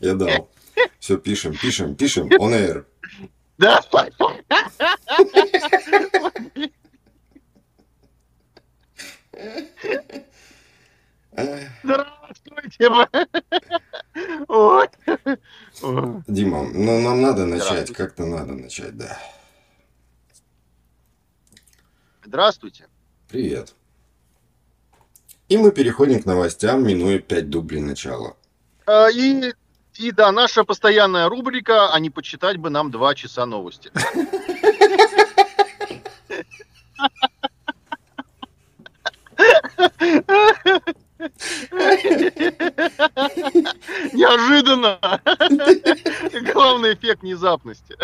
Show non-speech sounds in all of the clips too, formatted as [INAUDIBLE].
Я дал. Все, пишем, пишем, пишем. On air. Да, здравствуйте. Ой. Дима, ну нам надо начать, как-то надо начать, да. Здравствуйте. Привет. И мы переходим к новостям, минуя 5 дублей начала. А, И, и да, наша постоянная рубрика, а не почитать бы нам два часа новости. [LAUGHS] Неожиданно. Главный эффект внезапности.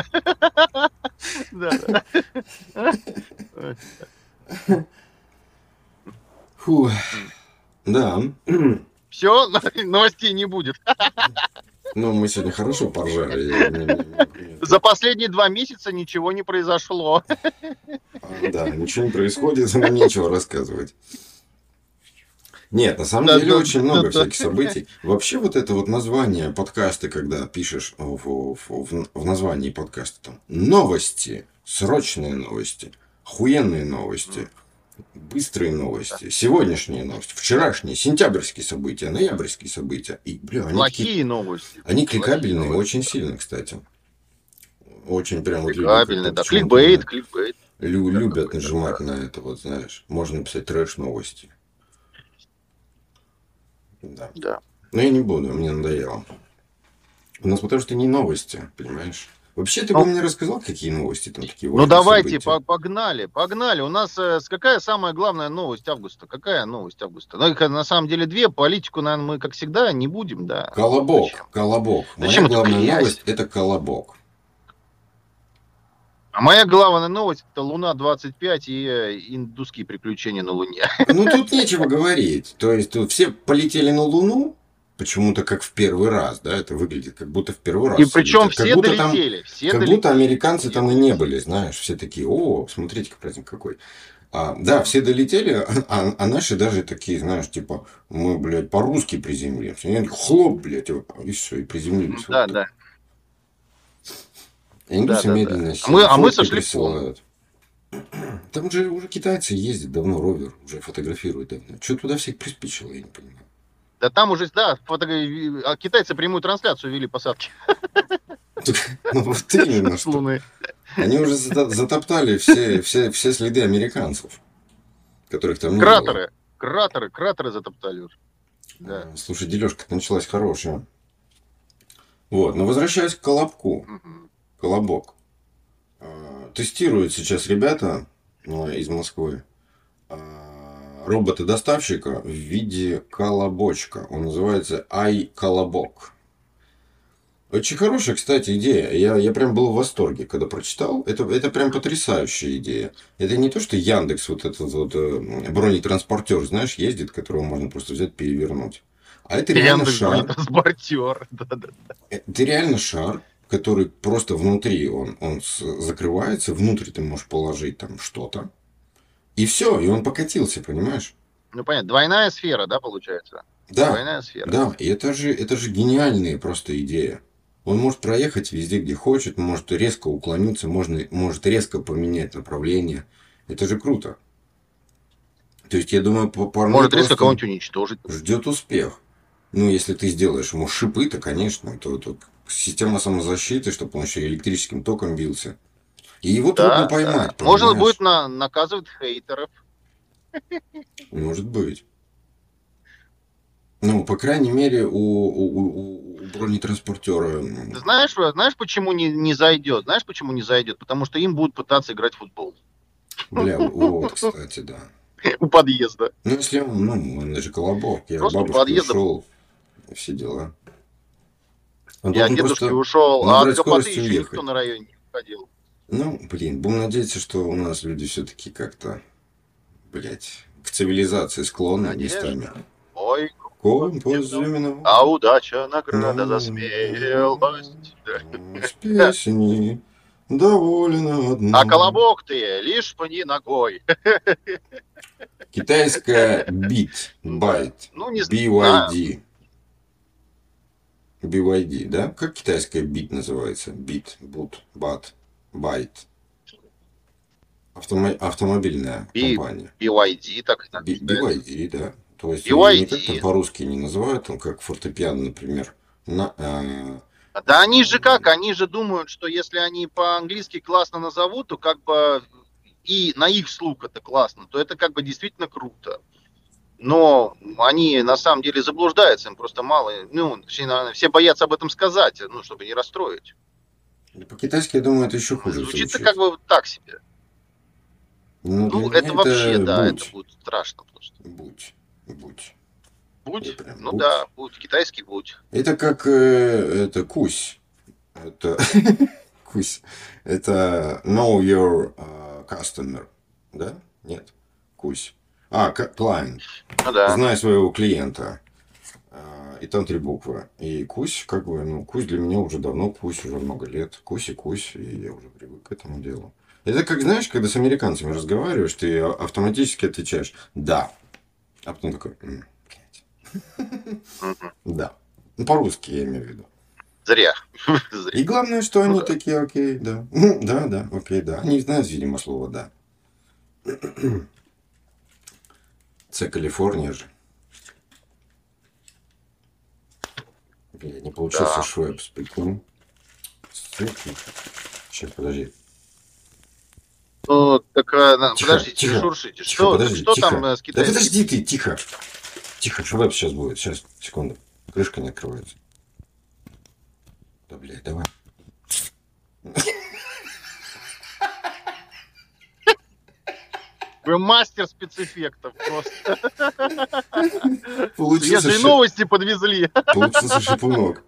Фу. Да. Все, новостей не будет. Ну, мы сегодня хорошо поржали. За последние два месяца ничего не произошло. А, Да, ничего не происходит, нам нечего рассказывать. Нет, на самом Да, деле да, очень да, много да. всяких событий. Вообще вот это вот название подкаста, когда пишешь в, в- в- в названии подкаста там новости, срочные новости, хуенные новости, быстрые новости, сегодняшние новости, вчерашние, сентябрьские события, ноябрьские события. И, бля, они, такие- Плохие новости. они Плохие кликабельные новости. очень сильно, кстати. Очень прям вот Кликабельные, как-то да. Кликбейт, да. кликбейт. Лю- Да, любят нажимать да. на это, вот знаешь. Можно написать трэш новости. Да. Да. Но я не буду, мне надоело. У нас потому что не новости, понимаешь? Вообще, ты Ну, бы мне рассказал, какие новости там такие Ну давайте, по- погнали, погнали. У нас э, какая самая главная новость августа? Какая новость августа? Ну, их, э, на самом деле две. Политику, наверное, мы, как всегда, не будем, да. Колобок, Зачем? колобок. Зачем Моя главная новость – это колобок. А моя главная новость это Луна-25 и э, индусские приключения на Луне. [LAUGHS] Ну, тут нечего говорить. То есть, тут все полетели на Луну, почему-то как в первый раз, да, это выглядит как будто в первый раз. И причем. Как все будто там- долетели. все как долетели. будто американцы там и не долетели. были, знаешь, все такие, о, смотрите-ка праздник какой. А, да, все долетели, а, а наши даже такие, знаешь, типа, мы, блядь, по-русски приземлимся. И они хлоп, блядь, и все, и приземлились. Да, Вот да. так. Индусы Да, да, да. медленно А мы- а мы сошли присылают. Там же уже китайцы ездят давно, ровер, уже фотографируют давно. Что туда всех приспичило, я не понимаю. Да там уже, да, фото... а китайцы прямую трансляцию вели посадки Ну вот именно [LAUGHS] что. Они уже затоптали все, все, все следы американцев, которых там не было. Кратеры, кратеры, кратеры затоптали уже. Да. А, Слушай, дележка началась хорошая. Вот, но возвращаясь к Колобку. Мгм. Колобок. А, Тестируют сейчас ребята ну, из Москвы а, робота-доставщика в виде колобочка. Он называется iColobok. Очень хорошая, кстати, идея. Я, я прям был в восторге, когда прочитал. Это, это прям потрясающая идея. Это не то, что Яндекс, вот этот вот э, бронетранспортер, знаешь, ездит, которого можно просто взять, перевернуть. А это реально Яндекс шар. транспортер. [LAUGHS] Да, да. Это реально шар, который просто внутри он, он закрывается, внутрь ты можешь положить там что-то. И все, и он покатился, понимаешь? Ну понятно, двойная сфера, да, получается? Да, Двойная сфера. да, и это же, это же гениальная просто идея. Он может проехать везде, где хочет, может резко уклониться, можно, может резко поменять направление. Это же круто. То есть, я думаю, парню Может резко кого-нибудь уничтожить. ждет успех. Ну, если ты сделаешь ему шипы, то, конечно, то, то система самозащиты, чтобы он еще электрическим током бился. И его трудно Да, поймать. да. Понимаешь? будет на- наказывать хейтеров. [LAUGHS] Может быть. Ну, по крайней мере, у, у, у- у бронетранспортера. Ты знаешь, э, знаешь, почему не, не зайдет? Знаешь, почему не зайдет? Потому что им будут пытаться играть в футбол Бля, вот, [LAUGHS] кстати, да. у подъезда. Ну, если он, ну, он же колобок, я Просто у бабушки подъезда. ушел, все дела. Он Я просто- ушел, а от скоростью еще никто на районе не ходил. Ну, блин, будем надеяться, что у нас люди все-таки как-то блядь, к цивилизации склонны Надежда. местами. Ой, Компас зимина. а удача, награда за смелость. С песни доволен одна. А колобок ты лишь пни ногой. Китайская бит, байт, Ну, не знаю. BYD. Да? Как китайская бит называется? Бит, бут, бат, байт. Автомо- автомобильная Би- компания. BYD, так и называется. BYD, да. То есть BYD. там по-русски не называют, там как фортепиано, например. На, а, Да они же как? Они же думают, что если они по-английски классно назовут, то как бы и на их слух это классно, то это как бы действительно круто. Но они на самом деле заблуждаются, им просто мало, ну, все, наверное, все боятся об этом сказать, ну, чтобы не расстроить. по-китайски, я думаю, это еще хуже Звучит звучит. как бы так себе. Ну, Ну, это меня вообще, да, будь, это будет страшно просто. будь, будь. Будь? Это прям Ну будь. да, будь, китайский будь. Это как э, это кусь. Это [LAUGHS] кусь. Это know your э, customer. Да? Нет. Кусь. А, к- client. Ну да. Знай своего клиента. А, И там три буквы. И кусь, как бы, ну, кусь для меня уже давно, кусь уже много лет. Кусь и кусь, и я уже привык к этому делу. Это как, знаешь, когда с американцами разговариваешь, ты а- автоматически отвечаешь «да». А потом такой «М, блядь». Мгм. Да. Ну, по-русски я имею в виду. Зря. [LAUGHS] И главное, что они Ну такие, окей, да. Ну, Да, да, окей, да. Они знают, видимо, слово «да». Це Калифорния же. Бля, не получился Да. швепс, прикинь. Сейчас, подожди. Ну, так, Тихо, подождите, тихо, шуршите. тихо, Что, подожди, что тихо. там с Да Китаем? подожди ты, тихо. Тихо, швепс сейчас будет. Сейчас, секунду. Крышка не открывается. Да, блядь, давай. Вы мастер спецэффектов просто. Получился, Свежие новости подвезли. получился шипунок.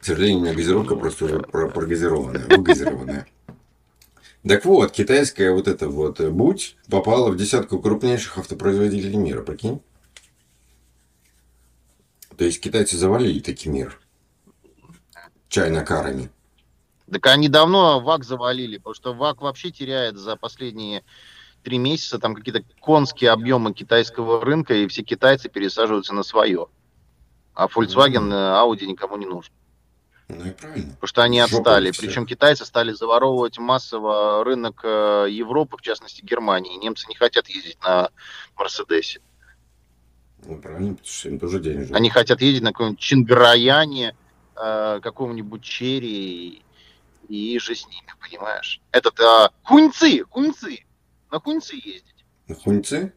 К сожалению, у меня газировка просто уже про- прогазированная, выгазированная. Так вот, китайская вот эта вот э, будь попала в десятку крупнейших автопроизводителей мира, прикинь? То есть китайцы завалили таки мир. Чайно карами. Так они давно ВАК завалили, потому что ВАК вообще теряет за последние три месяца там какие-то конские объемы китайского рынка, и все китайцы пересаживаются на свое. А Volkswagen, э, Audi никому не нужен. Ну и правильно. Потому что они Жопа отстали. всех. Причем китайцы стали заворовывать массово рынок э, Европы, в частности Германии. Немцы не хотят ездить на Мерседесе. Ну правильно, потому что им тоже денежно. Они хотят ездить на каком-нибудь Чинграяне, э, каком-нибудь Черри и, же с ними, понимаешь? Этот э, хуньцы, хуньцы. На хуньцы ездить. На хуньцы?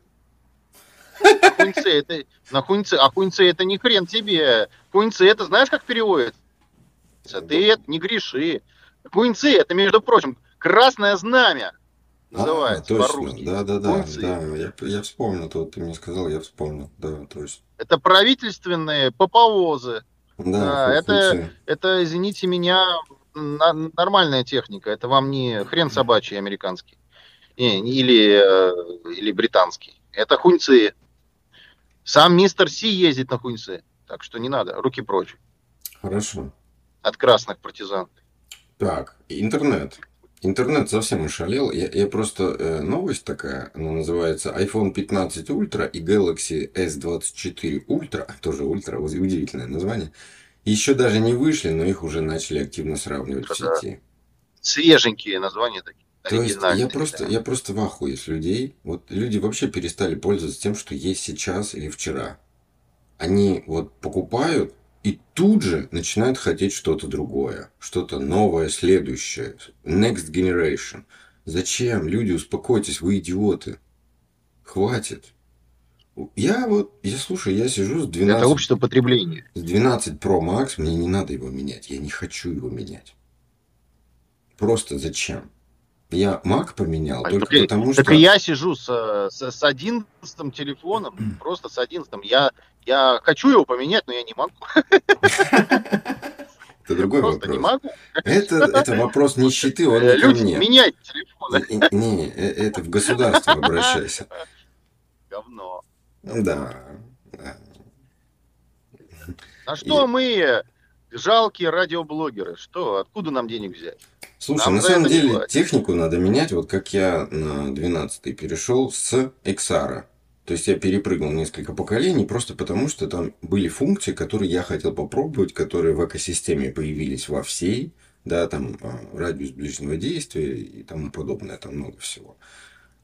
На хуньцы это, на хуньцы, а хуньцы это не хрен тебе. Хуньцы это знаешь, как переводится? Ты это не греши. Хуньцы это, между прочим, красное знамя. Называется а, точно. по-русски. Да, да, да, да. Я, я вспомнил, то ты мне сказал, я вспомнил. Да, то есть. Это правительственные поповозы. Да, Да, это-. Это, извините меня, нормальная техника. Это вам не хрен собачий американский. Или, э, или британский. Это хуньцы. Сам мистер Си ездит на хуньцы. Так что не надо. Руки прочь Хорошо. от красных партизан. Так, интернет. Интернет совсем ошалел. Я, я просто э, новость такая, она называется iPhone 15 Ultra и Galaxy S24 Ultra, тоже Ultra, удивительное название. Еще даже не вышли, но их уже начали активно сравнивать в Да-да. сети. Свеженькие названия такие. То есть я просто, я просто в ахуе с людей. Вот люди вообще перестали пользоваться тем, что есть сейчас или вчера. Они вот покупают и тут же начинают хотеть что-то другое, что-то новое, следующее, next generation. Зачем? Люди, успокойтесь, вы идиоты. Хватит. Я вот, я слушай, я сижу с 12, Это общество потребления. с 12 Pro Max, мне не надо его менять, я не хочу его менять. Просто зачем? Я Mac поменял А, только так и- потому, Так что... и я сижу с, с, с 11 телефоном, просто с 11. Я, я хочу его поменять, но я не могу. [LAUGHS] Это другой Просто не вопрос. могу. Это, это вопрос нищеты, он не ко мне. менять телефоны. Не, э, это в государство обращайся. [LAUGHS] Говно. Да. да. А что мы, жалкие радиоблогеры, что, откуда нам денег взять? Слушай, Нам на самом деле платят. технику надо менять, вот как я на 12 перешел с XR. То есть я перепрыгнул несколько поколений просто потому, что там были функции, которые я хотел попробовать, которые в экосистеме появились во всей, да, там а, радиус ближнего действия и тому подобное, там много всего.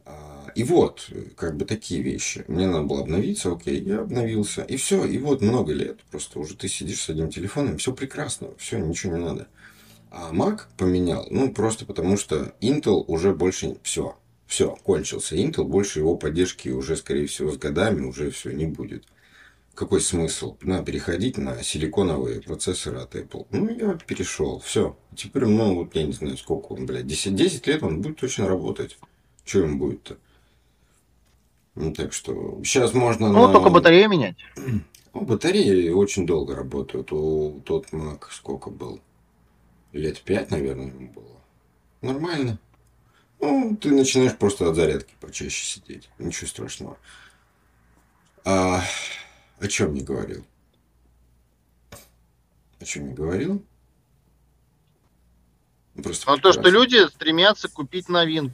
А, И вот, как бы такие вещи. Мне надо было обновиться, окей, я обновился. И все, и вот много лет. Просто уже ты сидишь с одним телефоном, все прекрасно, все, ничего не надо. А Mac поменял, ну, просто потому что Intel уже больше все. Все, кончился Intel, больше его поддержки уже, скорее всего, с годами уже все не будет. Какой смысл? Надо переходить на силиконовые процессоры от Apple. Ну, я перешел, все. Теперь, ну, вот я не знаю, сколько он, блядь, 10, 10 лет он будет точно работать. Что им будет-то? Ну, так что сейчас можно Ну, на- только батарею менять. [CLEARS THROAT] ну, батареи очень долго работают. У тот Mac сколько был? Лет пять, наверное, ему было. Нормально. Ну, ты начинаешь просто от зарядки почаще сидеть. Ничего страшного. А о чем не говорил? О чем не говорил? Ну, Просто Но то, что прекрасно. люди стремятся купить новинку.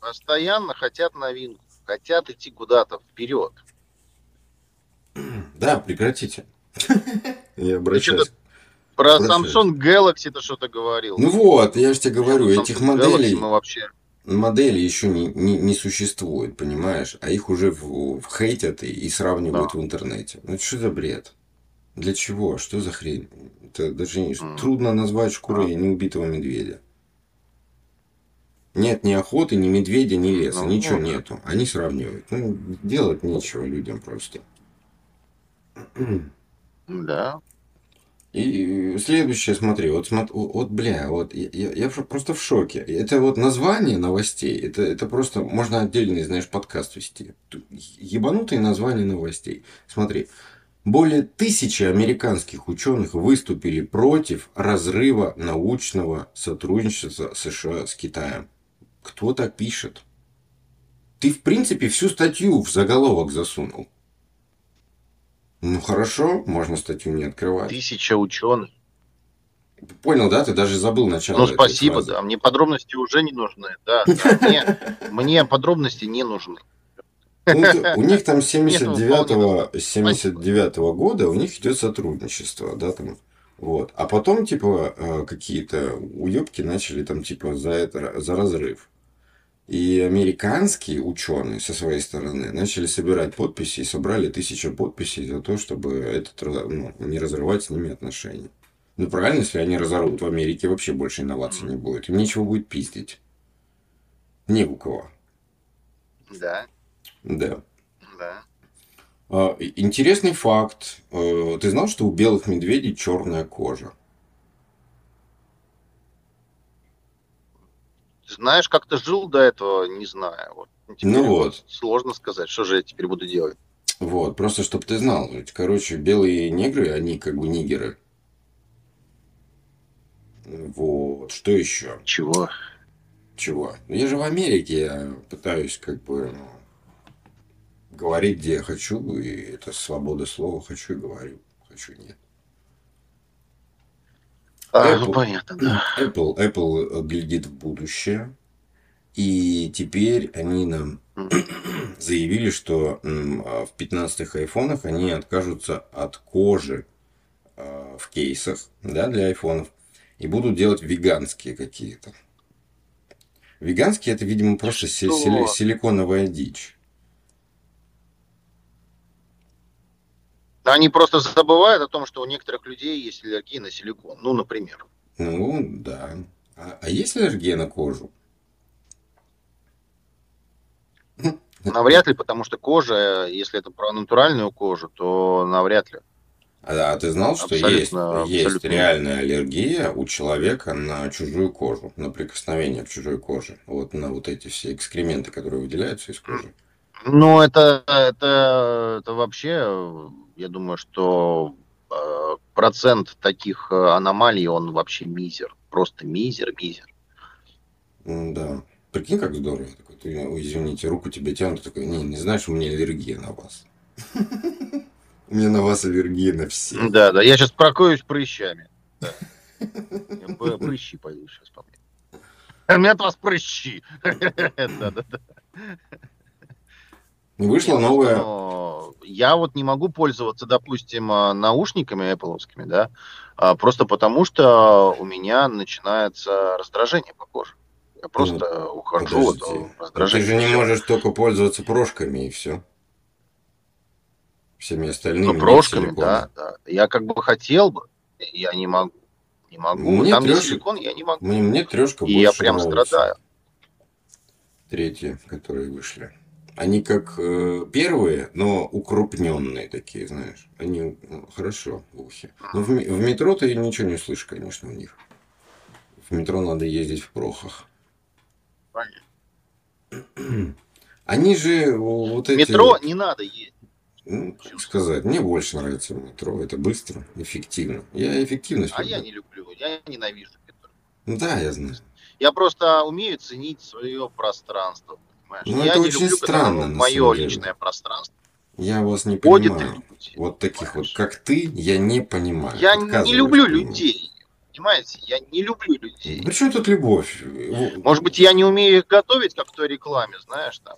Постоянно хотят новинку. Хотят идти куда-то вперед. Да, прекратите. [LAUGHS] Я обращаюсь. Про. Samsung Galaxy ты что-то говорил. Ну вот, я же тебе говорю, Samsung этих моделей... мы вообще... модели еще не, не, не существует, понимаешь? А их уже в, в хейтят и, и сравнивают Да. в интернете. Ну, что за бред? Для чего? Что за хрень? Это даже не- Мгм. трудно назвать шкурой неубитого медведя. Нет ни охоты, ни медведя, ни леса. Ну, ничего вот. нету. Они сравнивают. Ну, делать нечего людям просто. [CLEARS THROAT] Да. И следующее, смотри, вот, вот, бля, вот я, я- просто в шоке. Это вот название новостей, это, это просто можно отдельный, знаешь, подкаст вести. Ебанутые названия новостей. Смотри, более тысячи американских ученых выступили против разрыва научного сотрудничества США с Китаем. Кто так пишет? Ты, в принципе, всю статью в заголовок засунул. Ну хорошо, можно статью не открывать. Тысяча ученых. Понял, да? Ты даже забыл начало. Ну, спасибо, да. Мне подробности уже не нужны. Да, да. Мне, подробности не нужны. Ну, у них там с Нет, ну, 79 79 года у них идет сотрудничество, да, там. Вот. А потом, типа, э, какие-то уебки начали там, типа, за это, за разрыв. И американские ученые со своей стороны начали собирать подписи и собрали тысячу подписей за то, чтобы этот, ну, не разрывать с ними отношения. Ну, правильно, если они разорвут, в Америке вообще больше инноваций не будет. Им нечего будет пиздить. Не у кого. Да, Да. да. А, Интересный факт. Э, Ты знал, что у белых медведей черная кожа? Знаешь, как ты жил до этого, не знаю. Вот. Теперь Ну вот. Сложно сказать, что же я теперь буду делать. Вот, просто чтобы ты знал. Ведь, Короче, белые негры, они как бы нигеры. Вот, что еще? Чего? Чего? Ну, Я же в Америке, я пытаюсь как бы ну, говорить, где я хочу, и это свобода слова, хочу и говорю, хочу нет. А, Apple. ну понятно, да. Apple, Apple глядит в будущее, и теперь они нам [CLEARS THROAT] заявили, что а, в 15-х айфонах они откажутся от кожи а, в кейсах да, для айфонов и будут делать веганские какие-то. Веганские это, видимо, просто Что? сили- силиконовая дичь. Они просто забывают о том, что у некоторых людей есть аллергия на силикон. Ну, например. Ну, да. А, а есть аллергия на кожу? Навряд ли, потому что кожа, если это про натуральную кожу, то навряд ли. А, а ты знал, что Абсолютно, есть, есть абсолютно. реальная аллергия у человека на чужую кожу, на прикосновение к чужой коже? Вот на вот эти все экскременты, которые выделяются из кожи. Ну, это, это, это вообще, э, я думаю, что э, процент таких э, аномалий, он вообще мизер. Просто мизер, мизер. Да. Прикинь, как здорово. Такой, ты, ой, извините, руку тебе тянут, такой, не, не знаешь, у меня аллергия на вас. [LAUGHS] У меня на вас аллергия на всех. Да, да, я сейчас прокоюсь прыщами. Да. [LAUGHS] Я бы Прыщи пойду сейчас по мне. У меня от вас прыщи. [LAUGHS] Да, да, да. Вышла Нет, новая... но Я вот не могу пользоваться, допустим, а, наушниками Apple, да, а, просто потому что у меня начинается раздражение по коже. Я просто ухожу от. Ну, Ты раздражения. же не можешь только пользоваться прошками и все. Всеми остальными. Ну, прошками, да, да. Я как бы хотел бы, я не могу. Не могу. Мне Там есть трёшек- силикон, я не могу. Мне, мне трешка И я больше прям нравится. страдаю. Третьи, которые вышли. Они как э, первые, но укрупненные такие, знаешь. Они ну, хорошо в ухе. Но в, в метро ты ничего не услышишь, конечно, у них. В метро надо ездить в прохах. Они же вот эти... Метро не надо ездить. ну, как сказать, мне больше нравится метро. Это быстро, эффективно. Я эффективность А я люблю. не люблю, я ненавижу метро. Да, я знаю. Я просто умею ценить свое пространство. Понимаешь? Ну, я это не очень люблю, странно, мое личное пространство. Я вас не Ходит понимаю. люди. Вот таких вот, понимаешь? как ты, я не понимаю. Я не люблю людей. Понимаете? Я не люблю людей. При чем тут любовь? Может быть, я не умею их готовить, как в той рекламе, знаешь, там.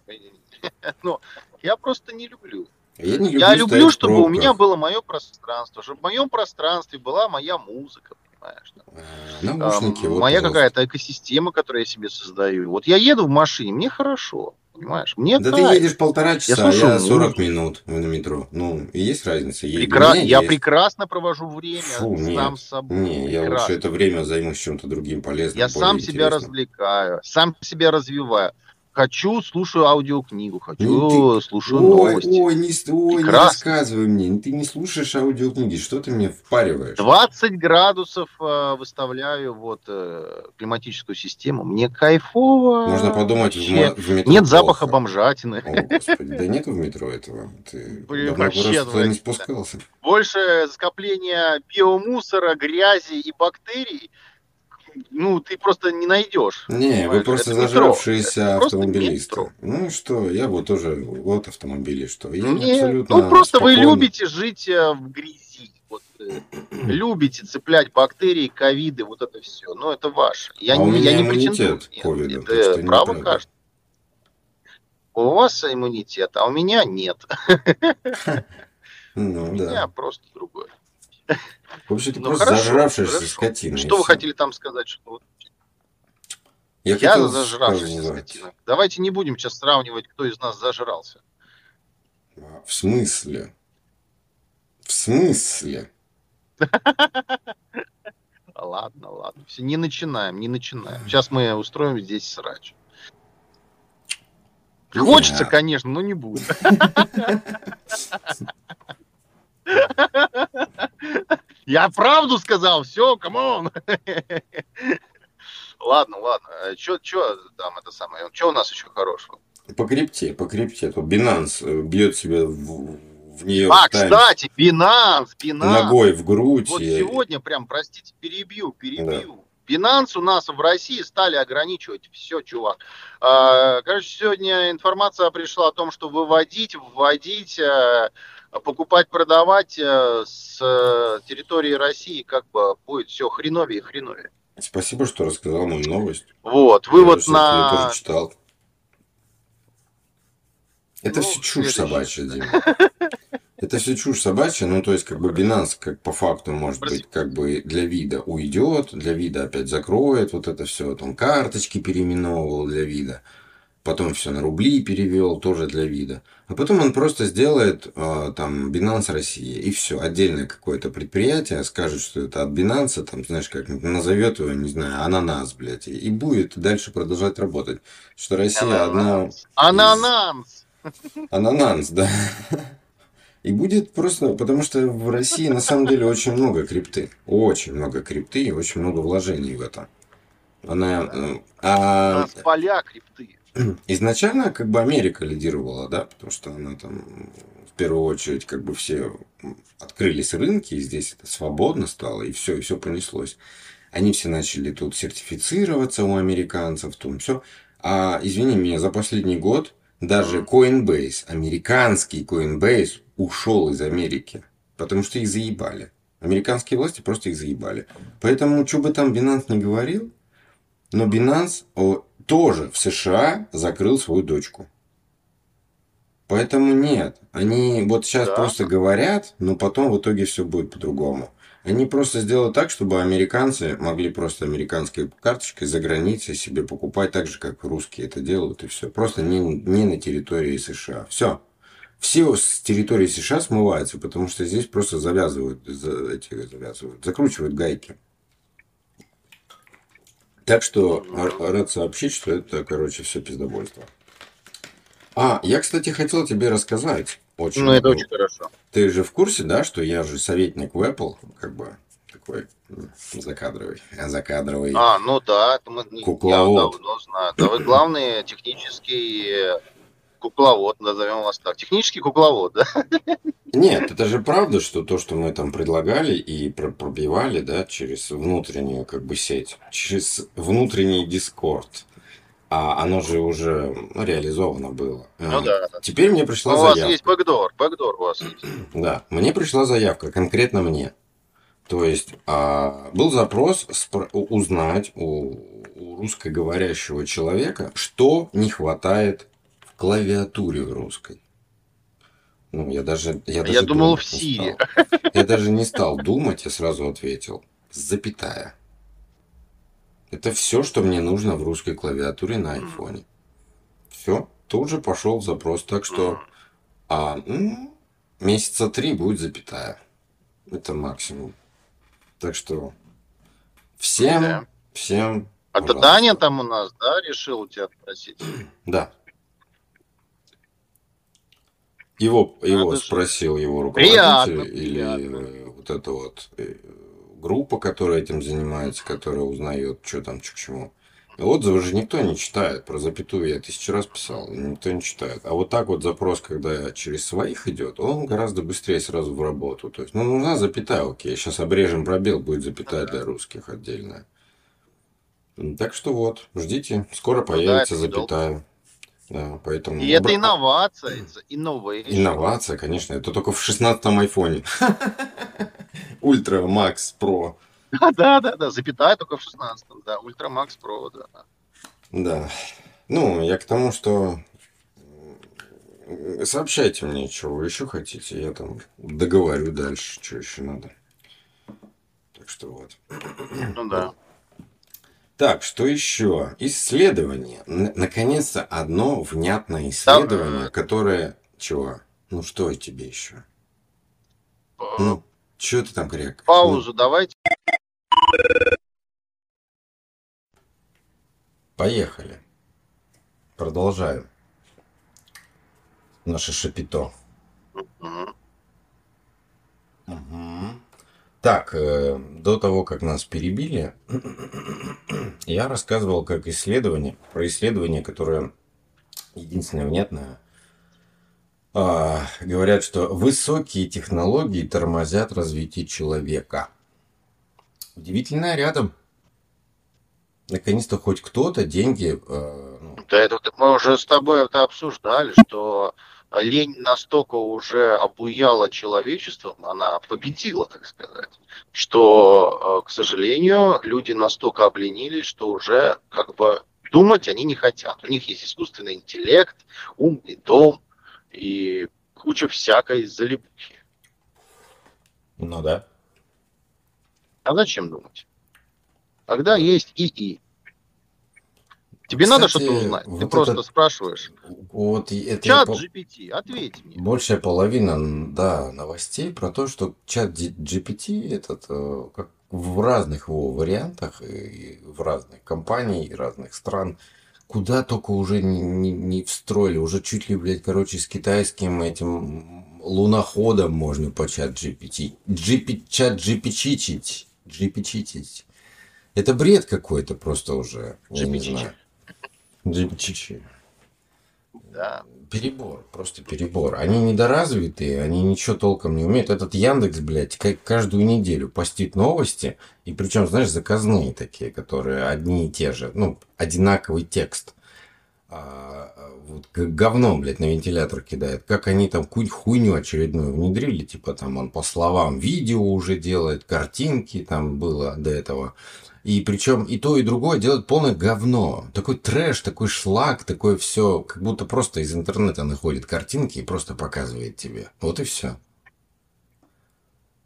[LAUGHS] Но я просто не люблю. Я, не люблю, Я люблю, чтобы у меня было мое пространство, чтобы в моем пространстве была моя музыка, понимаешь? там. А, Наушники. Там, вот, моя какая-то экосистема, которую я себе создаю. Вот я еду в машине, мне хорошо, понимаешь? Мне Да кайф. ты едешь полтора часа, а слушаю я 40 музыку. минут на метро. Ну, и есть разница. Прекра- Я есть. прекрасно провожу время Фу, нет. сам с собой. Не, я Прекрасно. лучше это время займусь чем-то другим полезным. Я сам себя интересным. развлекаю, сам себя развиваю. Хочу, слушаю аудиокнигу, хочу, Ну, слушаю Ой, новости. ой, не, ой, не рассказывай мне. Ты не слушаешь аудиокниги. Что ты мне впариваешь? 20 градусов э, выставляю вот э, климатическую систему. Мне кайфово. Можно подумать, вообще. в метро Нет запаха плохо. бомжатины. О, господи, да нету в метро этого. Ты Блин, вообще туда не спускался. Больше скопления биомусора, грязи и бактерий, ну, ты просто не найдешь. Не, вы Понимаешь, просто это метро. зажравшиеся просто автомобилисты. метро. Ну что, я вот тоже вот автомобили, что я Не, абсолютно ну, просто вы спокойно. любите жить э, в грязи. Вот, э, [CLEARS THROAT] любите цеплять бактерии, ковиды, вот это все. Ну, это ваше. Я, А у не, я меня не претендую. ковиду, Нет, так что это право каждого. У вас иммунитет, а у меня нет. [LAUGHS] [LAUGHS] Ну У меня да. просто другое. Вообще ты Ну, просто хорошо, зажравшаяся хорошо. скотина. Что вы хотели там сказать? Что Я, я хотел зажравшийся сказать, скотина. Давайте не будем сейчас сравнивать, кто из нас зажрался. В смысле? В смысле? [LAUGHS] Ладно, ладно. Все, не начинаем, не начинаем. Сейчас мы устроим здесь срач. Хочется, конечно, но не буду. [LAUGHS] Я правду сказал, все, come on. Ладно, ладно. Че, че там это самое? Че у нас еще хорошего? По крипте, по крипте. То Binance э, бьет себя в, в нее А, кстати, Binance, Binance. ногой в грудь. Вот сегодня прям, простите, перебью, перебью. Binance у нас в России стали ограничивать все, чувак. А, Короче, сегодня информация пришла о том, что выводить, вводить, э, покупать, продавать э, с э, территории России как бы будет все хреновее и хреновее. Спасибо, что рассказал мою новость. Вот, Я вывод её на... тоже читал. Это Ну, все чушь собачья, Дима. Это все чушь собачья, ну то есть как бы Binance как по факту может Прости. быть как бы для вида уйдет, для вида опять закроет, вот это все, там карточки переименовывал для вида, потом все на рубли перевел тоже для вида, а потом он просто сделает э, там Binance Россия и все, отдельное какое-то предприятие скажет, что это от Binance, там знаешь как назовет его, не знаю, ананас, блядь, и- будет дальше продолжать работать, что Россия одна Ананас. Анананс, да. И будет просто, потому что в России на самом деле очень много крипты. Очень много крипты и очень много вложений в это. Она... э, У А, нас поля крипты. [CLEARS THROAT] изначально как бы Америка лидировала, да, потому что она там в первую очередь как бы все открылись рынки, и здесь это свободно стало, и все, и все понеслось. Они все начали тут сертифицироваться у американцев, там все. А, извини меня, за последний год даже Coinbase, американский Coinbase, ушел из Америки, потому что их заебали. Американские власти просто их заебали. Поэтому, что бы там Binance не говорил, но Binance о, тоже в США закрыл свою дочку. Поэтому нет. Они вот сейчас Да. просто говорят, но потом в итоге все будет по-другому. Они просто сделают так, чтобы американцы могли просто американской карточкой за границей себе покупать так же, как русские это делают, и все. Просто не, не на территории США. Все. Все с территории США смываются, потому что здесь просто завязывают, за- эти, завязывают, закручивают гайки. Так что рад сообщить, что это, короче, все пиздобольство. А, я, кстати, хотел тебе рассказать. Очень, Ну, это очень хорошо. Ты же в курсе, да, что я же советник в Apple, как бы такой закадровый, закадровый. А, ну да, это мы не- я Кукловод. давно знаю. Да вы главный технический э, кукловод, назовем вас так. Технический кукловод, да? Нет, это же правда, что то, что мы там предлагали и про- пробивали, да, через внутреннюю как бы сеть, через внутренний Discord, а оно же уже ну, реализовано было. Ну А, да. Теперь мне пришла Ну, у вас заявка. есть бэкдор, бэкдор у вас есть. [CLEARS THROAT] Да, мне пришла заявка, конкретно мне. То есть а, был запрос спро- узнать у, у русскоговорящего человека, что не хватает клавиатуре в русской. Ну, я даже... Я, даже Я думал, в не Сири. стал. Я даже не стал думать, я сразу ответил. Запятая. Это все, что мне нужно в русской клавиатуре на айфоне. Все, тут же пошел запрос. Так что а, месяца три будет запятая. Это максимум. Так что всем, Да. всем. А то пожалуйста. Даня там у нас, да, решил у тебя спросить? Да. Его, его Надо же. спросил его руководитель Приятно, или приятно. э, вот эта вот э, группа, которая этим занимается, которая узнает, что там, что к чему. Отзывы же никто не читает. Про запятую я тысячу раз писал, никто не читает. А вот так вот запрос, когда через своих идет, он гораздо быстрее сразу в работу. То есть, ну, нужна запятая, окей, сейчас обрежем пробел, будет запятая для русских отдельная. Так что вот, ждите, скоро появится Ну недолго. запятая. Да, поэтому... И это инновация, это innovation. Инновация, конечно, это только в 16-м айфоне. [LAUGHS] Ultra Max Pro. [LAUGHS] Да, да, да, запятая только в 16-м, да, Ultra Max Pro, да. Да. Ну, я к тому, что сообщайте мне, что вы еще хотите, я там договорю дальше, что еще надо. Так что вот. Ну да. Так, что еще? Исследование. Н- Наконец-то одно внятное исследование, э, которое... Чего? Ну, что тебе еще? Ну, что ты там крякаешь? Ну, Паузу давайте. Поехали. Продолжаем. Наше шапито. Мгм. Так, э, до того, как нас перебили, [CLEARS THROAT] я рассказывал как исследование, про исследование, которое единственное внятное. А, говорят, что высокие технологии тормозят развитие человека. Удивительное рядом. Наконец-то хоть кто-то деньги э, ну, Да это мы уже с тобой это обсуждали, что лень настолько уже обуяла человечеством, она победила, так сказать, что, э, к сожалению, люди настолько обленились, что уже как бы думать они не хотят. У них есть искусственный интеллект, умный дом и куча всякой залипухи. ну да. А зачем думать? Когда есть ИИ. Тебе надо Кстати, что-то узнать. Ты вот просто это- спрашиваешь. Вот это Чат я по- GPT, ответь мне. Большая половина, да, новостей про то, что чат GPT этот э, как в разных его вариантах и в разных компаниях и разных стран, куда только уже не, не- не встроили, уже чуть ли, блядь, короче, с китайским этим луноходом можно по чат GPT. GP, чат GPT. GPT. Это бред какой-то просто уже. Я не GPT. знаю. GPT. Да. Перебор, просто перебор. Они недоразвитые, они ничего толком не умеют. Этот Яндекс, блядь, как каждую неделю постит новости, и причем, знаешь, заказные такие, которые одни и те же, ну, одинаковый текст. А, вот как говном, блядь, на вентилятор кидает. Как они там какую-нибудь хуйню очередную внедрили, типа там он по словам видео уже делает, картинки там было до этого. И причем и то, и другое делает полное говно. Такой трэш, такой шлак, такое все, как будто просто из интернета находит картинки и просто показывает тебе. Вот и все.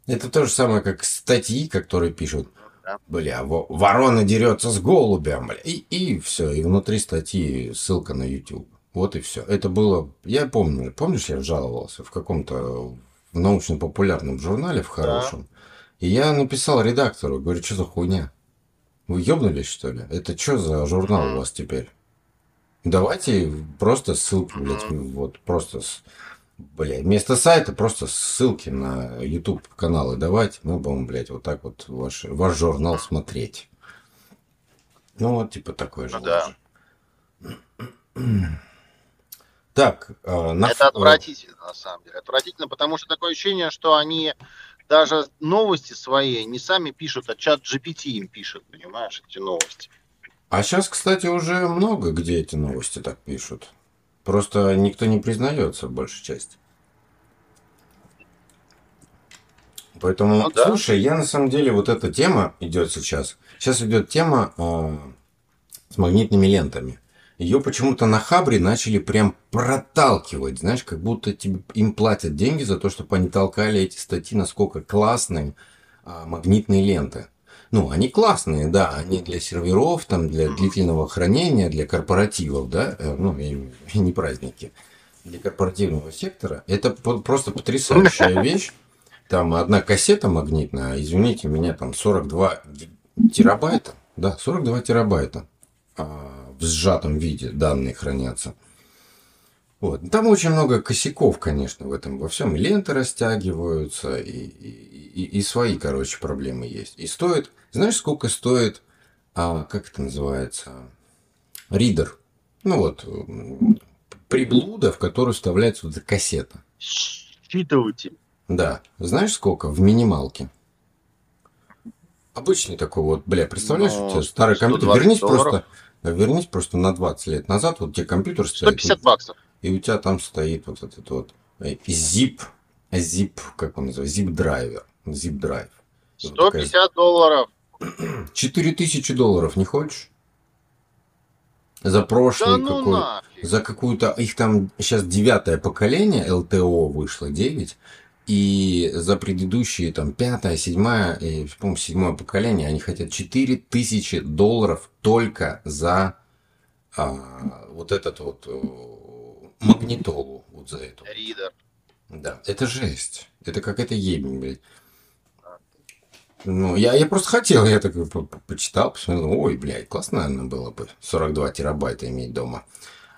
Это то же самое, как статьи, которые пишут. Да. Бля, во- ворона дерется с голубем, бля. И, и все. И внутри статьи ссылка на YouTube. Вот и все. Это было... Я помню. Помнишь, я жаловался в каком-то научно-популярном журнале, в хорошем. И я написал редактору, говорю, что за хуйня? Вы ёбнулись, что ли? Это что за журнал у вас теперь? Давайте просто ссылки, блядь, вот просто, блядь, вместо сайта просто ссылки на YouTube каналы давайте, мы будем, блядь, вот так вот ваш, ваш журнал смотреть. Ну, вот, типа, такой же. Ну да. Так, э, на Это отвратительно, на самом деле. Отвратительно, потому что такое ощущение, что они даже новости свои не сами пишут, а чат GPT им пишет, понимаешь, эти новости. А сейчас, кстати, уже много где эти новости так пишут. Просто никто не признается, большей части. Поэтому, Ну да. слушай, я на самом деле, вот эта тема идет сейчас. Сейчас идет тема э, с магнитными лентами. Ее почему-то на Хабре начали прям проталкивать, знаешь, как будто тебе, им платят деньги за то, чтобы они толкали эти статьи, насколько классные а, магнитные ленты. Ну, они классные, да, они для серверов, там, для длительного хранения, для корпоративов, да, э, ну, в виду, не праздники, для корпоративного сектора. Это просто потрясающая [LAUGHS] вещь. Там одна кассета магнитная, извините меня, там 42 ги- терабайта, да, 42 терабайта а, в сжатом виде данные хранятся. Вот. Там очень много косяков, конечно, в этом во всем. И ленты растягиваются, и, и, и- свои, короче, проблемы есть. И стоит, знаешь, сколько стоит, а, как это называется, ридер? Ну вот, приблуда, в которую вставляется вот эта кассета. Считыватель. Да. Знаешь, сколько в минималке? Обычный такой вот, бля, представляешь, Ну, у тебя старый компьютер. 120 Вернись долларов. просто, вернись просто на 20 лет назад, вот тебе компьютер стоит. 150 баксов. И у тебя там стоит вот этот вот э, zip, zip, как он называется, zip драйвер, zip драйв. 150 долларов. [CLEARS THROAT] 4000 долларов не хочешь? За прошлый Да ну какой, нафиг. за какую-то, их там сейчас девятое поколение ЛТО вышло, 9, и за предыдущие там пятое, седьмое, и, по-моему, седьмое поколение, они хотят 4000 долларов только за а, вот этот вот э, магнитолу, вот за эту. Ридер. Да, это жесть. Это какая-то ебень, блядь. Ну, я, я просто хотел, я так по- по- почитал, посмотрел, ой, блядь, классно, наверное, было бы 42 терабайта иметь дома.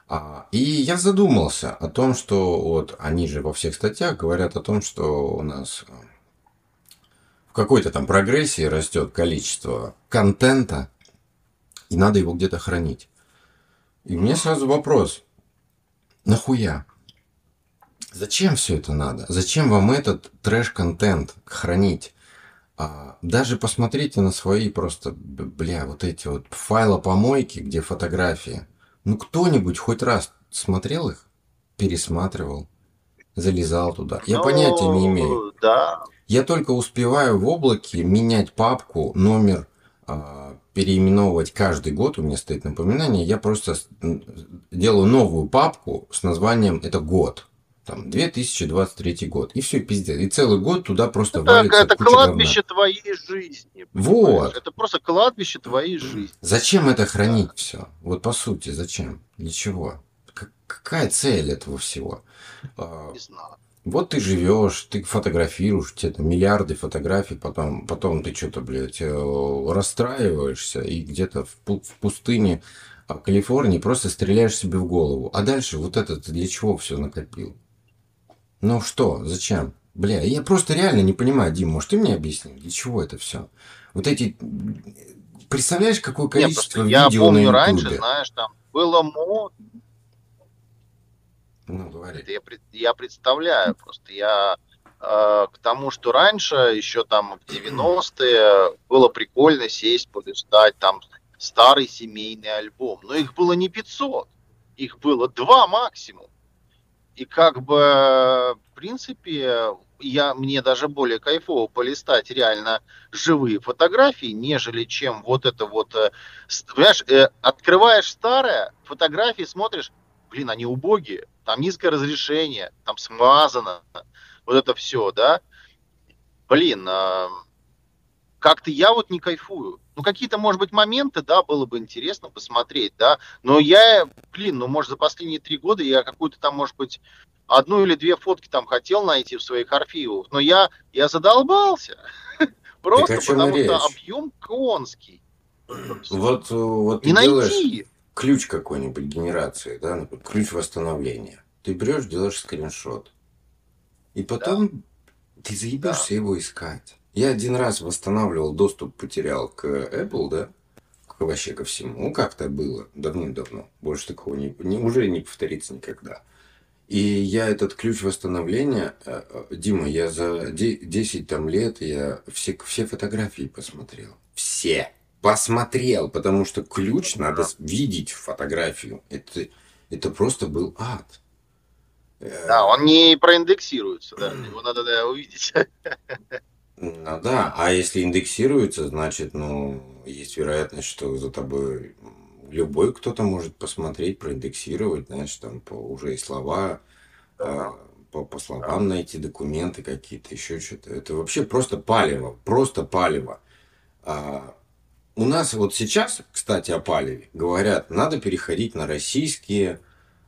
А, и я задумался о том, что вот они же во всех статьях говорят о том, что у нас э, в какой-то там прогрессии растет количество контента, и надо его где-то хранить. И мне сразу вопрос, нахуя? Зачем все это надо? Зачем вам этот трэш-контент хранить? А, даже посмотрите на свои просто, бля, вот эти вот файлопомойки, где фотографии. Ну, кто-нибудь хоть раз смотрел их? Пересматривал? Залезал туда? Я Ну, понятия не имею. Да. Я только успеваю в облаке менять папку, номер, а, переименовывать каждый год. У меня стоит напоминание. Я просто делаю новую папку с названием «Это год». Там 2023 год. И все, пиздец. И целый год туда просто Это, валится это куча кладбище твоей жизни. Вот. понимаешь? Это просто кладбище твоей жизни. Зачем это хранить все? Вот по сути, зачем? Для чего? К- какая цель этого всего? А, Не знаю. Вот ты живешь, ты фотографируешь, у тебя там миллиарды фотографий, потом, потом ты что-то, блядь, э, расстраиваешься и где-то в, в пустыне а, Калифорнии просто стреляешь себе в голову. А дальше вот это ты для чего все накопил? Ну что, зачем? Бля, я просто реально не понимаю, Дим, может ты мне объясни, для чего это все? Вот эти... Представляешь, какое количество я видео помню на раньше, знаешь, там было мод. Говори. Это я, я представляю просто. Я э, к тому, что раньше, еще там в 90-е, было прикольно сесть, полистать там старый семейный альбом. Но их было не 500, их было два максимум. И как бы, в принципе, я, мне даже более кайфово полистать реально живые фотографии, нежели чем вот это вот... э, Понимаешь, э, открываешь старое, фотографии смотришь, блин, они убогие, там низкое разрешение, там смазано, вот это все, да. Блин, как-то я вот не кайфую. Ну, какие-то, может быть, моменты, да, было бы интересно посмотреть, да, но я, блин, ну, может, за последние три года я какую-то там, может быть, одну или две фотки там хотел найти в своих архивах, но я, я задолбался. [LAUGHS] Просто потому что объем конский. Вот, э, вот ты Не делаешь найти. ключ какой-нибудь генерации, да, например, ключ восстановления. Ты берешь, делаешь скриншот. И потом ты заебешься его искать. Я один раз восстанавливал доступ, потерял к Apple, да, вообще ко всему. Ну, как-то было давным-давно. Больше такого не, не- уже не повторится никогда. И я этот ключ восстановления, э, э, Дима, я за де- 10 там лет, я все, все фотографии посмотрел. Все. Посмотрел, потому что ключ надо видеть в фотографию. Это, это просто был ад. Да, он не проиндексируется, да, его надо да, увидеть. [LAUGHS] Ну да, а если индексируется, значит, ну, есть вероятность, что за тобой любой кто-то может посмотреть, проиндексировать, знаешь, там по, уже и слова, а, по, по словам найти документы какие-то, еще что-то. Это вообще просто палево, просто палево. А, у нас вот сейчас, кстати, о палеве, говорят, надо переходить на российские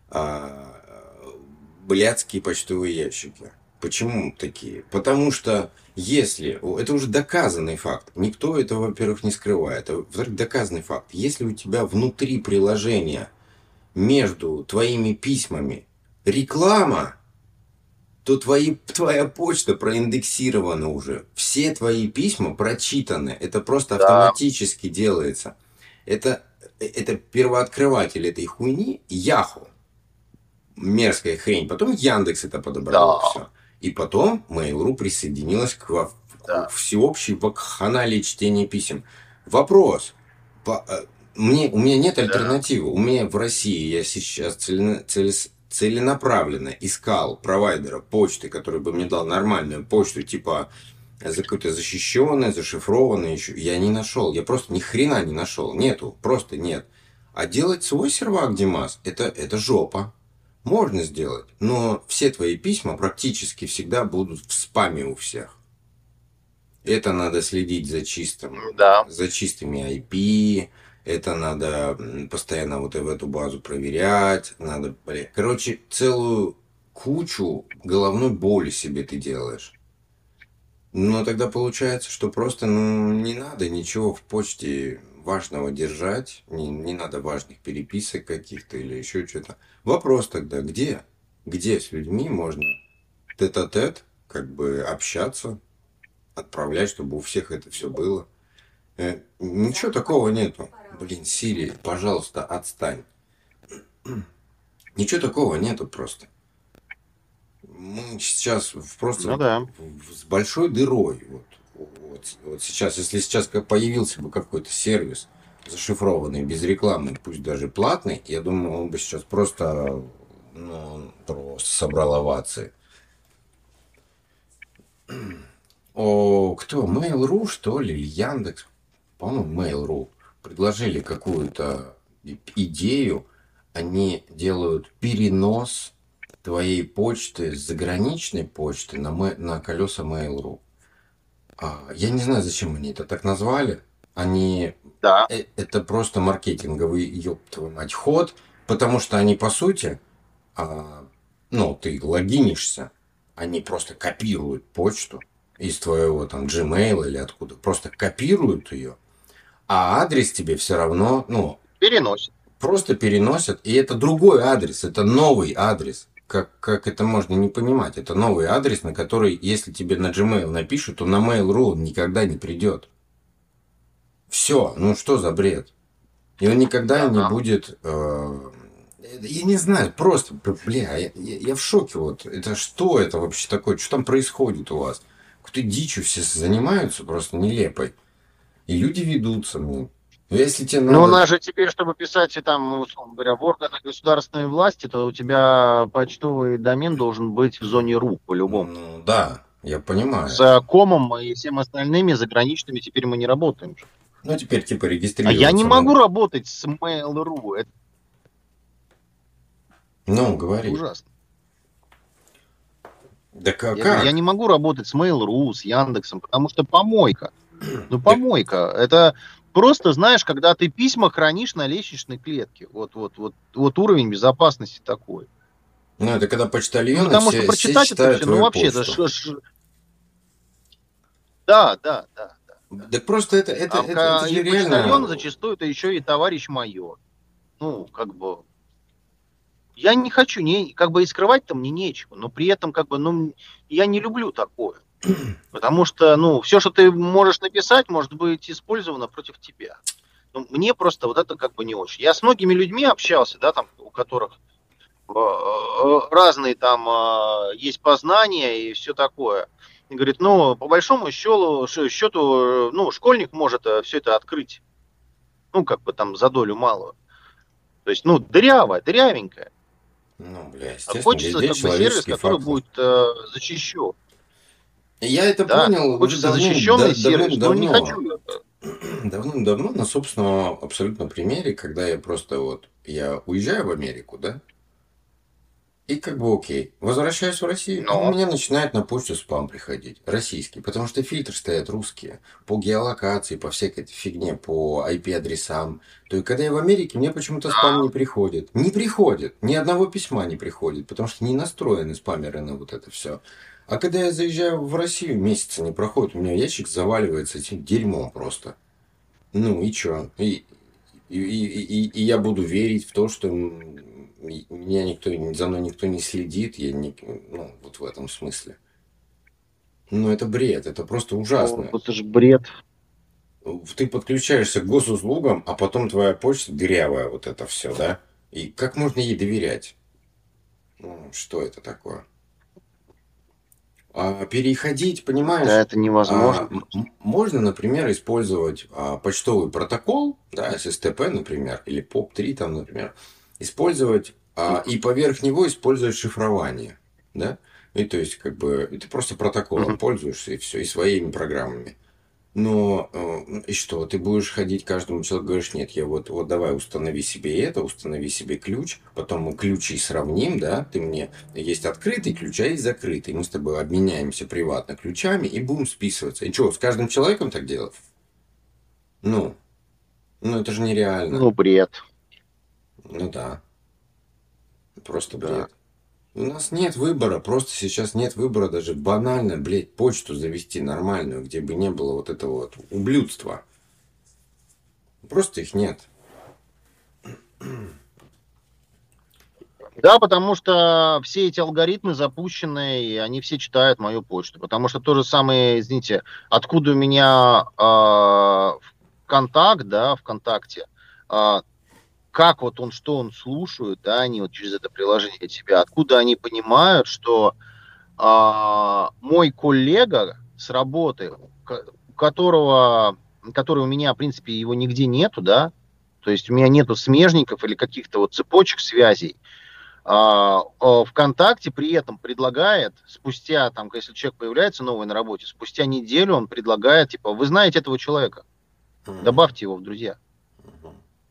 а, блядские почтовые ящики. Почему такие? Потому что если, это уже доказанный факт, никто этого, во-первых, не скрывает, а во-вторых, доказанный факт, если у тебя внутри приложения между твоими письмами реклама, то твои, твоя почта проиндексирована уже. Все твои письма прочитаны. Это просто Да. автоматически делается. Это, это первооткрыватель этой хуйни Яху. Мерзкая хрень. Потом Яндекс это подобрал. Да. всё. И потом Mail.ru присоединилась к, Да. к всеобщей вакханалии чтения писем. Вопрос. По- э, мне, у меня нет альтернативы. У меня в России я сейчас целена- целес- целенаправленно искал провайдера почты, который бы мне дал нормальную почту, типа за какой-то защищенный, зашифрованный еще. Я не нашел. Я просто ни хрена не нашел. Нету. Просто нет. А делать свой сервак, Димас, это, это жопа. Можно сделать, но все твои письма практически всегда будут в спаме у всех. Это надо следить за чистым, Да. за чистыми IP, это надо постоянно вот в эту базу проверять, надо, бля, короче, целую кучу головной боли себе ты делаешь. Но тогда получается, что просто ну, не надо ничего в почте важного держать, не, не надо важных переписок каких-то или еще что-то. Вопрос тогда, где? Где с людьми можно тет-а-тет как бы общаться, отправлять, чтобы у всех это все было? Э, ничего такого нету. Блин, Сири, пожалуйста, отстань. Ничего такого нету просто. Мы сейчас просто Ну да. с большой дырой. Вот, вот, вот сейчас, если сейчас появился бы какой-то сервис зашифрованный, без рекламы, пусть даже платный, я думаю, он бы сейчас просто, ну, просто собрал овации. О, кто? Mail.ru, что ли? Яндекс? По-моему, Mail.ru. Предложили какую-то идею. Они делают перенос твоей почты с заграничной почты на, на колеса Mail.ru. А, я не знаю, зачем они это так назвали. Они Да. э, это просто маркетинговый, ёб твою мать, ход, потому что они, по сути, а, ну, ты логинишься, они просто копируют почту из твоего там Gmail или откуда, просто копируют ее, а адрес тебе все равно, ну, Переносит. просто переносят, и это другой адрес, это новый адрес. Как, как это можно не понимать? Это новый адрес, на который, если тебе на Gmail напишут, то на Mail.ru он никогда не придет. Все, ну что за бред? И он никогда не будет... э, Я не знаю, просто, бля, я, я, я в шоке вот. Это что это вообще такое? Что там происходит у вас? Какой-то дичью все занимаются просто нелепой. И люди ведутся, ну. Если тебе надо... Ну, у нас же теперь, чтобы писать, там, условно говоря, в органах государственной власти, то у тебя почтовый домен должен быть в зоне РУ, по-любому. Ну, да, я понимаю. С комом и всем остальными заграничными теперь мы не работаем. Ну, теперь типа А регистрироваться. я не могу надо. работать с Mail.ru. Это Ну, говори. ужасно. Да как? Я, я не могу работать с Mail.ru, с Яндексом, потому что помойка. [CLEARS THROAT] Ну, помойка. Это просто, знаешь, когда ты письма хранишь на лестничной клетке. Вот, вот, вот, вот уровень безопасности такой. Ну, это когда почтальоны Ну, потому все, что прочитать все это читают все, ну вообще, это почту. ш- ш- Да, да, да. Так просто это, это, а это, это же почтальон реально... зачастую это еще и товарищ майор. Ну, как бы. Я не хочу, не, как бы и скрывать-то мне нечего, но при этом, как бы, ну, я не люблю такое. [CLEARS THROAT] Потому что, ну, все, что ты можешь написать, может быть использовано против тебя. Ну, мне просто вот это как бы не очень. Я с многими людьми общался, да, там, у которых э, э, разные там э, есть познания и все такое. И говорит, ну, по большому счету, счету, ну, школьник может все это открыть. Ну, как бы там за долю малую. То есть, ну, дырявая, дырявенькая. Ну, бля, А хочется как бы сервис, человеческий который фактор. будет э, защищен. Я это Да, понял хочется давным- защищенный да- сервис, но не давным-давно. хочу. Давным-давно на собственном абсолютно примере, когда я просто вот, я уезжаю в Америку, да, и как бы окей, возвращаюсь в Россию, Но. у меня начинает на почту спам приходить, российский, потому что фильтры стоят русские, по геолокации, по всякой этой фигне, по IP-адресам. То и когда я в Америке, мне почему-то спам не приходит. Не приходит, ни одного письма не приходит, потому что не настроены спамеры на вот это все. А когда я заезжаю в Россию, месяца не проходит, у меня ящик заваливается этим дерьмом просто. Ну и чё? И, и, и, и- и я буду верить в то, что меня никто, за мной никто не следит, я не, ну, вот в этом смысле. Ну, это бред, это просто ужасно. Ну, Это же бред. Ты подключаешься к госуслугам, а потом твоя почта дырявая, вот это все, да? И как можно ей доверять? Ну, что это такое? А переходить, понимаешь? Да, это невозможно. А, можно, например, использовать а, почтовый протокол, да, SSTP, например, или POP3, там, например, использовать а, и поверх него использовать шифрование, да, и то есть как бы ты просто протоколом пользуешься и все, и своими программами. Но э, и что, ты будешь ходить каждому человеку, говоришь, нет, я вот, вот давай установи себе это, установи себе ключ, потом мы ключи сравним, да, ты мне, есть открытый ключ, а есть закрытый, мы с тобой обменяемся приватно ключами и будем списываться. И что, с каждым человеком так делать? Ну, ну это же нереально. Ну, бред. Ну да. Просто Да. У нас нет выбора, просто сейчас нет выбора даже банально, блядь, почту завести нормальную, где бы не было вот этого вот ублюдства. Просто их нет. Да, потому что все эти алгоритмы запущены, и они все читают мою почту. Потому что то же самое, извините, откуда у меня э, контакт, да, ВКонтакте, а, как вот он, что он слушает, да, они вот через это приложение тебя, откуда они понимают, что а, мой коллега с работы, у которого, который у меня, в принципе, его нигде нету, да, то есть у меня нету смежников или каких-то вот цепочек связей, а, а, ВКонтакте при этом предлагает, спустя, там, если человек появляется новый на работе, спустя неделю он предлагает, типа, вы знаете этого человека, добавьте его в друзья.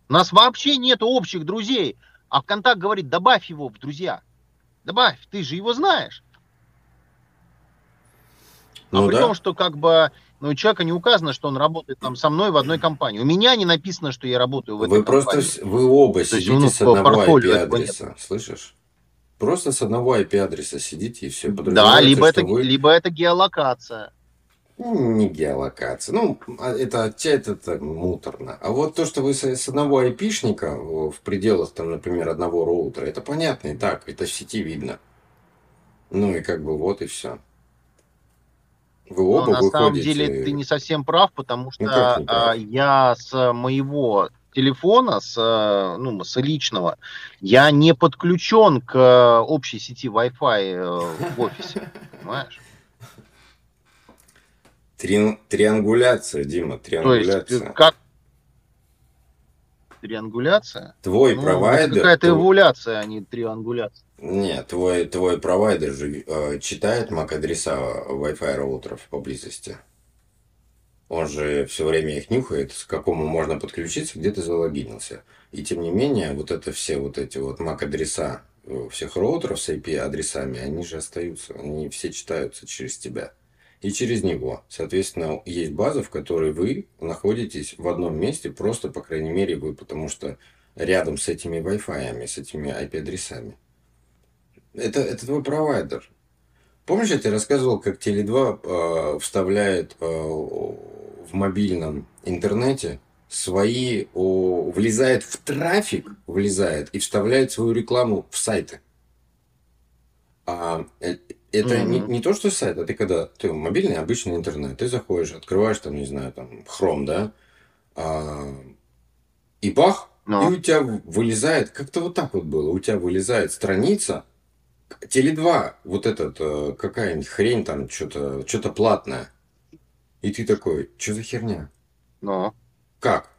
У нас вообще нет общих друзей, а ВКонтакт говорит, добавь его в друзья. Добавь, ты же его знаешь. А Ну при да. том, что как бы ну, у человека не указано, что он работает там со мной в одной компании. У меня не написано, что я работаю в этой Вы просто, компании. вс- вы оба есть, сидите ну, с одного IP-адреса, слышишь? Просто с одного IP-адреса сидите и все. Да, либо это, либо это геолокация. Ну, Не геолокация. Ну, а это отчасти это муторно. А вот то, что вы с, одного айпишника в в пределах, там, например, одного роутера, это понятно и так, это в сети видно. Ну и как бы вот и все. Вы оба Но на самом выходите... деле ты не совсем прав, потому что Ну, как не прав? а, я с моего телефона, с, э, ну, с личного, я не подключен к э, общей сети Wi-Fi в офисе, [LAUGHS] понимаешь? Три, триангуляция, Дима, триангуляция. То есть, как триангуляция? Твой ну, провайдер... Какая-то твой... эволюция, а не триангуляция. Нет, твой, твой провайдер же э, читает MAC-адреса Wi-Fi роутеров поблизости. Он же все время их нюхает, к какому можно подключиться, где ты залогинился. И тем не менее, вот это все вот эти вот MAC-адреса э, всех роутеров с IP-адресами, они же остаются, они все читаются через тебя и через него. Соответственно, есть база, в которой вы находитесь в одном месте, просто, по крайней мере, вы, потому что рядом с этими Wi-Fi, с этими IP-адресами. Это, это твой провайдер. Помнишь, я тебе рассказывал, как Теле2 э, вставляет э, в мобильном интернете свои, о, влезает в трафик, влезает и вставляет свою рекламу в сайты. А, э, это mm-hmm. не, не то, что сайт, а ты когда ты мобильный обычный интернет, ты заходишь, открываешь там, не знаю, там Chrome, да, а, и бах, no. и у тебя вылезает, как-то вот так вот было, у тебя вылезает страница, Теле2, вот этот, э, какая-нибудь хрень там, что-то что платное. И ты такой, что за херня? No. Как?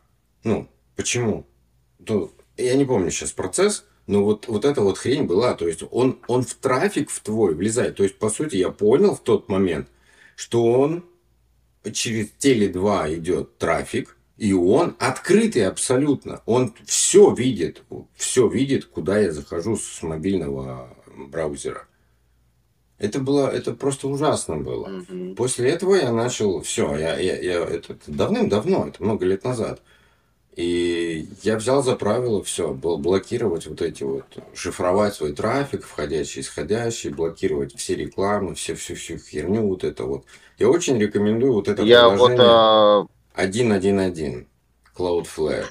Ну, почему? То, я не помню сейчас процесс, но вот, вот эта вот хрень была. То есть он, он в трафик в твой влезает. То есть, по сути, я понял в тот момент, что он через Теле2 идет трафик, и он открытый абсолютно. Он все видит, все видит, куда я захожу с мобильного браузера. Это было, это просто ужасно было. Mm-hmm. После этого я начал, все, я, я, я это давным-давно, это много лет назад. И я взял за правило все, блокировать вот эти вот, шифровать свой трафик, входящий, исходящий, блокировать все рекламы, все, всю, всю херню вот это вот. Я очень рекомендую вот это я приложение а... 1.1.1 Cloudflare.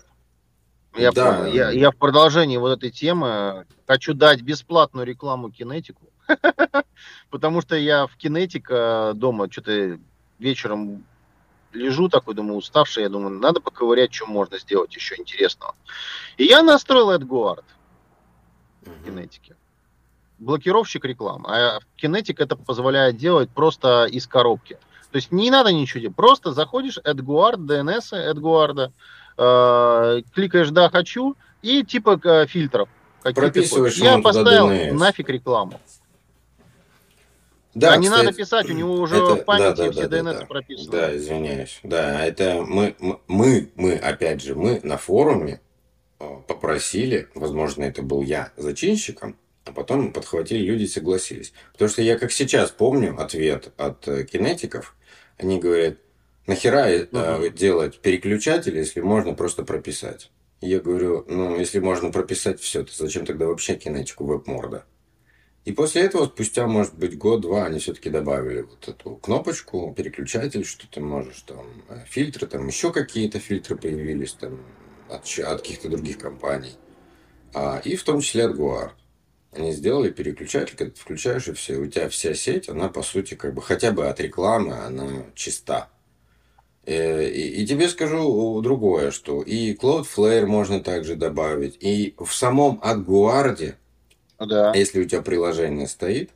Я, да. понял. я, я в продолжении вот этой темы хочу дать бесплатную рекламу кинетику, [LAUGHS] потому что я в кинетика дома что-то вечером лежу такой, думаю, уставший, я думаю, надо поковырять, что можно сделать еще интересного. И я настроил AdGuard в кинетике. Блокировщик рекламы. А кинетик это позволяет делать просто из коробки. То есть не надо ничего делать. Просто заходишь, AdGuard, DNS AdGuard, э, кликаешь «Да, хочу» и типа э, фильтров. Прописываешь Я поставил нафиг рекламу. Да, а не надо писать, у него уже это, в памяти да, да, все да, DNS да, прописаны. Да, извиняюсь. Да, это мы, мы, мы, опять же, мы на форуме э, попросили, возможно, это был я зачинщиком, а потом подхватили люди и согласились. Потому что я как сейчас помню ответ от э, кинетиков, они говорят, нахера угу. делать переключатель, если можно просто прописать. Я говорю, ну, если можно прописать все, то зачем тогда вообще кинетику веб-морда? И после этого, спустя, может быть, год-два, они все-таки добавили вот эту кнопочку, переключатель, что ты можешь там, э, фильтры, там еще какие-то фильтры появились там от, от каких-то других компаний. А, и в том числе от Guard. Они сделали переключатель, когда ты включаешь, и все, у тебя вся сеть, она, по сути, как бы хотя бы от рекламы, она чиста. Э, и, и тебе скажу другое, что и Cloudflare можно также добавить, и в самом AdGuard да. Если у тебя приложение стоит,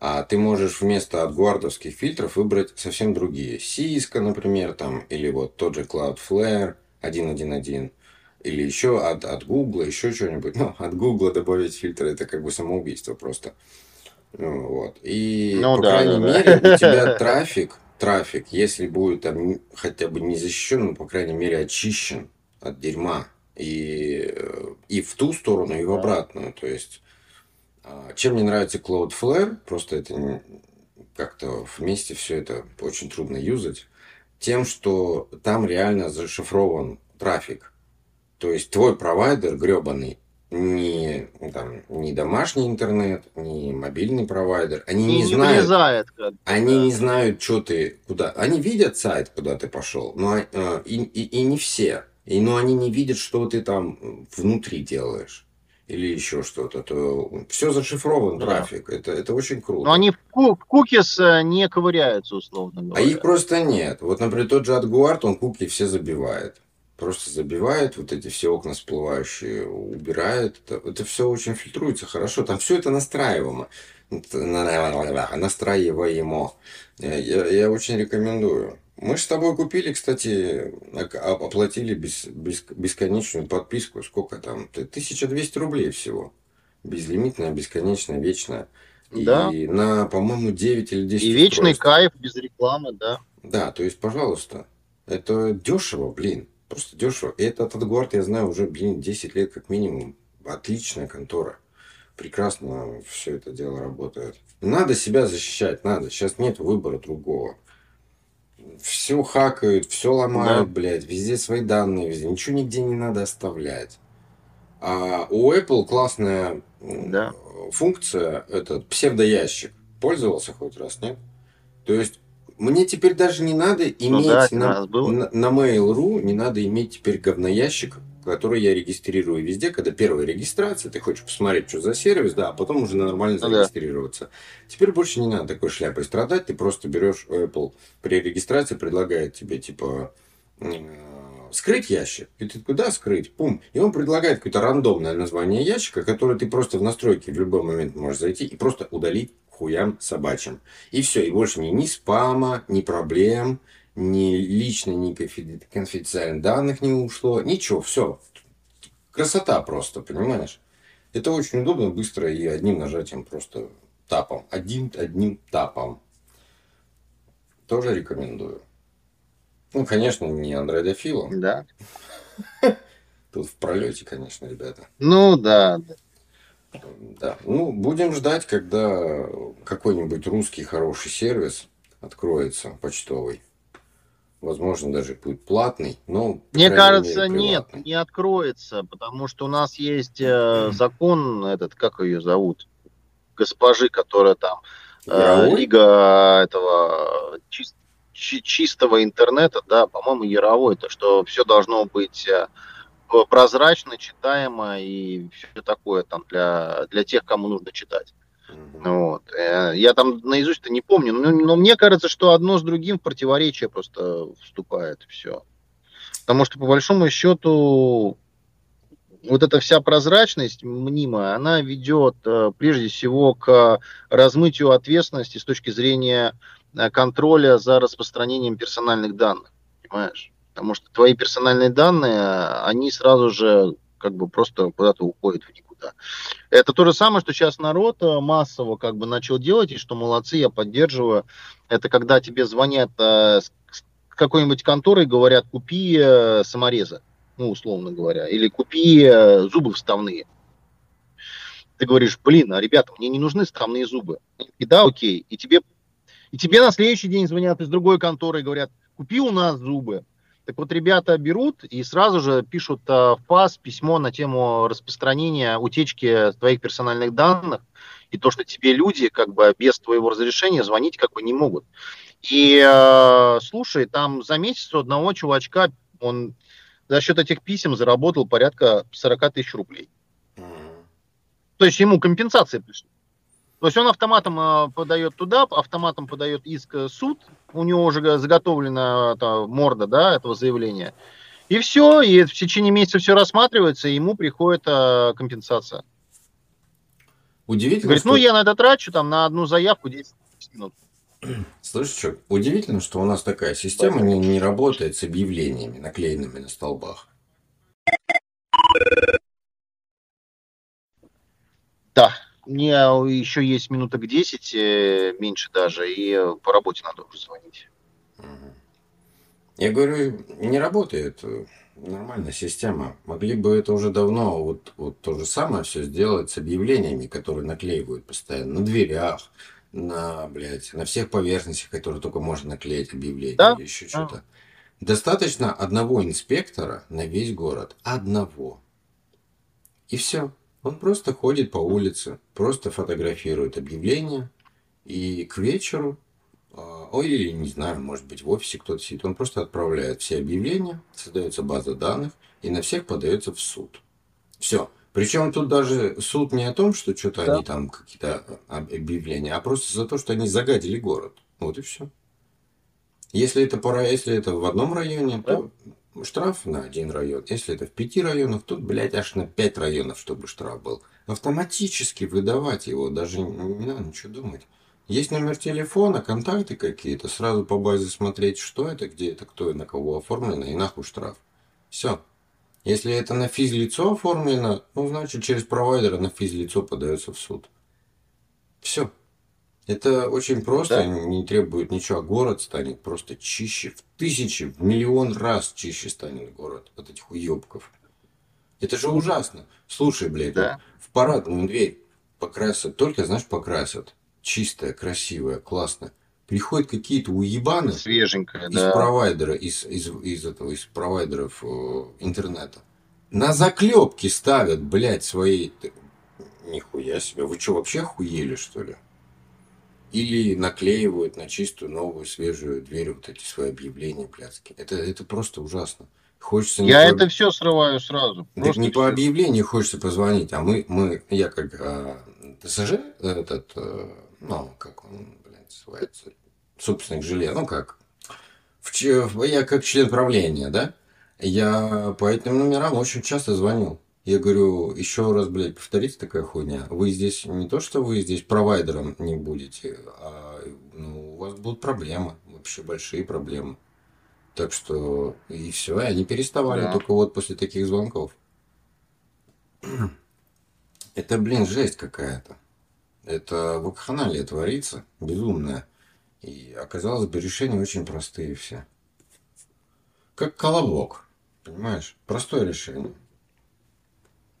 а ты можешь вместо отгуардовских фильтров выбрать совсем другие. Cisco, например, там, или вот тот же Cloudflare 1.1.1, или еще от, от Google, еще что-нибудь. Ну, от Google добавить фильтры это как бы самоубийство просто. Ну, вот. И, ну, по да, крайней да, мере, да. у тебя трафик, трафик, если будет там хотя бы не защищен, но, по крайней мере, очищен от дерьма. И, э, и в ту сторону, и в обратную. То есть а, чем мне нравится Cloudflare, просто это как-то вместе все это очень трудно юзать, тем, что там реально зашифрован трафик. То есть твой провайдер гребаный не, там, не домашний интернет, не мобильный провайдер. Они не, не знают. Влезает, как они не знают, что ты куда. Они видят сайт, куда ты пошел, но э, и, и, и не все. И, но они не видят, что ты там внутри делаешь или еще что-то, то все зашифрован да. трафик. Это, это очень круто. Но они в, ку- в кукис э, не ковыряются, условно говоря. А их просто нет. Вот, например, тот же AdGuard, он куки все забивает. просто забивает вот эти все окна всплывающие, убирает. Это, это все очень фильтруется хорошо. Там все это настраиваемо. Настраиваемо. Я, я очень рекомендую. Мы же с тобой купили, кстати, оплатили без, без, бесконечную подписку. Сколько там? 1200 рублей всего. Безлимитная, бесконечная, вечная. Да. И на, по-моему, 9 или 10 И вечный устройств. кайф без рекламы, да. Да, то есть, пожалуйста. Это дешево, блин. Просто дешево. И этот, этот город я знаю уже, блин, 10 лет как минимум. Отличная контора. Прекрасно все это дело работает. Надо себя защищать, надо. Сейчас нет выбора другого. Все хакают, все ломают, да. блядь. Везде свои данные, везде. Ничего нигде не надо оставлять. А у Apple классная да. функция, этот псевдоящик. Пользовался хоть раз, нет? То есть мне теперь даже не надо иметь ну, да, на, на, на Mail.ru, не надо иметь теперь говноящик, который я регистрирую везде, когда первая регистрация, ты хочешь посмотреть, что за сервис, да, а потом уже нормально ну зарегистрироваться. да. Теперь больше не надо такой шляпой страдать, ты просто берешь Apple при регистрации, предлагает тебе типа скрыть ящик. И ты куда скрыть? Пум. И он предлагает какое-то рандомное название ящика, которое ты просто в настройке в любой момент можешь зайти и просто удалить хуям собачьим. И все, и больше ни, ни спама, ни проблем, ни лично, ни конфиденциальных данных не ушло, ничего, все. Красота просто, понимаешь? Это очень удобно, быстро и одним нажатием просто тапом. Один, одним тапом. Тоже рекомендую. Ну, конечно, не андроидофилом. Да. [LAUGHS] Тут в пролете, конечно, ребята. Ну, да. Да. Ну, будем ждать, когда какой-нибудь русский хороший сервис откроется, почтовый. Возможно, даже будет платный, но... Мне кажется, мере, нет, не откроется, потому что у нас есть э, закон, этот, как ее зовут, госпожи, которая там, э, лига этого чист, чи, чистого интернета, да, по-моему, Яровой, то что все должно быть э, прозрачно, читаемо и все такое там для, для тех, кому нужно читать. Вот. Э, я там наизусть-то не помню, но, но мне кажется, что одно с другим в противоречие просто вступает все. Потому что, по большому счету, вот эта вся прозрачность мнимая, она ведет э, прежде всего к размытию ответственности с точки зрения э, контроля за распространением персональных данных. Понимаешь? Потому что твои персональные данные, они сразу же как бы просто куда-то уходят в никуда. Это то же самое, что сейчас народ э, массово как бы начал делать, и что молодцы, я поддерживаю. Это когда тебе звонят э, с какой-нибудь конторы и говорят, купи э, саморезы, ну, условно говоря, или купи э, зубы вставные. Ты говоришь, блин, а ребята, мне не нужны вставные зубы. И да, окей. И тебе, и тебе на следующий день звонят из другой конторы и говорят, купи у нас зубы. Так вот, ребята берут и сразу же пишут э, в ПАС письмо на тему распространения утечки твоих персональных данных и то, что тебе люди как бы без твоего разрешения звонить как бы не могут. И э, слушай, там за месяц у одного чувачка он за счет этих писем заработал порядка 40 тысяч рублей. То есть ему компенсации пришли. То есть он автоматом э, подает туда, автоматом подает иск в суд, у него уже заготовлена это, морда да, этого заявления. И все, и в течение месяца все рассматривается, и ему приходит а, компенсация. Удивительно. Говорит, что... ну я на это трачу там на одну заявку 10 минут. Слышишь, что удивительно, что у нас такая система не, не работает с объявлениями, наклеенными на столбах. Да, мне еще есть минуток 10, э, меньше даже, и по работе надо уже звонить. Я говорю, не работает. Нормальная система. Могли бы это уже давно, вот, вот то же самое все сделать с объявлениями, которые наклеивают постоянно на дверях, на, блядь, на всех поверхностях, которые только можно наклеить объявления да? или еще что-то. Достаточно одного инспектора на весь город. Одного. И все. Он просто ходит по улице, просто фотографирует объявления, и к вечеру, а, ой, или не знаю, может быть в офисе кто-то сидит, он просто отправляет все объявления, создается база данных, и на всех подается в суд. Все. Причем тут даже суд не о том, что что-то да. они там какие-то объявления, а просто за то, что они загадили город. Вот и все. Если это пора, если это в одном районе, да. то штраф на один район. Если это в пяти районах, тут, блядь, аж на пять районов, чтобы штраф был. Автоматически выдавать его, даже не надо ничего думать. Есть номер телефона, контакты какие-то, сразу по базе смотреть, что это, где это, кто и на кого оформлено, и нахуй штраф. Все. Если это на физлицо оформлено, ну, значит, через провайдера на физлицо подается в суд. Все. Это очень просто, Да. не требует ничего. А город станет просто чище, в тысячи, в миллион раз чище станет город от этих уебков. Это же ужасно. Слушай, блядь, Да. в парадную дверь покрасят, только, знаешь, покрасят. Чистая, красивая, классно. Приходят какие-то уебаны Свеженькая, из да. провайдера, из, из, из этого, из провайдеров э, интернета. На заклепки ставят, блядь, свои... Нихуя себе. Вы что, вообще охуели, что ли? Или наклеивают на чистую, новую, свежую дверь вот эти свои объявления, блядские. Это, это просто ужасно. Хочется Я по- это все срываю сразу. так не по всё. объявлению хочется позвонить, а мы, мы я как э, ТСЖ, этот, э, ну, как он, блядь, называется, собственник жилья, ну как, в- я как член правления, да, я по этим номерам очень часто звонил. Я говорю, еще раз, блядь, повторите такая хуйня. Вы здесь не то, что вы здесь провайдером не будете, а ну, у вас будут проблемы, вообще большие проблемы. Так что и все, и они переставали Да. только вот после таких звонков. [CLEARS THROAT] Это, блин, жесть какая-то. Это вакханалия творится, безумная. И оказалось бы решения очень простые все. Как колобок, понимаешь? Простое решение.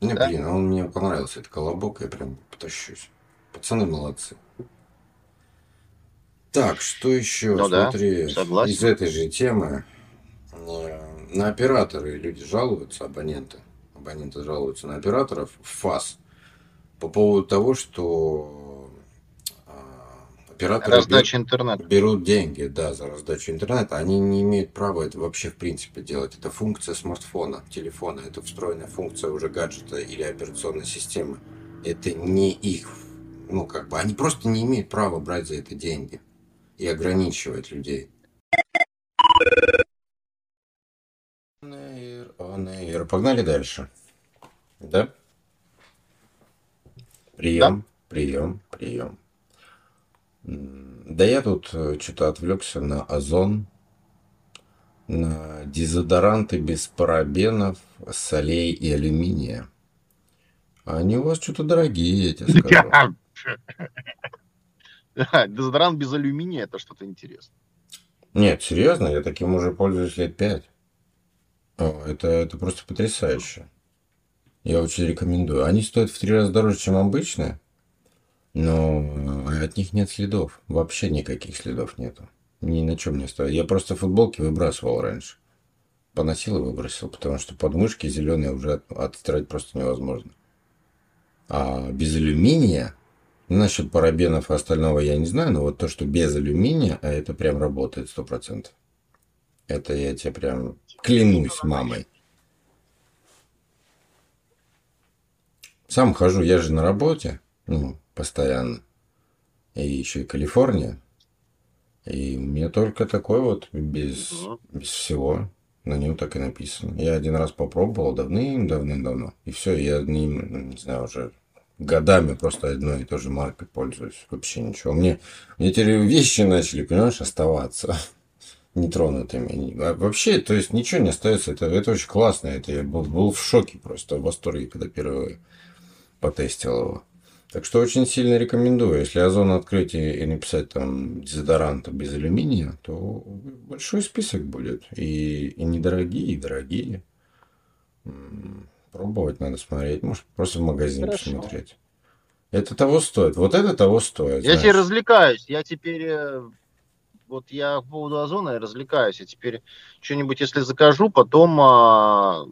Не, Да. блин, он мне понравился, этот колобок, я прям потащусь. Пацаны молодцы. Так, что еще? Ну да, Смотри, согласен. из этой же темы. э, На операторы люди жалуются, абоненты. Абоненты жалуются на операторов ФАС по поводу того, что а, операторы Раздача интернета. берут деньги, да, за раздачу интернета, они не имеют права это вообще в принципе делать. Это функция смартфона, телефона, это встроенная функция уже гаджета или операционной системы. Это не их, ну как бы, они просто не имеют права брать за это деньги и ограничивать людей. On air, on air. Погнали дальше. Да? Прием, прием, прием. Да я тут что-то отвлекся на озон, на дезодоранты без парабенов, солей и алюминия. Они у вас что-то дорогие, я тебе скажу. [LAUGHS] Дезодорант без алюминия это что-то интересное. Нет, серьезно, я таким уже пользуюсь лет пять. Это, это просто потрясающе. Я очень рекомендую. Они стоят в три раза дороже, чем обычные, но от них нет следов. Вообще никаких следов нету. Ни на чем не стоят. Я просто футболки выбрасывал раньше. Поносил и выбросил, потому что подмышки зеленые уже от- отстирать просто невозможно. А без алюминия, насчет парабенов и остального я не знаю, но вот то, что без алюминия, а это прям работает сто процентов. Это я тебе прям клянусь мамой. Сам хожу, я же на работе, ну, постоянно. И еще и Калифорния. И у меня только такой вот, без, Мгм. без всего. На нем так и написано. Я один раз попробовал давным-давным-давно. И все, я ним, ну, не знаю, уже годами просто одной и той же маркой пользуюсь. Вообще ничего. Мне, мне теперь вещи начали, понимаешь, оставаться [LAUGHS] нетронутыми. Вообще, то есть ничего не остается. Это, это очень классно. Это я был, был в шоке просто, в восторге, когда первый потестил его. Так что очень сильно рекомендую. Если озон открыть и, написать там дезодоранта без алюминия, то большой список будет. И, и недорогие, и дорогие. Пробовать надо смотреть. Может, просто в магазине Хорошо. посмотреть. Это того стоит. Вот это того стоит. Я знаешь. теперь развлекаюсь. Я теперь... э, Вот я по поводу озона я развлекаюсь. Я теперь что-нибудь, если закажу, потом а,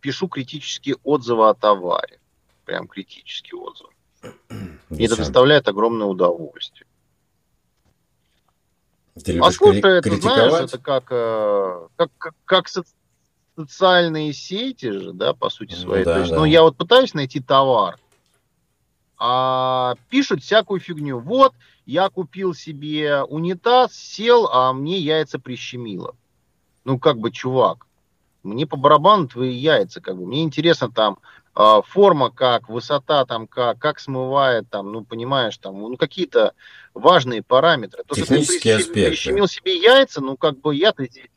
пишу критические отзывы о товаре. Прям критические отзывы. И это доставляет огромное удовольствие. Ты А слушай, это знаешь, это как, э, как, как, как соци- социальные сети же, да, по сути Ну своей. да, То есть, да. ну, я вот пытаюсь найти товар, а пишут всякую фигню. Вот, я купил себе унитаз, сел, а мне яйца прищемило. Ну, как бы, чувак, Мне по барабану твои яйца, как бы. Мне интересно там форма как, высота там как, как смывает там, ну, понимаешь, там, ну, какие-то важные параметры. То, Технические что ты прищемил, прищемил себе яйца, ну, как бы я-то здесь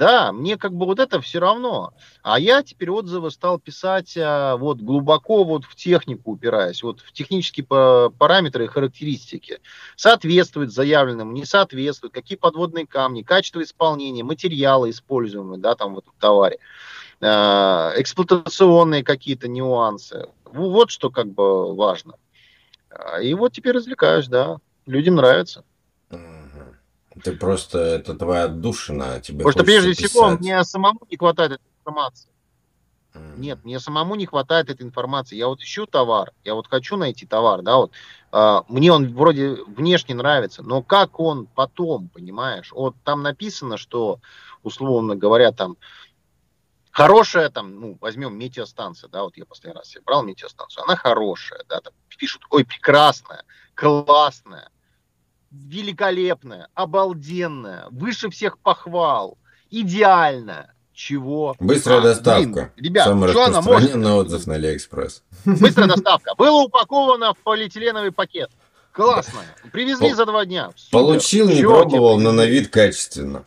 да, мне как бы вот это все равно. А я теперь отзывы стал писать а, вот глубоко вот в технику упираясь, вот в технические параметры и характеристики. Соответствует заявленному, не соответствует, какие подводные камни, качество исполнения, материалы используемые, да, там в этом товаре, а, эксплуатационные какие-то нюансы. Вот что как бы важно. А, и вот теперь развлекаюсь, да. Людям нравится. Ты просто, это твоя отдушина, тебе Потому что прежде писать. всего мне самому не хватает этой информации. Mm. Нет, мне самому не хватает этой информации. Я вот ищу товар, я вот хочу найти товар, да, вот. А, мне он вроде внешне нравится, но как он потом, понимаешь? Вот там написано, что, условно говоря, там, хорошая, там, ну, возьмем метеостанция, да, вот я последний раз себе брал метеостанцию, она хорошая, да, там пишут, ой, прекрасная, классная, великолепная, обалденная, выше всех похвал, идеальная. Чего? Быстрая а, доставка. Блин, ребят, Самый что она может? отзыв на Алиэкспресс. Быстрая [LAUGHS] доставка. Было упаковано в полиэтиленовый пакет. Классно. Привезли за два дня. Получил, не пробовал, но на вид качественно.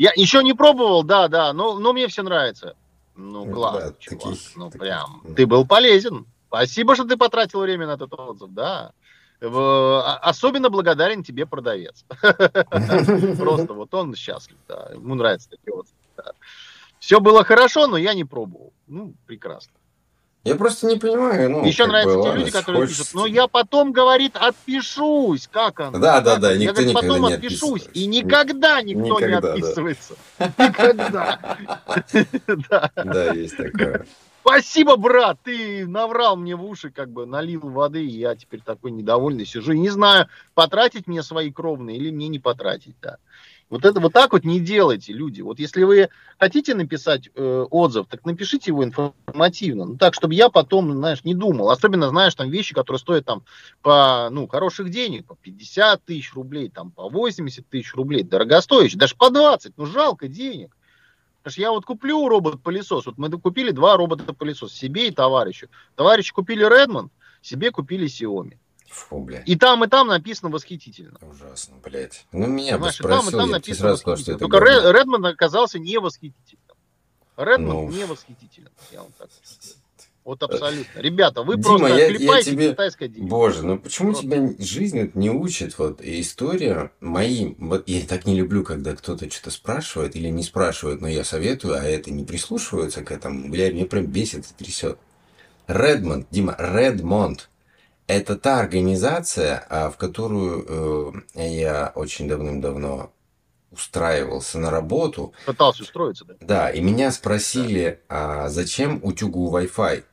Я еще не пробовал, да, да, но, но мне все нравится. Ну, ну классно, да, чувак. Таких, ну, таких, прям. Да. Ты был полезен. Спасибо, что ты потратил время на этот отзыв, да. А, особенно благодарен тебе продавец. [LAUGHS] Просто вот он счастлив, да. Ему нравится такие вот. Все было хорошо, но я не пробовал. Ну, прекрасно. Я просто не понимаю. Ну, Еще нравятся бы, те люди, которые хочешь... пишут, но я потом, говорит, отпишусь. Как оно? Да, да, да, никто я, говорит, потом не отпишусь. И никогда никто никогда, не отписывается. Никогда. [LAUGHS] Да, есть такое. Спасибо, брат, ты наврал мне в уши, как бы налил воды, и я теперь такой недовольный сижу. И не знаю, потратить мне свои кровные или мне не потратить, да. Вот это вот так вот не делайте, люди. Вот если вы хотите написать э, отзыв, так напишите его информативно, ну так, чтобы я потом, знаешь, не думал. Особенно, знаешь, там вещи, которые стоят там по, ну, хороших денег, по 50 тысяч рублей, там по 80 тысяч рублей, дорогостоящие, даже по 20, ну жалко денег. Потому что я вот куплю робот-пылесос. Вот мы купили два робота-пылесоса, себе и товарищу. Товарищи купили Redmond, себе купили Xiaomi. Фу, блядь. И там, и там написано восхитительно. Ужасно, блядь. Ну, меня Понимаешь, бы спросил, там, и там написано сразу сказал, что это Только Redmond оказался не восхитительным. Redmond ну... не восхитительным. Я вам так [LAUGHS] вот абсолютно. Ребята, вы Дима, просто я, я тебе... китайское деньги. Боже, ну почему просто. тебя жизнь не учит? Вот история моим. Вот я так не люблю, когда кто-то что-то спрашивает или не спрашивает, но я советую, а это не прислушиваются к этому. Бля, мне прям бесит и трясет. Редмонд, Дима, Редмонд. Это та организация, а, в которую э, я очень давным-давно устраивался на работу. Пытался устроиться, да? Да, и меня спросили, а зачем утюгу Wi-Fi?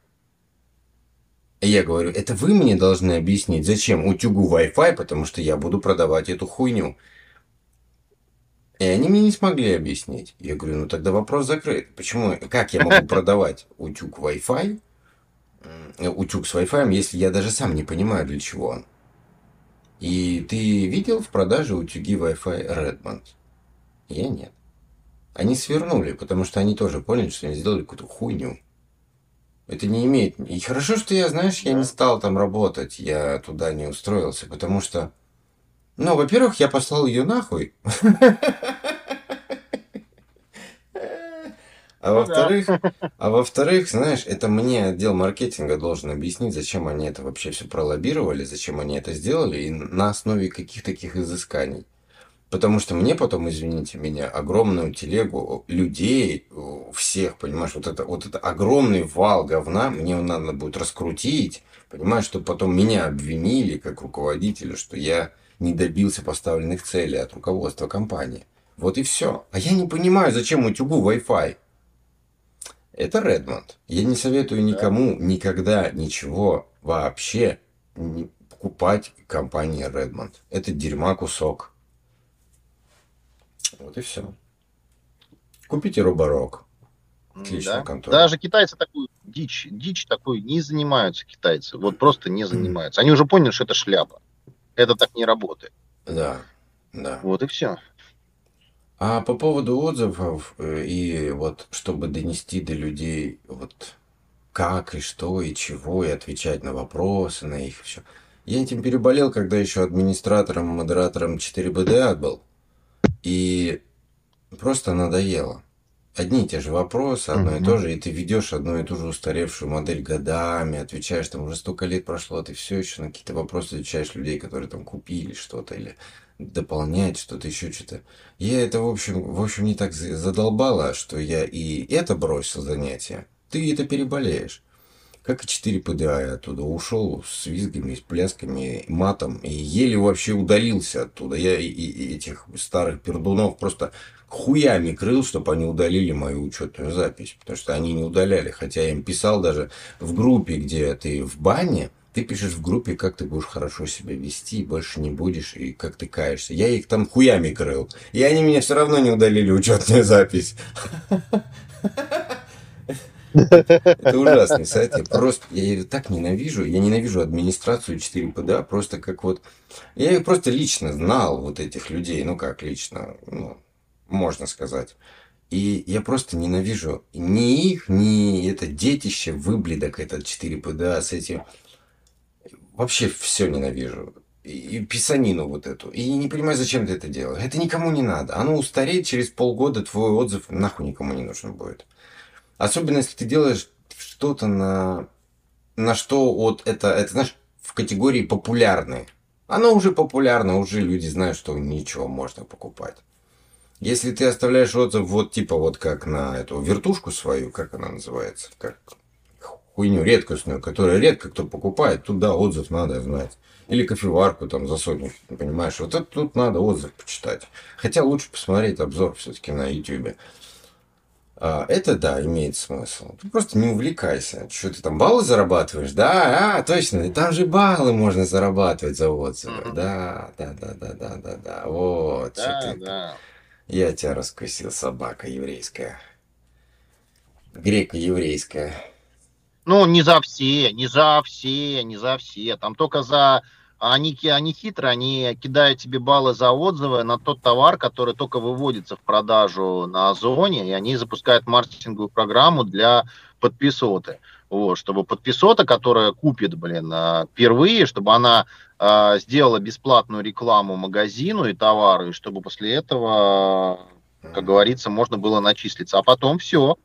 И я говорю, это вы мне должны объяснить, зачем утюгу Wi-Fi, потому что я буду продавать эту хуйню. И они мне не смогли объяснить. Я говорю, ну тогда вопрос закрыт. Почему, как я могу [LAUGHS] продавать утюг Wi-Fi, утюг с Wi-Fi, если я даже сам не понимаю, для чего он? И ты видел в продаже утюги Wi-Fi Redmond? Я нет. Они свернули, потому что они тоже поняли, что они сделали какую-то хуйню. Это не имеет... И хорошо, что я, знаешь, я не стал там работать, я туда не устроился, потому что... Ну, во-первых, я послал ее нахуй. [LAUGHS] А ну во-вторых, а во-вторых, знаешь, это мне отдел маркетинга должен объяснить, зачем они это вообще все пролоббировали, зачем они это сделали, и на основе каких таких изысканий. Потому что мне потом, извините меня, огромную телегу людей, всех, понимаешь, вот это, вот это огромный вал говна, мне надо будет раскрутить, понимаешь, чтобы потом меня обвинили как руководителя, что я не добился поставленных целей от руководства компании. Вот и все. А я не понимаю, зачем утюгу Wi-Fi. Это Redmond. Я не советую никому никогда ничего вообще не покупать компании Redmond. Это дерьма кусок. Вот и все. Купите Роборок. Отличная да? контора. Даже китайцы такую дичь, дичь такой не занимаются китайцы. Вот просто не занимаются. Они уже поняли, что это шляпа. Это так не работает. Да, да. Вот и все. А по поводу отзывов э, и вот чтобы донести до людей вот как и что и чего и отвечать на вопросы на их все. Я этим переболел, когда еще администратором, модератором 4BDA был. И просто надоело. Одни и те же вопросы, одно и то же, и ты ведешь одну и ту же устаревшую модель годами, отвечаешь, там уже столько лет прошло, а ты все еще на какие-то вопросы отвечаешь людей, которые там купили что-то или дополнять что-то, еще что-то. Я это, в общем, в общем, не так задолбало, что я и это бросил занятие. Ты это переболеешь. Как и 4 ПДА я оттуда ушел с визгами, с плясками, матом. И еле вообще удалился оттуда. Я и, и этих старых пердунов просто хуями крыл, чтобы они удалили мою учетную запись. Потому что они не удаляли. Хотя я им писал даже в группе, где ты в бане, ты пишешь в группе, как ты будешь хорошо себя вести, больше не будешь, и как ты каешься. Я их там хуями крыл. И они меня все равно не удалили учетную запись. Это ужасный сайт. Я просто, я ее так ненавижу. Я ненавижу администрацию 4ПДА, просто как вот... Я их просто лично знал, вот этих людей. Ну, как лично, ну, можно сказать. И я просто ненавижу ни их, ни это детище, выбледок этот 4ПДА с этим вообще все ненавижу. И писанину вот эту. И не понимаю, зачем ты это делаешь. Это никому не надо. Оно устареет через полгода, твой отзыв нахуй никому не нужен будет. Особенно, если ты делаешь что-то на, на что вот это, это, знаешь, в категории популярный. Оно уже популярно, уже люди знают, что ничего можно покупать. Если ты оставляешь отзыв вот типа вот как на эту вертушку свою, как она называется, как хуйню редкостную, которую редко кто покупает, тут да, отзыв надо знать. Или кофеварку там за сотню, понимаешь, вот это тут надо отзыв почитать. Хотя лучше посмотреть обзор все-таки на YouTube. А, это да, имеет смысл. Ты просто не увлекайся. Что ты там баллы зарабатываешь? Да, а, точно, там же баллы можно зарабатывать за отзывы. Mm-hmm. Да, да, да, да, да, да, да. Вот. Да, ты... Я тебя раскусил, собака еврейская. Грека еврейская. Ну, не за все, не за все, не за все. Там только за... Они, они хитрые, они кидают тебе баллы за отзывы на тот товар, который только выводится в продажу на Озоне, и они запускают маркетинговую программу для подписоты. Вот, чтобы подписота, которая купит, блин, а, впервые, чтобы она э, сделала бесплатную рекламу магазину и товару, и чтобы после этого, как говорится, можно было начислиться. А потом все.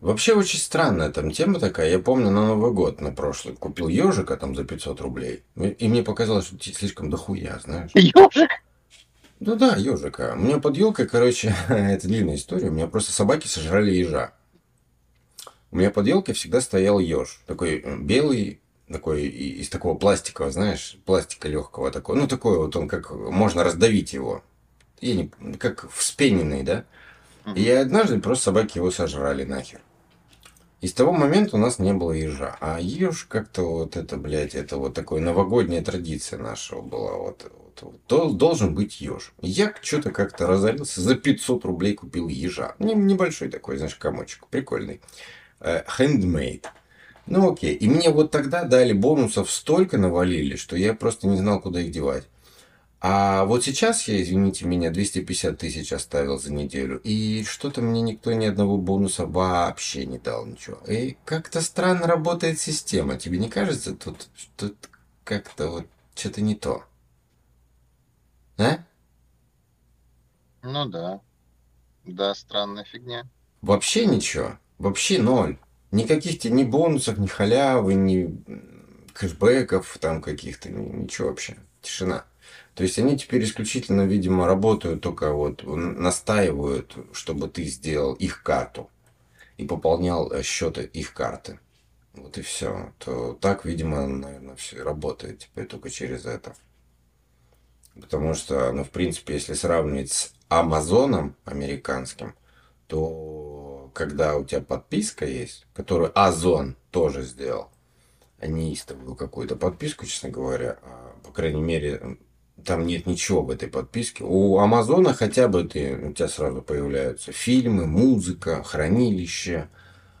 Вообще очень странная там тема такая. Я помню на Новый год на прошлый купил ежика там за 500 рублей. И мне показалось, что слишком дохуя, знаешь. Ежик? Ну да, ежика. У меня под елкой, короче, [LAUGHS] это длинная история. У меня просто собаки сожрали ежа. У меня под елкой всегда стоял еж. Такой э, белый, такой из такого пластикового, знаешь, пластика легкого такого. Ну, такой вот он, как можно раздавить его. И не, как вспененный, да? И однажды просто собаки его сожрали нахер. И с того момента у нас не было ежа. А еж как-то вот это, блядь, это вот такая новогодняя традиция нашего была. Вот, вот, вот. Должен быть еж. Я что-то как-то разорился. За 500 рублей купил ежа. Небольшой такой, знаешь, комочек. Прикольный. Handmade. Э, ну окей. И мне вот тогда дали бонусов столько навалили, что я просто не знал, куда их девать. А вот сейчас я, извините меня, 250 тысяч оставил за неделю, и что-то мне никто ни одного бонуса вообще не дал ничего. И как-то странно работает система. Тебе не кажется, тут, тут как-то вот что-то не то? А? Ну да. Да, странная фигня. Вообще ничего. Вообще ноль. Никаких тебе ни бонусов, ни халявы, ни кэшбэков там каких-то, ничего вообще. Тишина. То есть они теперь исключительно, видимо, работают только вот, настаивают, чтобы ты сделал их карту и пополнял э, счеты их карты. Вот и все. То так, видимо, наверное, все работает теперь только через это. Потому что, ну, в принципе, если сравнивать с Амазоном американским, то когда у тебя подписка есть, которую Озон тоже сделал, а неистовую какую-то подписку, честно говоря, а, по крайней мере, там нет ничего в этой подписке. У Амазона хотя бы ты, у тебя сразу появляются фильмы, музыка, хранилище,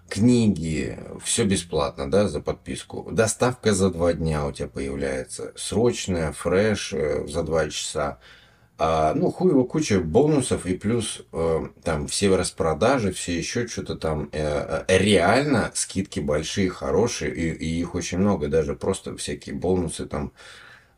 книги, все бесплатно, да, за подписку. Доставка за два дня у тебя появляется, срочная, фреш э, за два часа. А, ну, хуй его куча бонусов и плюс э, там все распродажи, все еще что-то там. Э, э, реально скидки большие, хорошие, и, и их очень много, даже просто всякие бонусы там,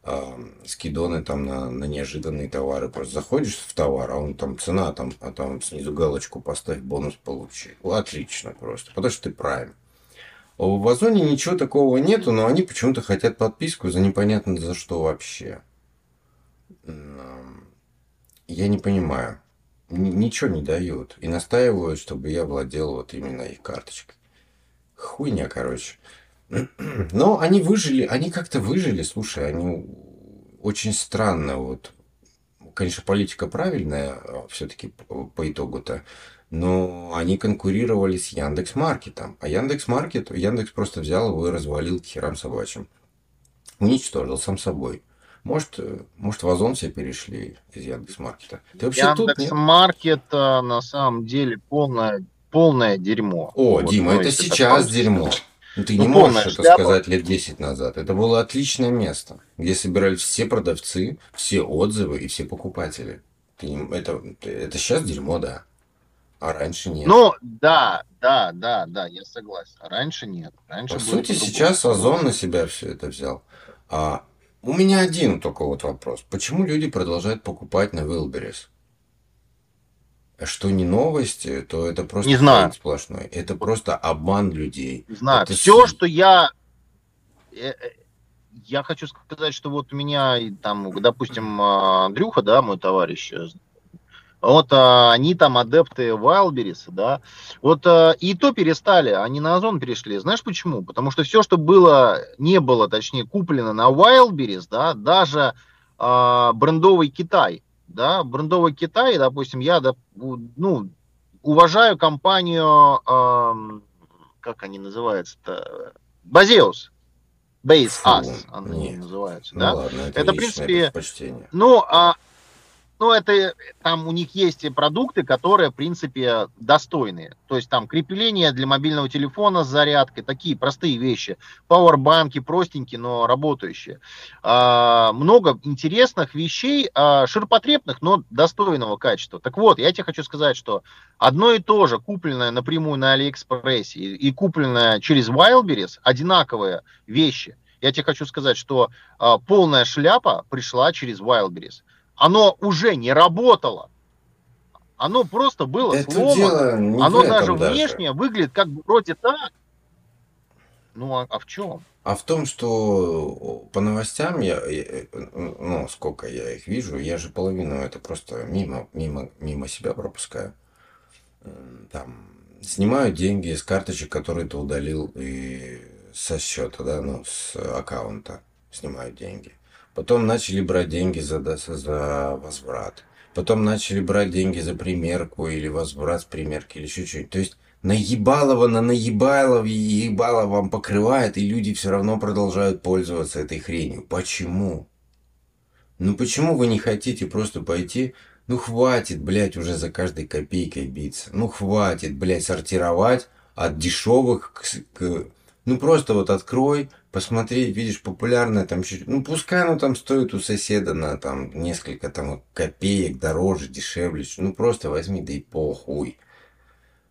э, скидоны там на, на неожиданные товары. Просто заходишь в товар, а он там цена, там, а там снизу галочку поставь, бонус получи. Отлично просто, потому что ты правильно. В Озоне ничего такого нету, но они почему-то хотят подписку за непонятно за что вообще я не понимаю. Ничего не дают. И настаивают, чтобы я владел вот именно их карточкой. Хуйня, короче. [CLEARS THROAT] Но они выжили, они как-то выжили, слушай, они очень странно, вот, конечно, политика правильная а, все-таки по итогу-то, но они конкурировали с Яндекс Маркетом, а Яндекс Маркет, Яндекс просто взял его и развалил к херам собачьим. Уничтожил сам собой. Может, э, может в Озон все перешли из Яндекс.Маркета. Ты вообще Яндекс.Маркет тут на самом деле полное, полное дерьмо. О, вот, Дима, это сейчас это дерьмо. Ну, ты ну, не можешь это шляпа. сказать лет 10 назад. Это было отличное место, где собирались все продавцы, все отзывы и все покупатели. Ты, это, это сейчас дерьмо, да. А раньше нет. Ну, да, да, да, да, я согласен. Раньше нет. Раньше По сути, сейчас Озон на себя все это взял. А у меня один только вот вопрос. Почему люди продолжают покупать на Wildberries? Что не новости, то это просто не знаю. сплошной. Это просто обман людей. Не знаю. Это Все, с... что я... Э, э, я хочу сказать, что вот у меня, там, допустим, а, Андрюха, да, мой товарищ, э, вот а, они там адепты Wildberries, да. Вот а, и то перестали, они на Озон перешли. Знаешь почему? Потому что все, что было, не было, точнее, куплено на Wildberries, да, даже а, брендовый Китай, да, брендовый Китай, допустим, я, ну, уважаю компанию, а, как они называются-то, Базеус. Base Us, они называются, ну, да? Ладно, это, это в принципе, ну, а, ну, это там у них есть продукты, которые, в принципе, достойные. То есть там крепление для мобильного телефона с зарядкой, такие простые вещи. Пауэрбанки простенькие, но работающие. А, много интересных вещей, а, ширпотребных, но достойного качества. Так вот, я тебе хочу сказать, что одно и то же, купленное напрямую на Алиэкспрессе и, и купленное через Wildberries, одинаковые вещи. Я тебе хочу сказать, что а, полная шляпа пришла через Wildberries оно уже не работало. Оно просто было Это сломано. Оно даже внешне выглядит как бы вроде так. Ну, а, а в чем? А в том, что по новостям я, я, ну, сколько я их вижу, я же половину это просто мимо, мимо, мимо себя пропускаю. Там снимают деньги с карточек, которые ты удалил и со счета, да, ну, с аккаунта снимают деньги. Потом начали брать деньги за, за возврат. Потом начали брать деньги за примерку или возврат с примерки или еще что-нибудь. То есть наебалово на наебалово ебало вам покрывает, и люди все равно продолжают пользоваться этой хренью. Почему? Ну почему вы не хотите просто пойти ну хватит, блядь, уже за каждой копейкой биться. Ну хватит, блядь, сортировать от дешевых к... Ну просто вот открой, посмотреть, видишь, популярное там чуть, ну пускай оно там стоит у соседа на там несколько там копеек дороже, дешевле, ну просто возьми, да и похуй.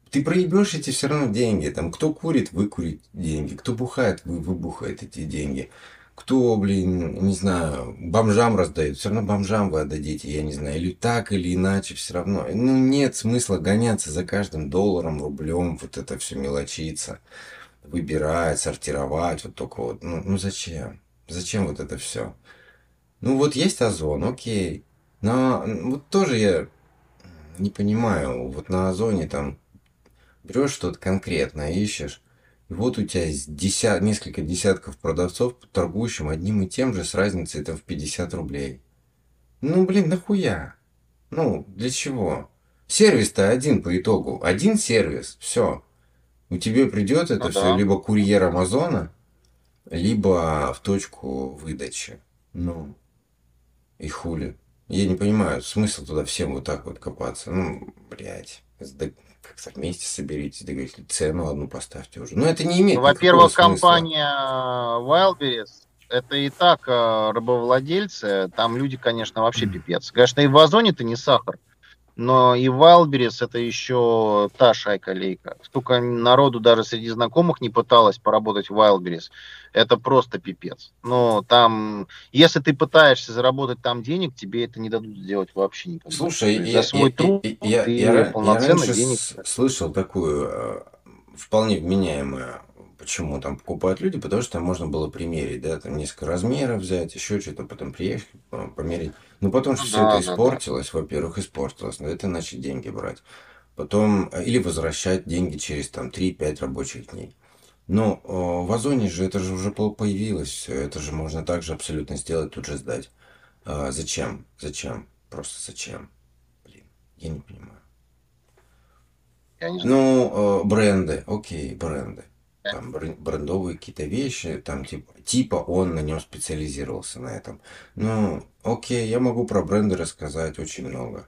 Ты проебешь эти все равно деньги, там кто курит, выкурит деньги, кто бухает, вы, выбухает эти деньги. Кто, блин, не знаю, бомжам раздают, все равно бомжам вы отдадите, я не знаю, или так, или иначе, все равно. Ну, нет смысла гоняться за каждым долларом, рублем, вот это все мелочиться выбирать, сортировать, вот только вот, ну, ну зачем? Зачем вот это все? Ну вот есть озон, окей. Но вот тоже я не понимаю, вот на озоне там берешь что-то конкретное, ищешь, и вот у тебя десят, несколько десятков продавцов, торгующим одним и тем же с разницей там в 50 рублей. Ну, блин, нахуя? Ну, для чего? Сервис-то один по итогу. Один сервис. Все у тебя придет это ну, все да. либо курьер Амазона, либо в точку выдачи. Ну, и хули. Я не понимаю, смысл туда всем вот так вот копаться. Ну, блядь, как-то вместе соберитесь, договоритесь, цену одну поставьте уже. Но это не имеет Во-первых, компания Wildberries это и так э, рабовладельцы, там люди, конечно, вообще пипец. Конечно, и в Озоне это не сахар, но и Вайлберис это еще та шайка-лейка. Столько народу даже среди знакомых не пыталось поработать в Wildberries. Это просто пипец. Но там, если ты пытаешься заработать там денег, тебе это не дадут сделать вообще никогда. Слушай, я, за свой я, труд я, ты я, полноценно я денег... слышал такую э, вполне вменяемую почему там покупают люди, потому что там можно было примерить, да, там несколько размеров взять, еще что-то, потом приехать, померить. Ну, потом что да, все это испортилось, да. во-первых, испортилось, но это значит деньги брать. Потом, э, или возвращать деньги через там 3-5 рабочих дней. Но э, в Озоне же это же уже появилось все, это же можно также абсолютно сделать, тут же сдать. А, зачем? Зачем? Просто зачем? Блин, я не понимаю. Я не ну, э, бренды, окей, бренды там брендовые какие-то вещи, там типа, типа он на нем специализировался на этом. Ну, окей, я могу про бренды рассказать очень много.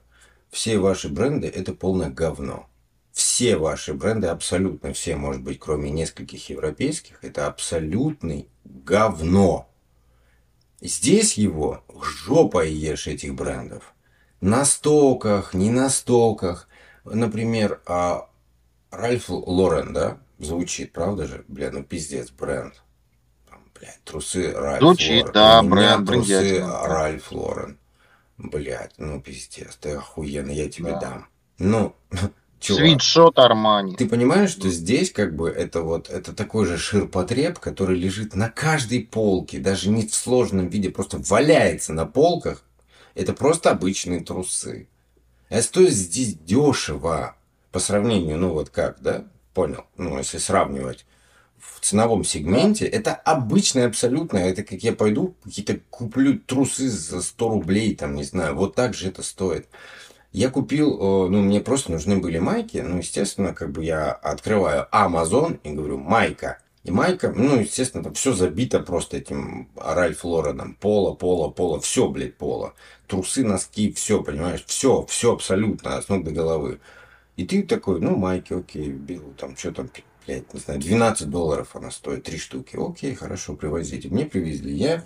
Все ваши бренды это полное говно. Все ваши бренды, абсолютно все, может быть, кроме нескольких европейских, это абсолютный говно. Здесь его жопой ешь этих брендов. На стоках, не на стоках. Например, а Ральф Лорен, да, Звучит, правда же? Бля, ну пиздец, бренд. Там, блядь, трусы Ральф Звучит, Лорен. да, бренд, трусы Ральф Лорен. Блядь, ну пиздец, ты охуенный, я тебе да. дам. Ну, [LAUGHS] чувак. Свитшот Армани. Ты понимаешь, что здесь как бы это вот, это такой же ширпотреб, который лежит на каждой полке, даже не в сложном виде, просто валяется на полках. Это просто обычные трусы. Это стоит здесь дешево по сравнению, ну вот как, да? Понял. Ну, если сравнивать в ценовом сегменте, это обычное абсолютно. Это как я пойду, какие-то куплю трусы за 100 рублей, там, не знаю, вот так же это стоит. Я купил, э, ну, мне просто нужны были майки, ну, естественно, как бы я открываю Amazon и говорю, майка. И майка, ну, естественно, там все забито просто этим Ральф Лореном. Поло, поло, поло, все, блядь, поло. Трусы, носки, все, понимаешь, все, все абсолютно, с ног до головы. И ты такой, ну, майки, окей, беру, там, что там, блядь, не знаю, 12 долларов она стоит, три штуки. Окей, хорошо, привозите. Мне привезли, я,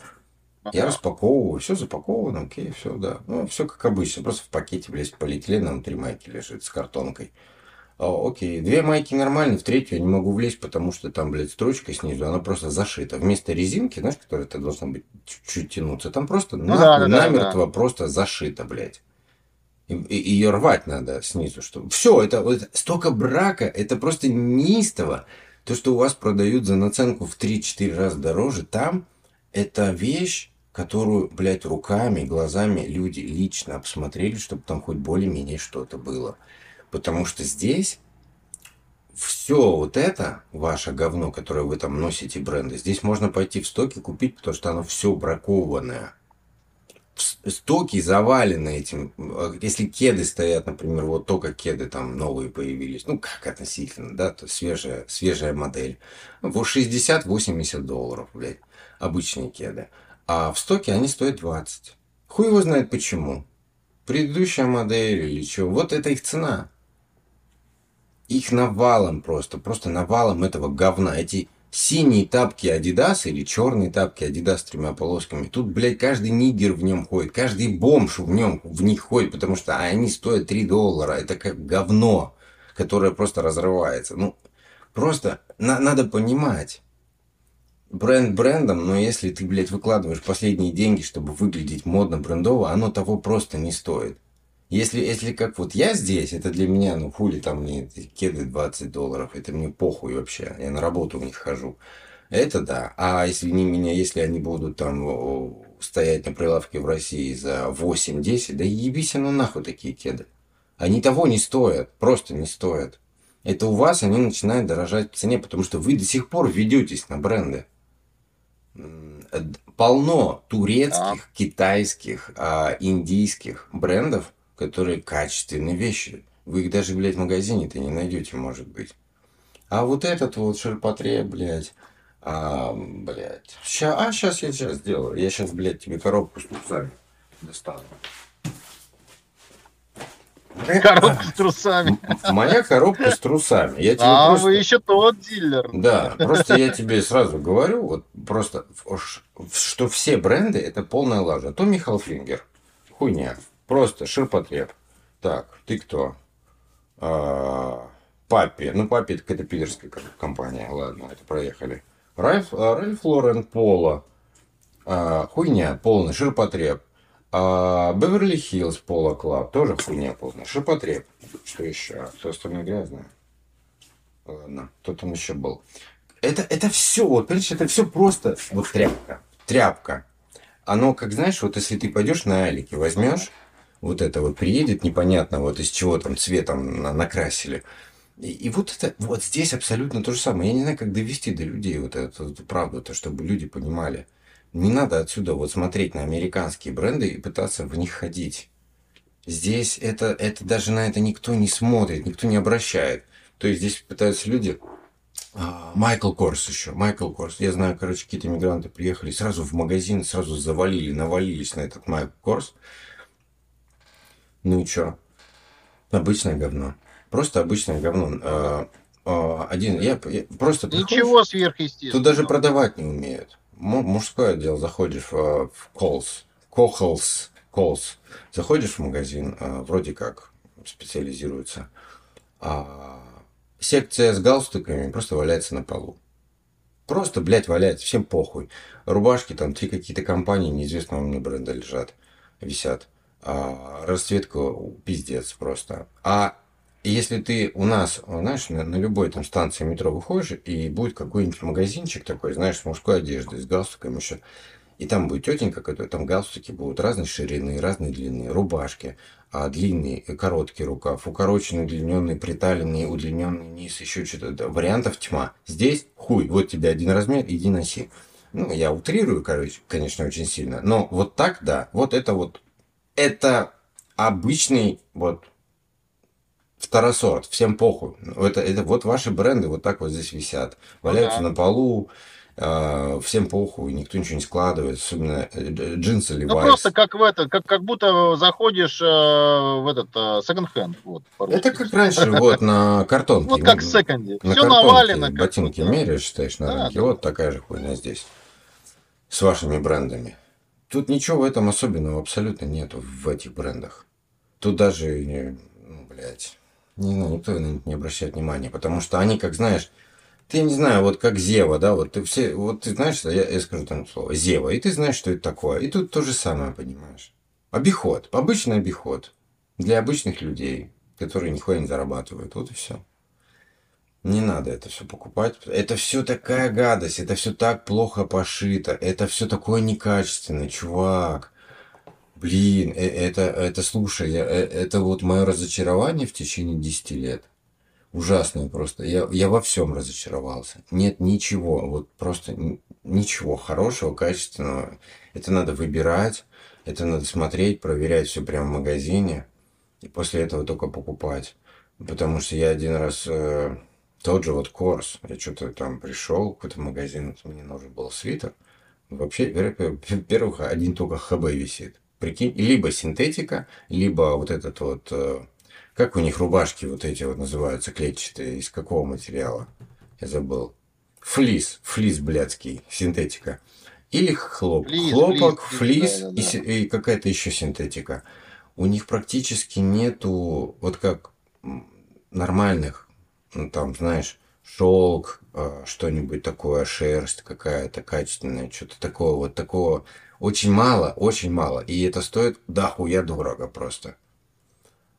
я распаковываю, все запаковано, окей, все, да. Ну, все как обычно, просто в пакете, блядь, полиэтиленом три майки лежит с картонкой. О, окей, две майки нормальные, в третью я не могу влезть, потому что там, блядь, строчка снизу, она просто зашита. Вместо резинки, знаешь, которая должна быть чуть-чуть тянуться, там просто ну, да, да, намертво да. просто зашита, блядь ее рвать надо снизу, чтобы... Все, это вот столько брака, это просто неистово. То, что у вас продают за наценку в 3-4 раза дороже, там это вещь, которую, блядь, руками, глазами люди лично обсмотрели, чтобы там хоть более-менее что-то было. Потому что здесь все вот это, ваше говно, которое вы там носите бренды, здесь можно пойти в стоки купить, потому что оно все бракованное стоки завалены этим. Если кеды стоят, например, вот только кеды там новые появились, ну как относительно, да, то свежая, свежая модель. В 60-80 долларов, блядь, обычные кеды. А в стоке они стоят 20. Хуй его знает почему. Предыдущая модель или что. Вот это их цена. Их навалом просто, просто навалом этого говна. Эти синие тапки Adidas или черные тапки Adidas с тремя полосками. Тут, блядь, каждый нигер в нем ходит, каждый бомж в нем в них ходит, потому что они стоят 3 доллара. Это как говно, которое просто разрывается. Ну, просто на, надо понимать. Бренд брендом, но если ты, блядь, выкладываешь последние деньги, чтобы выглядеть модно, брендово, оно того просто не стоит. Если, если как вот я здесь, это для меня, ну хули там мне кеды 20 долларов, это мне похуй вообще, я на работу в них хожу. Это да. А если не меня, если они будут там стоять на прилавке в России за 8-10, да ебись оно нахуй такие кеды. Они того не стоят, просто не стоят. Это у вас они начинают дорожать в цене, потому что вы до сих пор ведетесь на бренды. Полно турецких, китайских, а, индийских брендов, которые качественные вещи. Вы их даже, блядь, в магазине-то не найдете, может быть. А вот этот вот ширпотреб, блядь, а, блядь. Ща, а, сейчас я сейчас сделаю. Я сейчас, блядь, тебе коробку [LAUGHS] с трусами достану. Коробка с трусами. Моя коробка с трусами. Я тебе А просто... вы еще тот дилер. Да, [LAUGHS] просто я тебе сразу говорю, вот просто, что все бренды это полная лажа. Tommy Hilfiger, хуйня, просто ширпотреб. Так, ты кто? А, Папи, ну Папи это какая-то питерская ком- компания, ладно, это проехали. Ralph, а, Ralph Lauren Polo, А, хуйня, полный ширпотреб. А, Beverly Hills Polo Club, тоже хуйня полная, ширпотреб. Что еще? Все остальное грязное. Ладно, кто там еще был? Это, это все, вот, понимаешь, это все просто вот тряпка. Тряпка. Оно, как знаешь, вот если ты пойдешь на Алике, возьмешь, вот это вот приедет непонятно, вот из чего там цветом на- накрасили. И, и вот это, вот здесь абсолютно то же самое. Я не знаю, как довести до людей вот эту, эту правду, то, чтобы люди понимали. Не надо отсюда вот смотреть на американские бренды и пытаться в них ходить. Здесь это, это даже на это никто не смотрит, никто не обращает. То есть здесь пытаются люди... А, Майкл Корс еще. Майкл Корс. Я знаю, короче, какие-то мигранты приехали, сразу в магазин, сразу завалили, навалились на этот Майкл Корс. Ну и чё? Обычное говно. Просто обычное говно. А, а, один, я, я просто Ничего сверхъестественного. Тут даже продавать не умеют. Му- Мужское отдел, заходишь в, э, в Колс, Кохолс, Колс, заходишь в магазин, вроде как специализируется, а секция с галстуками просто валяется на полу. Просто, блядь, валяется, всем похуй. Рубашки там, три какие-то компании неизвестного мне бренда лежат, висят. А, расцветка пиздец просто. А если ты у нас, знаешь, на, на любой там станции метро выходишь, и будет какой-нибудь магазинчик такой, знаешь, с мужской одеждой, с галстуком еще, и там будет тетенька, которая там галстуки будут разной ширины, разной длины, рубашки, а длинный, и короткий рукав, укороченный, удлиненный, приталенный, удлиненный низ, еще что-то. Вариантов тьма. Здесь хуй, вот тебе один размер, иди носи. Ну, я утрирую, короче, конечно, очень сильно. Но вот так, да, вот это вот, это обычный вот второсорт, всем похуй. Это, это вот ваши бренды вот так вот здесь висят. Валяются да. на полу, э, всем похуй, никто ничего не складывает, особенно э, дж- джинсы Ну Levi's. просто как в это, как, как будто заходишь э, в этот э, секонд-хенд. Вот. Это как раньше, вот на картонке. Вот как в секонде. На Все картонке навалено. ботинки меряешь, считаешь на Да, рынке. да. Вот такая же хуйня здесь. С вашими брендами. Тут ничего в этом особенного абсолютно нету в этих брендах. Тут даже, не- ну, блядь, не знаю, никто на них не обращает внимания, потому что они, как знаешь, ты не знаю, вот как Зева, да, вот ты все, вот ты знаешь, я, я скажу там слово Зева, и ты знаешь, что это такое. И тут то же самое, понимаешь. Обиход, обычный обиход для обычных людей, которые нихуя не зарабатывают. Вот и все. Не надо это все покупать. Это все такая гадость, это все так плохо пошито, это все такое некачественное, чувак. Блин, э- это, это, слушай, я- э- это вот мое разочарование в течение 10 лет. Ужасное просто. Я, я во всем разочаровался. Нет ничего, вот просто ничего хорошего, качественного. Это надо выбирать, это надо смотреть, проверять все прямо в магазине. И после этого только покупать. Потому что я один раз э, тот же вот Корс, я что-то там пришел какой-то магазин, мне нужен был свитер. Вообще, во-первых, один только ХБ висит. Прикинь, либо синтетика, либо вот этот вот, э, как у них рубашки вот эти вот называются, клетчатые, из какого материала? Я забыл. Флис, флис блядский, синтетика. Или хлоп, Флис, хлопок, флис, флис да, да, и да. си- и какая-то еще синтетика. У них практически нету, вот как нормальных, ну там, знаешь, шелк, э, что-нибудь такое, шерсть какая-то качественная, что-то такого, вот такого. Очень мало, очень мало. И это стоит дохуя дорого просто.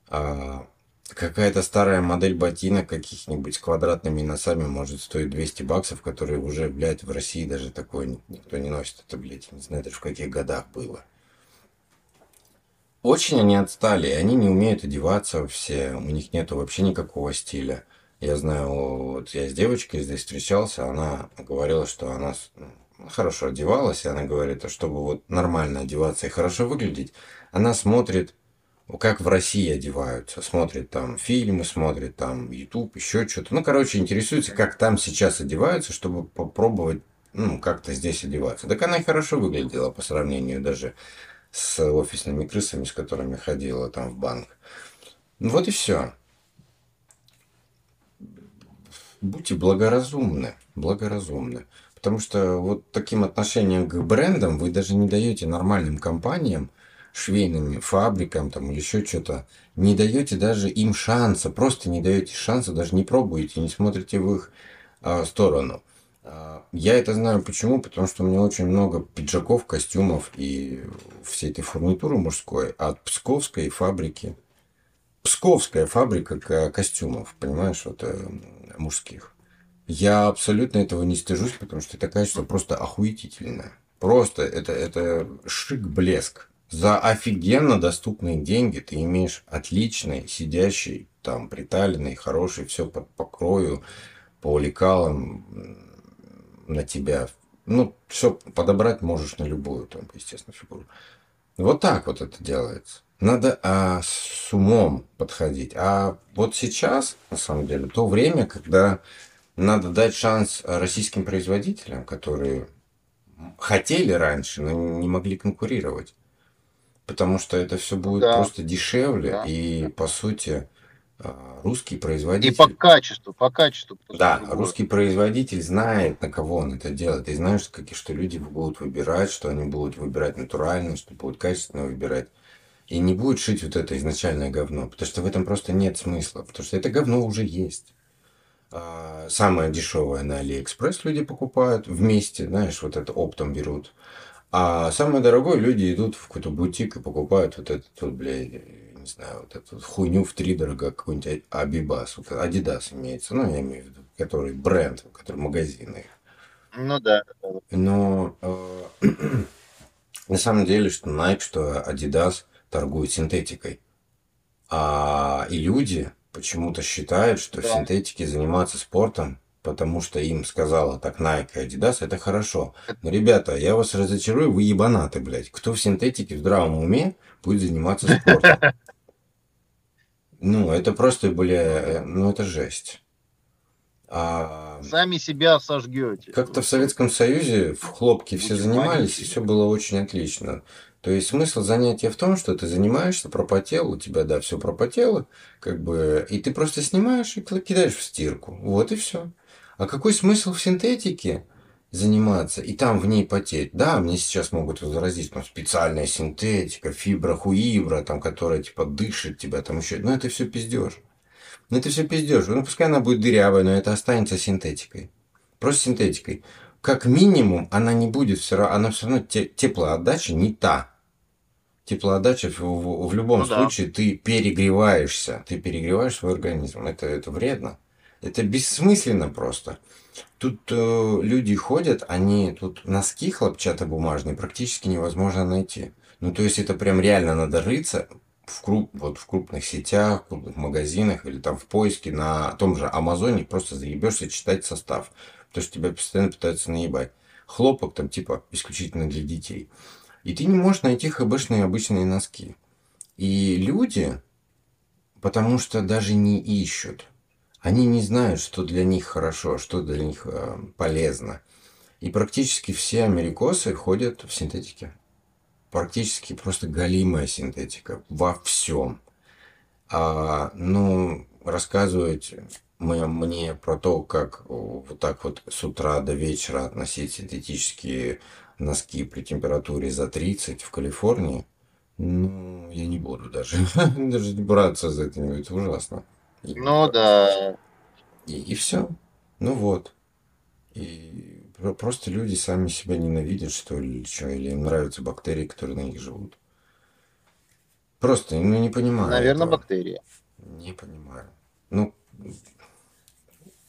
А, какая-то старая модель ботинок каких-нибудь с квадратными носами может стоить 200 баксов, которые уже, блядь, в России даже такое ни- никто не носит. Это, блядь, не знаю даже в каких годах было. Очень они отстали, они не умеют одеваться все, у них нету вообще никакого стиля. Я знаю, вот я с девочкой здесь встречался, она говорила, что она хорошо одевалась, и она говорит, а чтобы вот нормально одеваться и хорошо выглядеть, она смотрит, как в России одеваются, смотрит там фильмы, смотрит там YouTube, еще что-то. Ну, короче, интересуется, как там сейчас одеваются, чтобы попробовать, ну, как-то здесь одеваться. Так она и хорошо выглядела по сравнению даже с офисными крысами, с которыми ходила там в банк. Ну вот и все. Будьте благоразумны, благоразумны. Потому что вот таким отношением к брендам вы даже не даете нормальным компаниям, швейным фабрикам там или еще что-то, не даете даже им шанса, просто не даете шанса, даже не пробуете, не смотрите в их а, сторону. А, я это знаю почему, потому что у меня очень много пиджаков, костюмов и всей этой фурнитуры мужской от псковской фабрики. Псковская фабрика костюмов, понимаешь, вот э, мужских. Я абсолютно этого не стыжусь, потому что это качество просто охуительное. Просто это, это шик-блеск. За офигенно доступные деньги ты имеешь отличный, сидящий, там, приталенный, хороший, все по покрою, по лекалам на тебя. Ну, все подобрать можешь на любую, там, естественно, фигуру. Вот так вот это делается. Надо а, с умом подходить. А вот сейчас, на самом деле, то время, когда надо дать шанс российским производителям, которые хотели раньше, но не могли конкурировать. Потому что это все будет да. просто дешевле да. и, по сути, а, русский производитель... И по качеству, по качеству. Да, другое. русский производитель знает, на кого он это делает. И знаешь, какие, что люди будут выбирать, что они будут выбирать натурально, что будут качественно выбирать. И не будет шить вот это изначальное говно. Потому что в этом просто нет смысла. Потому что это говно уже есть. А, самое дешевое на Алиэкспресс люди покупают вместе, знаешь, вот это оптом берут. А самое дорогое люди идут в какой-то бутик и покупают вот этот вот, блядь, не знаю, вот эту хуйню в три дорого, какой-нибудь Абибас, вот Адидас имеется, ну, я имею в виду, который бренд, который магазины. Ну да. Но э, [CLEARS THROAT] на самом деле, что Nike, что Adidas торгуют синтетикой. А и люди, почему-то считают, что да. в синтетике заниматься спортом, потому что им сказала так Nike и Adidas, это хорошо. Но, ребята, я вас разочарую, вы ебанаты, блядь. Кто в синтетике в здравом уме будет заниматься спортом? [LAUGHS] Ну, это просто, бля, ну это жесть. А... Сами себя сожгете. Как-то в Советском Союзе в хлопке все занимались, и все было очень отлично. То есть смысл занятия в том, что ты занимаешься, пропотел, у тебя, да, все пропотело, как бы, и ты просто снимаешь и кидаешь в стирку. Вот и все. А какой смысл в синтетике заниматься и там в ней потеть? Да, мне сейчас могут возразить, там специальная синтетика, фибра хуибра, там, которая типа дышит тебя, там еще. Но это все пиздеж. Ну это все пиздеж. Ну пускай она будет дырявая, но это останется синтетикой. Просто синтетикой. Как минимум, она не будет все равно, она все равно теплоотдача не та теплоотдача в, в, в любом ну, случае да. ты перегреваешься, ты перегреваешь свой организм. Это, это вредно. Это бессмысленно просто. Тут э, люди ходят, они тут носки хлопчатобумажные практически невозможно найти. Ну, то есть это прям реально надо рыться в, круп, вот в крупных сетях, в крупных магазинах или там в поиске на том же Амазоне просто заебешься читать состав. Потому что тебя постоянно пытаются наебать. Хлопок там типа исключительно для детей. И ты не можешь найти хбшные обычные носки. И люди, потому что даже не ищут, они не знают, что для них хорошо, что для них э, полезно. И практически все америкосы ходят в синтетике. Практически просто галимая синтетика во всем. А, ну, рассказывать мне, про то, как вот так вот с утра до вечера относить синтетические носки при температуре за 30 в Калифорнии, ну, я не буду даже, [LAUGHS] даже браться за это, это ужасно. И, ну да. И, и все. Ну вот. И просто люди сами себя ненавидят, что ли, или что, или им нравятся бактерии, которые на них живут. Просто, ну, не понимаю. Наверное, этого. бактерии. Не понимаю. Ну,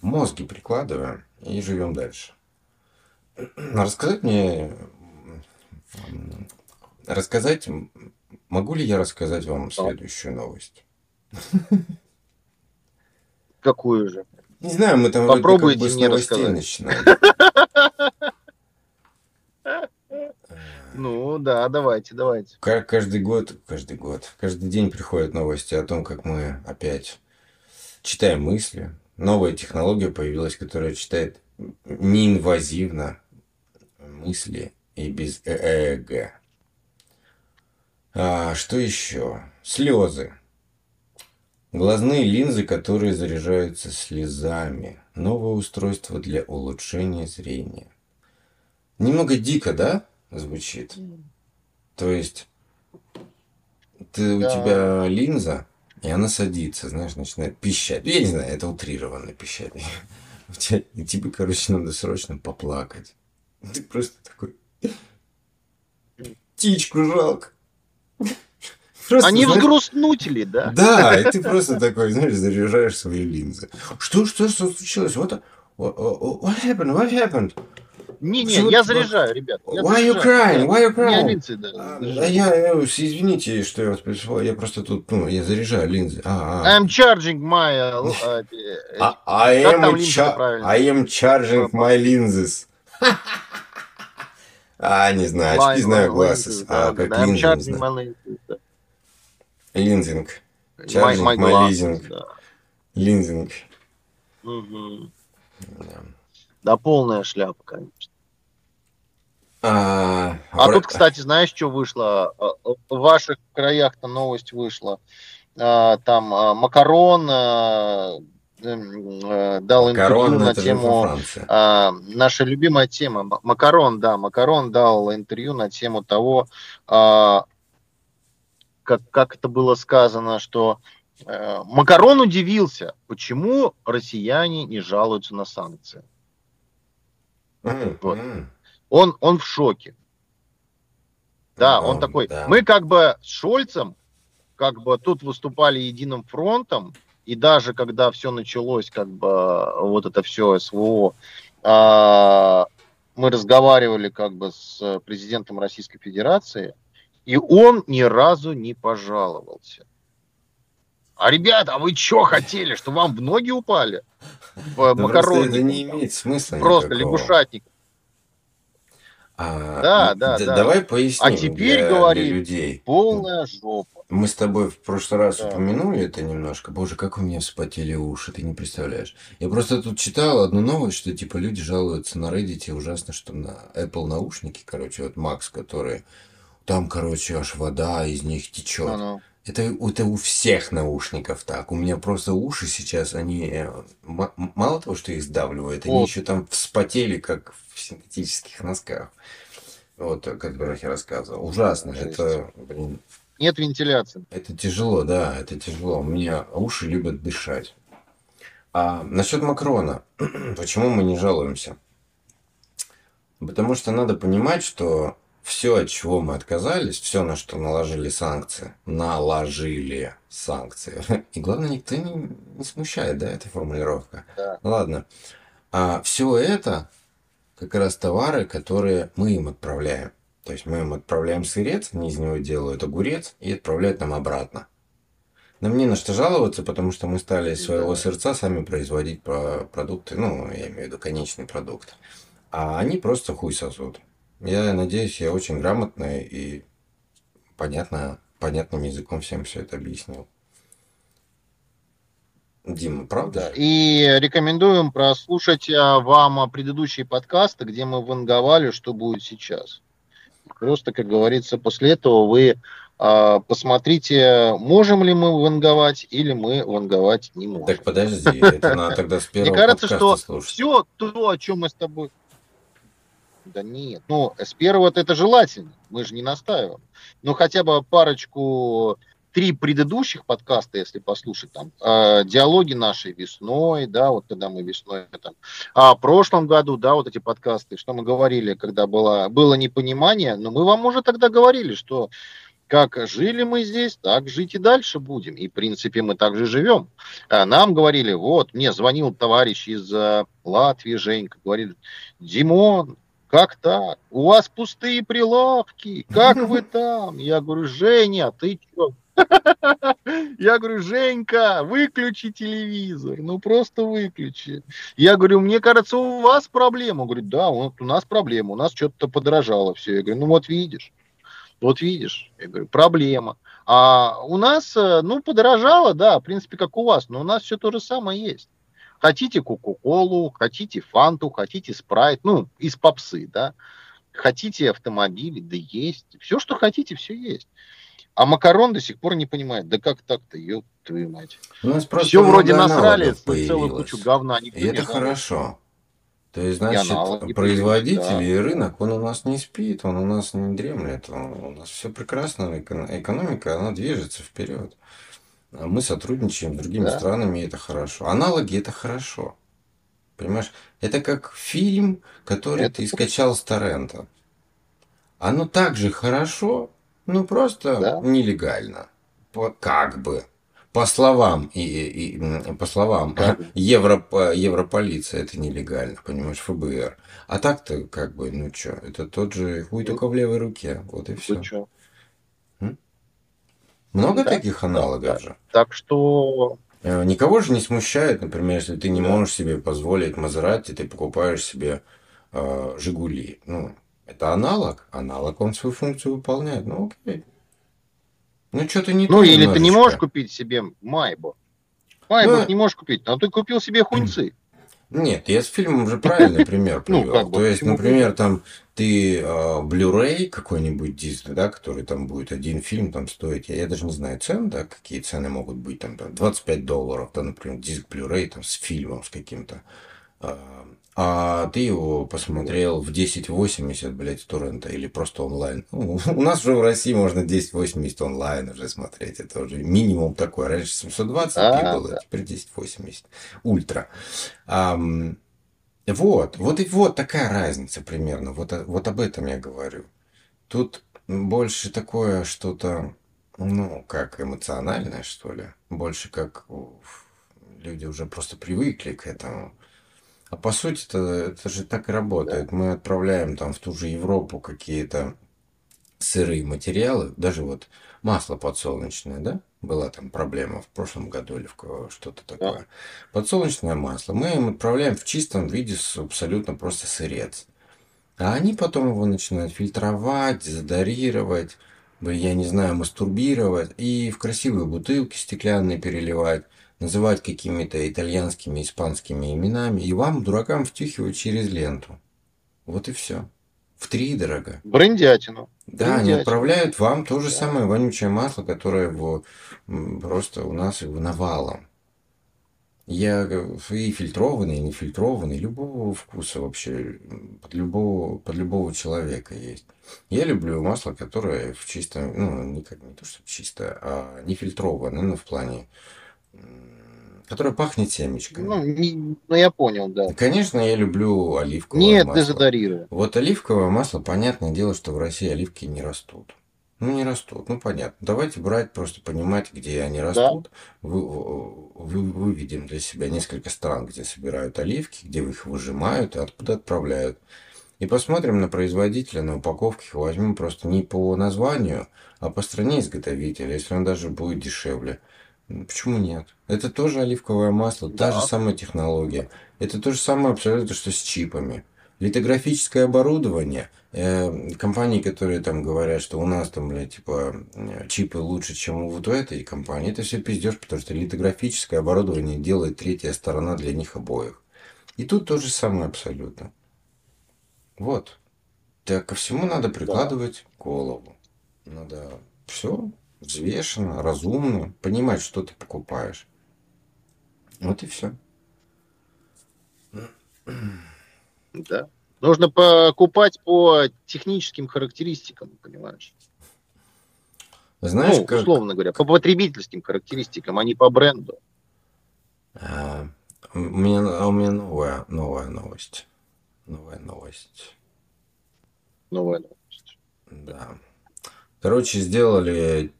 мозги прикладываем и живем дальше. Рассказать мне... Рассказать... Могу ли я рассказать вам следующую новость? Какую же? Не знаю, мы там Попробуйте как бы с новостей начинаем. Ну да, давайте, давайте. Каждый год, каждый год, каждый день приходят новости о том, как мы опять читаем мысли. Новая технология появилась, которая читает неинвазивно, мысли и без эго. А, что еще? Слезы. Глазные линзы, которые заряжаются слезами. Новое устройство для улучшения зрения. Немного дико, да, звучит? То есть ты, у Да. тебя линза, и она садится, знаешь, начинает пищать. Я не знаю, это утрированно пищать. [LAUGHS] У тебя- И тебе, короче, надо срочно поплакать. Ты просто такой... Птичку жалко. [LAUGHS] Просто, Они знаешь, взгрустнуть ли, да? Да, и ты просто такой, знаешь, заряжаешь свои линзы. Что, что, что случилось? What, what happened? What happened? Не-не, Почему я заряжаю, ребят. я Why you заряжаю. crying? Why you У меня crying? линзы, да, А, я, извините, что я вас пришел. Я просто тут, ну, я заряжаю линзы. А, а. I'm charging my... uh, А- I am, cha-? I charging my lenses. [LAUGHS] А, не знаю, my- очки знаю, my glasses. lenses, А, как линзы, не charging знаю. my. Линзинг. My- Charging my my glasses, leasing. Линзинг. Мгм. Да. Да, полная шляпа, конечно. А, А тут, кстати, знаешь, что вышло? А, В ваших краях-то новость вышла. А, Там а, Макарон а, эм, э, дал интервью Корона, на тему... А, Наша любимая тема. Макарон, да, Макарон дал интервью на тему того, а, как, как это было сказано, что э, Макарон удивился, почему россияне не жалуются на санкции. М, вот. Он, он в шоке. Да, он Ну, такой. да. Мы как бы с Шольцем, как бы тут выступали единым фронтом, и даже когда все началось, как бы вот это все СВО, а, мы разговаривали как бы с президентом Российской Федерации, и он ни разу не пожаловался. А ребята, а вы что хотели, что вам в ноги упали? В Да просто макароннику это не имеет смысла Просто никакого. лягушатник. А, Да, м, да, да. Давай поясним А теперь для, говорит, для людей. Полная жопа. Мы с тобой в прошлый раз Да. упомянули это немножко. Боже, как у меня вспотели уши, ты не представляешь. Я просто тут читал одну новость, что типа люди жалуются на Reddit ужасно, что на Apple наушники, короче, вот Max, которые там, короче, аж вода из них течет. Ну-ну. Это, это у всех наушников так. У меня просто уши сейчас, они э, мало того, что их сдавливают, они еще там вспотели, как в синтетических носках. Вот, которых я рассказывал. Ужасно. Это, блин, Нет вентиляции. это тяжело, да, это тяжело. У меня уши любят дышать. А насчет Макрона, [CLEARS THROAT] почему мы не жалуемся? Потому что надо понимать, что все, от чего мы отказались, все, на что наложили санкции, наложили санкции. [LAUGHS] И главное, никто не, не смущает, да, эта формулировка. Да. Ладно. А все это как раз товары, которые мы им отправляем. То есть мы им отправляем сырец, они из него делают огурец и отправляют нам обратно. Нам не на что жаловаться, потому что мы стали из своего Да. сырца сами производить про- продукты, ну, я имею в виду конечный продукт. А они просто хуй сосут. Я надеюсь, я очень грамотно и понятно, понятным языком всем все это объяснил. Дима, правда? И рекомендуем прослушать а, вам а, предыдущие подкасты, где мы ванговали, что будет сейчас. Просто, как говорится, после этого вы а, посмотрите, можем ли мы ванговать или мы ванговать не можем. Так подожди, это надо тогда с [LAUGHS] первого Мне кажется, что слушать. все то, о чем мы с тобой... Да нет, ну, с первого это желательно, мы же не настаиваем. Но хотя бы парочку, три предыдущих подкаста, если послушать, там, э, диалоги наши весной, да, вот когда мы весной, там, а в прошлом году, да, вот эти подкасты, что мы говорили, когда было, было непонимание, но мы вам уже тогда говорили, что как жили мы здесь, так жить и дальше будем. И, в принципе, мы так же живем. А Нам говорили, вот, мне звонил товарищ из э, Латвии, Женька, говорит, Димон, как так? У вас пустые прилавки, как вы [LAUGHS] там? Я говорю, Женя, ты что? [LAUGHS] Я говорю, Женька, выключи телевизор, ну просто выключи. Я говорю, мне кажется, у вас проблема. Он говорит, да, вот у нас проблема, у нас что-то подорожало все. Я говорю, ну вот видишь, вот видишь, я говорю, проблема. А у нас, э, ну, подорожало, да, в принципе, как у вас, но у нас все то же самое есть. Хотите Кока-Колу, хотите Фанту, хотите Спрайт, ну, из попсы, да. Хотите автомобили, да есть. Все, что хотите, все есть. А Макарон до сих пор не понимает, да как так-то, ёб твою мать. У нас просто Все вроде насрали, целую кучу говна. И это хорошо. То есть, значит, аналоги производители появились, и рынок, он у нас не спит, он у нас не дремлет, он- у нас все прекрасно, эко- экономика, она движется вперед. А Мы сотрудничаем с другими Да. странами, и это хорошо. Аналоги это хорошо. Понимаешь? Это как фильм, который Это ты скачал с торрента. Оно также хорошо, но просто Да. нелегально. По- как бы. По словам и, и- по словам Как. [LAUGHS] Европа, Европолиция это нелегально, понимаешь, ФБР. А так-то как бы, ну что, это тот же хуй Ну, только в левой руке. Вот и Вы все. чё? Много Да, таких аналогов же. Так что Э, Никого же не смущает, например, если ты не Да. можешь себе позволить Мазерати, ты покупаешь себе э, Жигули. Ну, это аналог. Аналог, он свою функцию выполняет. Ну, окей. Ну, что-то не Ну, или ты не немножечко. можешь купить себе Майбо. Майбо Ну, не можешь купить, но ты купил себе хуньцы. Нет, я с фильмом уже правильный пример [LAUGHS] Ну, привел. как бы, То есть, например, там ты э, Blu-ray какой-нибудь диск, да, который там будет один фильм там стоить, я, я даже не знаю цен, да, какие цены могут быть, там, там 25 долларов, да, например, диск Blu-ray там с фильмом, с каким-то. А, а ты его посмотрел в 1080, блядь, торрента или просто онлайн. Ну, у нас уже в России можно 1080 онлайн уже смотреть. Это уже минимум такой. Раньше 720p Да, было, теперь 1080. Ультра. Вот, вот и вот такая разница примерно. Вот, вот об этом я говорю. Тут больше такое что-то, ну, как эмоциональное, что ли. Больше как люди уже просто привыкли к этому. А по сути это, это же так и работает. Мы отправляем там в ту же Европу какие-то сырые материалы, даже вот масло подсолнечное, да? Была там проблема в прошлом году или что-то такое. Подсолнечное масло мы им отправляем в чистом виде с абсолютно просто сырец. А они потом его начинают фильтровать, задорировать, я не знаю, мастурбировать и в красивые бутылки стеклянные переливать, называть какими-то итальянскими, испанскими именами, и вам, дуракам, втюхивать через ленту. Вот и все. В три дорого. Брендятину. Да, они Брендятину. отправляют вам то же самое вонючее масло, которое в, просто у нас его навалом. Я и фильтрованный, и нефильтрованный, любого вкуса вообще, под любого, под любого человека есть. Я люблю масло, которое в чистом, ну, не как не то, что чистое, а нефильтрованное, ну, в плане, м, которое пахнет семечками. Ну, не- ну, я понял, да. Конечно, я люблю оливковое Нет, масло. дезодорирован. Вот оливковое масло, понятное дело, что в России оливки не растут. Ну, не растут, ну, понятно. Давайте брать, просто понимать, где они растут. Вы, вы- выведем для себя несколько стран, где собирают оливки, где их выжимают и откуда отправляют. И посмотрим на производителя, на упаковке, их возьмем просто не по названию, а по стране изготовителя, если он даже будет дешевле. Почему нет? Это тоже оливковое масло, та Да. же самая технология. Это то же самое абсолютно, что с чипами. Литографическое оборудование, э, компании, которые там говорят, что у нас там, блядь, типа, э, чипы лучше, чем вот у этой компании, это все пиздеж, потому что литографическое оборудование делает третья сторона для них обоих. И тут то же самое абсолютно. Вот. Так ко всему надо прикладывать голову. Надо все взвешенно, разумно, понимать, что ты покупаешь. Вот и все. Да. Нужно покупать по техническим характеристикам, понимаешь? Знаешь, ну, как... условно говоря, по потребительским характеристикам, а не по бренду. А, у меня, а у меня новая, новая новость. Новая новость. Новая новость. Да. Короче, сделали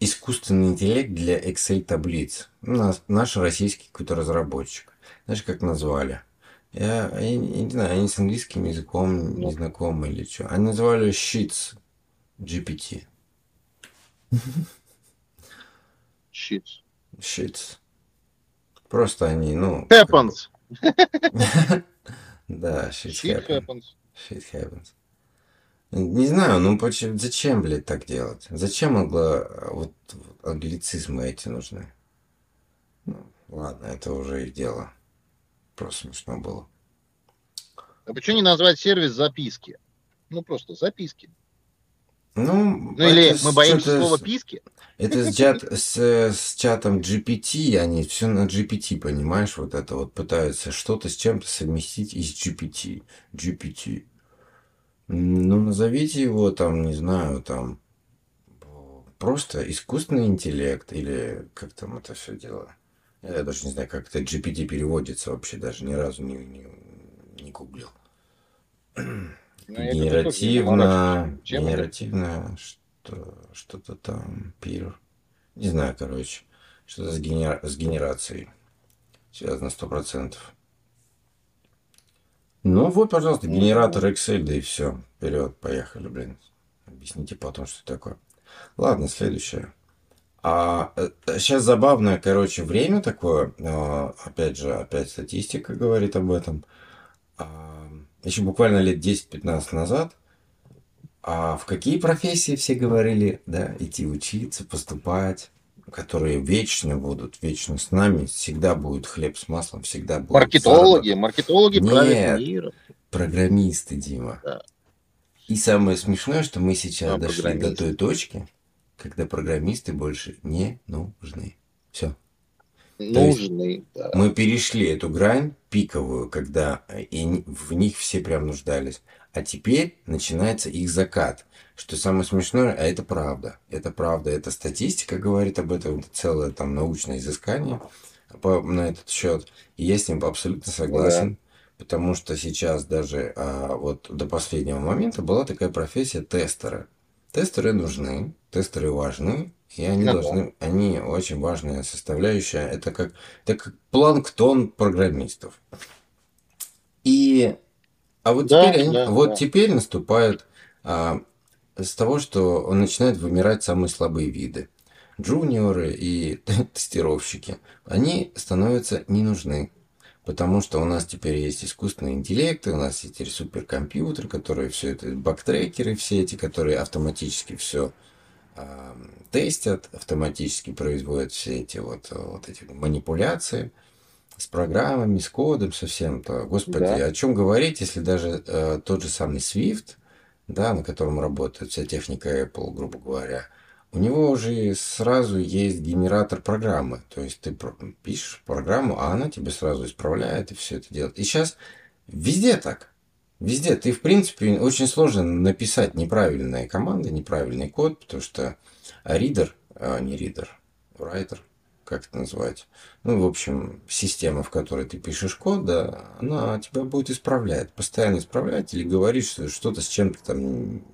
искусственный интеллект для Excel таблиц. Наш, наш российский какой-то разработчик. Знаешь, как назвали? Я, я, не я не знаю, они с английским языком не знакомы или что. Они назвали Sheets GPT. Щит. Sheets. Просто они, ну... Happens. [LAUGHS] Да, shit, happens. Shit happens. Не знаю, ну почему, зачем, блядь, так делать? Зачем англо, вот, вот англицизмы эти нужны? Ну, ладно, это уже их дело. Просто смешно было. А почему не назвать сервис записки? Ну, просто записки. Ну, Ну или мы боимся слова с- писки? Это с, чат, с, с чатом GPT, они все на GPT, понимаешь, вот это вот пытаются что-то с чем-то совместить из GPT. GPT. Ну, назовите его там, не знаю, там, просто искусственный интеллект или как там это все дело. Я даже не знаю, как это GPT переводится вообще, даже ни разу не, не, не гуглил. Ну, Генеративно, генеративно, что, что-то там, пир. Не знаю, короче, что-то с, генера- с генерацией связано сто процентов. Ну вот, пожалуйста, Ну, генератор Excel, да и все. Вперед, поехали, блин. Объясните потом, что такое. Ладно, следующее. А, сейчас забавное, короче, время такое. а, опять же, опять статистика говорит об этом. А, еще буквально лет 10-15 назад а в какие профессии все говорили, да, идти учиться, поступать, которые вечно будут, вечно с нами, всегда будет хлеб с маслом, всегда будет Маркетологи, маркетологи Нет. правят миром. Программисты, Дима. Да. И самое смешное, что мы сейчас А, дошли до той точки, когда программисты больше не нужны. Все. Нужны, да. Мы перешли эту грань пиковую, когда э, и в них все прям нуждались. А теперь начинается их закат. Что самое смешное, а это правда. Это правда, это статистика говорит об этом, это целое там научное изыскание по- на этот счет. И я с ним абсолютно согласен. Потому что сейчас даже а, вот до последнего момента была такая профессия тестера. Тестеры нужны, тестеры важны, и они Да. должны, они очень важная составляющая. Это как, это как планктон программистов. И, а вот Да, теперь, да, вот да. теперь наступает а, с того, что он начинает вымирать самые слабые виды. Джуниоры и [LAUGHS] тестировщики, они становятся не нужны. Потому что у нас теперь есть искусственный интеллект, у нас есть теперь суперкомпьютер, которые все это, бактрекеры все эти, которые автоматически все тестят, автоматически производят все эти вот, э, вот эти манипуляции с программами, с кодом, со всем-то. Господи, Да. о чем говорить, если даже э, тот же самый Swift, да, на котором работает вся техника Apple, грубо говоря, у него уже сразу есть генератор программы. То есть ты пишешь программу, а она тебе сразу исправляет и все это делает. И сейчас везде так. Везде. Ты, в принципе, очень сложно написать неправильные команды, неправильный код, потому что ридер, а не ридер, райтер, как это называть? Ну, в общем, система, в которой ты пишешь код, да, она тебя будет исправлять, постоянно исправлять или говорить, что что-то с чем-то там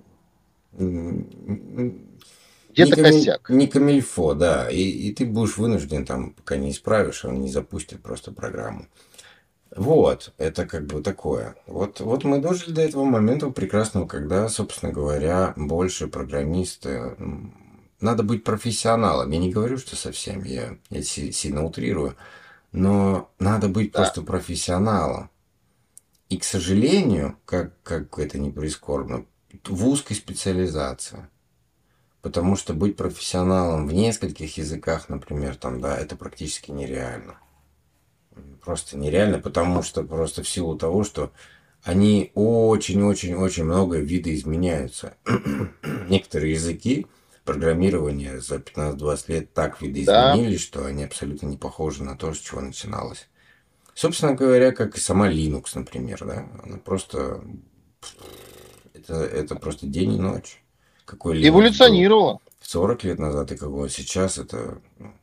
Где-то косяк. Не камильфо, да. И, и ты будешь вынужден, там, пока не исправишь, он не запустит просто программу. Вот, это как бы такое. Вот, вот мы дожили до этого момента прекрасного, когда, собственно говоря, больше программисты... Надо быть профессионалом. Я не говорю, что совсем, я, я си- сильно утрирую. Но надо быть Да. просто профессионалом. И, к сожалению, как, как это не прискорбно, в узкой специализации. Потому что быть профессионалом в нескольких языках, например, там, да, это практически нереально. Просто нереально, потому что просто в силу того, что они очень-очень-очень много видоизменяются. [CLEARS THROAT] Некоторые языки программирования за 15-20 лет так видоизменились, что они абсолютно не похожи на то, с чего начиналось. Собственно говоря, как и сама Linux, например, да, она просто... Это, это просто день и ночь. Какой Linux был Эволюционировала. 40 лет назад и какого сейчас, это... ну,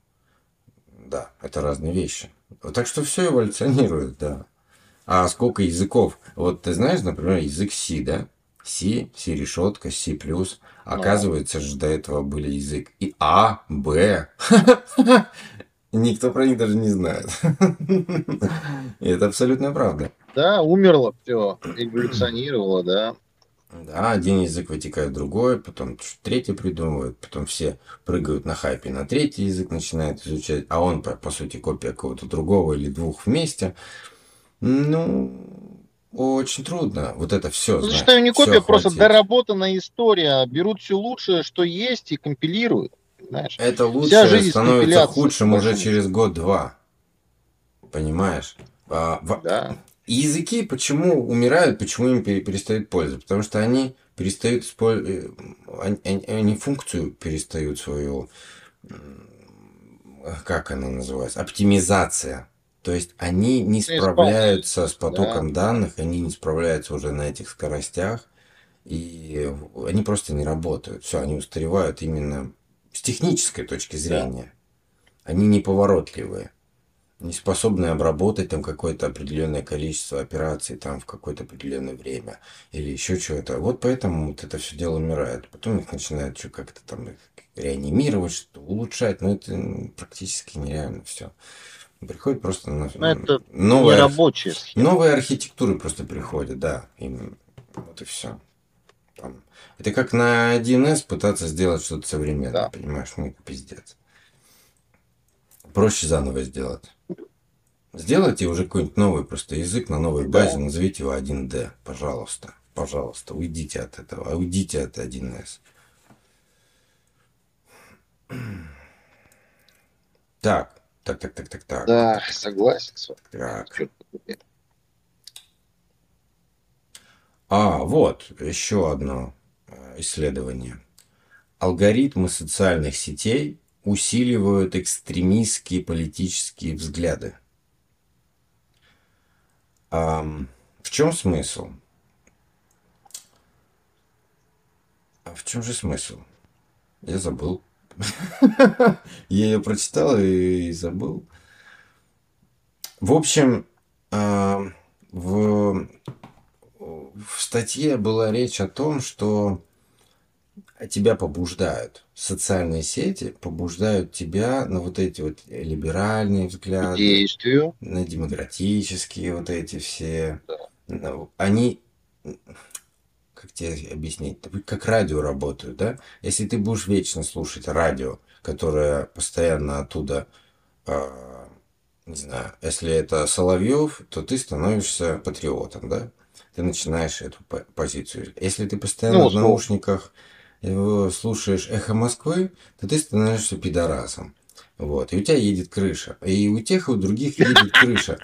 да, это разные вещи. Вот Так что все эволюционирует, да. А сколько языков? Вот ты знаешь, например, язык C, да? C, C решетка, C+. Оказывается же до этого были язык и А, Б. [LAUGHS] Никто про них даже не знает. [LAUGHS] Это абсолютно правда. Да, умерло все. Эволюционировало, да. Да, один язык вытекает в другой, потом третий придумывают, потом все прыгают на хайпе на третий язык, начинают изучать, а он, по, по сути, копия какого-то другого или двух вместе. Ну, очень трудно вот это все. Ну, что не копия, просто доработанная история. Берут все лучшее, что есть, и компилируют. Знаешь? Это лучше жизнь становится худшим уже через год-два. Понимаешь? А, Да. И языки почему умирают, почему им пере- перестают пользоваться? Потому что они перестают использовать, они, они функцию перестают свою, как она называется, оптимизация. То есть они не справляются с потоком да. данных, они не справляются уже на этих скоростях, и они просто не работают. Все, они устаревают именно с технической точки зрения. Да. Они неповоротливые не способны обработать там какое-то определенное количество операций там в какое-то определенное время или еще что-то. Вот поэтому вот это все дело умирает. Потом их начинают что как-то там реанимировать, что улучшать, но это практически нереально все. Приходит просто на но это новая, рабочая схема. новые архитектуры просто приходят, да, именно. Вот и все. Там. Это как на 1С пытаться сделать что-то современное, да. понимаешь, ну пиздец. Проще заново сделать. Сделайте уже какой-нибудь новый просто язык на новой базе, да. назовите его 1D, пожалуйста. Пожалуйста, уйдите от этого, уйдите от 1С. Так, так, так, так, так, так. Да, согласен с вами. Так. А, вот, еще одно э, исследование. Алгоритмы социальных сетей усиливают экстремистские политические взгляды. А в чем смысл? А в чем же смысл? Я забыл. [LAUGHS] Я ее прочитал и забыл. В общем, в, в статье была речь о том, что тебя побуждают. Социальные сети побуждают тебя на вот эти вот либеральные взгляды. Действию. На демократические вот эти все. Да. Они, как тебе объяснить, как радио работают, да? Если ты будешь вечно слушать радио, которое постоянно оттуда, э, не знаю, если это Соловьев, то ты становишься патриотом, да? Ты начинаешь эту позицию. Если ты постоянно ну, в наушниках слушаешь эхо Москвы, то ты становишься пидорасом. Вот. И у тебя едет крыша. И у тех, и у других едет крыша.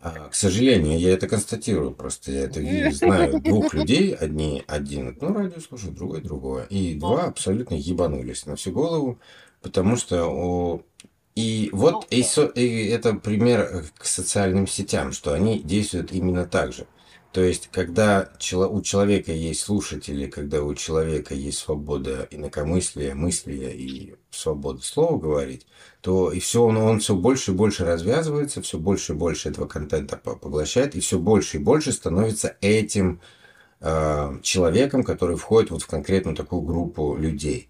А, к сожалению, я это констатирую просто. Я это вижу, знаю двух людей. Одни, один одно радио слушает, другой другое. И два абсолютно ебанулись на всю голову. Потому что у... И вот и, со... и это пример к социальным сетям, что они действуют именно так же. То есть, когда у человека есть слушатели, когда у человека есть свобода инакомыслия, мыслия и свобода слова говорить, то и все, он, он все больше и больше развязывается, все больше и больше этого контента поглощает, и все больше и больше становится этим э, человеком, который входит вот в конкретную такую группу людей.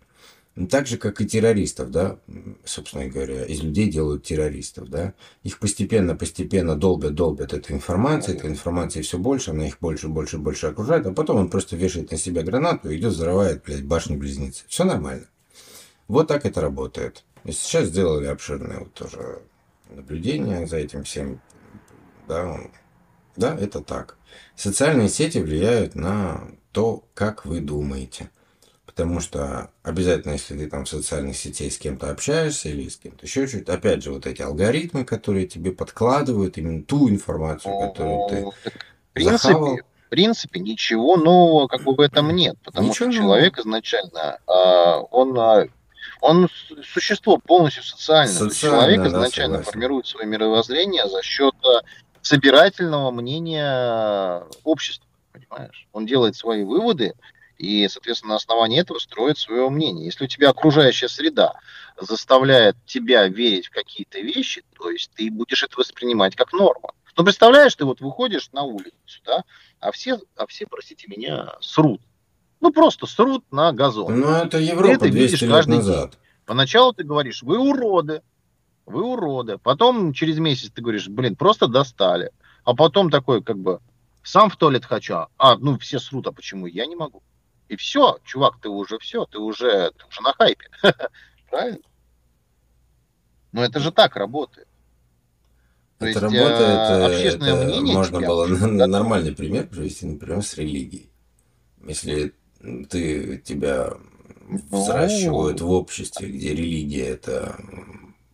Ну, так же, как и террористов, да, собственно говоря, из людей делают террористов, да. Их постепенно-постепенно долбят, долбят этой информацией, этой информации все больше, она их больше, больше, больше окружает, а потом он просто вешает на себя гранату и идет, взрывает, блядь, башни-близнецы. Все нормально. Вот так это работает. И сейчас сделали обширное вот тоже наблюдение за этим всем, да, да, это так. Социальные сети влияют на то, как вы думаете. Потому что обязательно, если ты там в социальных сетях с кем-то общаешься или с кем-то еще чуть, опять же, вот эти алгоритмы, которые тебе подкладывают именно ту информацию, которую ты в принципе, захавал. В принципе, ничего нового как бы в этом нет, потому ничего что человек нового. изначально, а, он а, он существо полностью социальное. Социально, человек изначально да, формирует свое мировоззрение за счет а, собирательного мнения общества, понимаешь? Он делает свои выводы, и, соответственно, на основании этого строит свое мнение. Если у тебя окружающая среда заставляет тебя верить в какие-то вещи, то есть ты будешь это воспринимать как норму. Ну, представляешь, ты вот выходишь на улицу, да, а все, а все, простите меня, срут. Ну, просто срут на газон. Ну, это Европа ты 200 лет назад. День. Поначалу ты говоришь, вы уроды, вы уроды. Потом через месяц ты говоришь, блин, просто достали. А потом такой, как бы, сам в туалет хочу. А, ну, все срут, а почему я не могу? И все, чувак, ты уже все, ты уже, ты уже на хайпе. [LAUGHS] Правильно? Но это же так работает. То это есть, работает, э, общественное это мнение можно было на, [LAUGHS] нормальный пример привести, например, с религией. Если ты тебя ну. взращивают в обществе, где религия это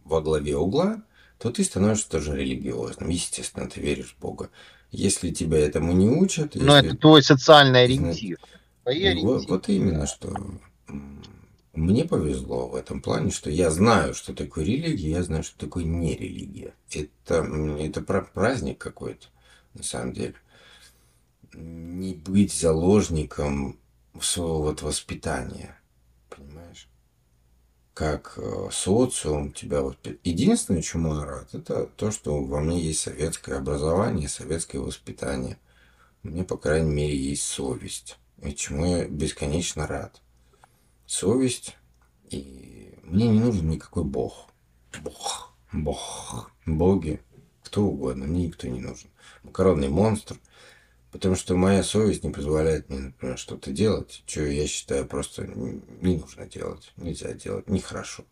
во главе угла, то ты становишься тоже религиозным. Естественно, ты веришь в Бога. Если тебя этому не учат... Но если... это твой социальный ориентир. Свои Вот, ориентиры. вот именно, что мне повезло в этом плане, что я знаю, что такое религия, я знаю, что такое не религия. Это, это пра- праздник какой-то, на самом деле. Не быть заложником своего вот воспитания, понимаешь? Как э, социум тебя воспитывает. Единственное, чему я рад, это то, что во мне есть советское образование, советское воспитание. У меня, по крайней мере, есть совесть. И чему я бесконечно рад. Совесть. И мне не нужен никакой бог. Бог. Бог. Боги. Кто угодно. Мне никто не нужен. Макаронный монстр. Потому что моя совесть не позволяет мне, например, что-то делать, что я считаю просто не нужно делать, нельзя делать, нехорошо.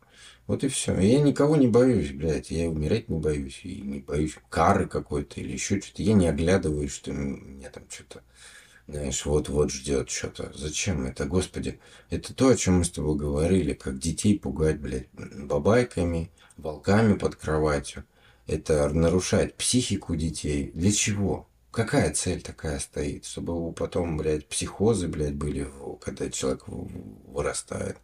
Вот и все. Я никого не боюсь, блядь. Я умирать не боюсь. И не боюсь кары какой-то или еще что-то. Я не оглядываюсь, что меня там что-то, знаешь, вот-вот ждет что-то. Зачем это, господи? Это то, о чем мы с тобой говорили, как детей пугать, блядь, бабайками, волками под кроватью. Это нарушает психику детей. Для чего? Какая цель такая стоит? Чтобы потом, блядь, психозы, блядь, были, когда человек вырастает.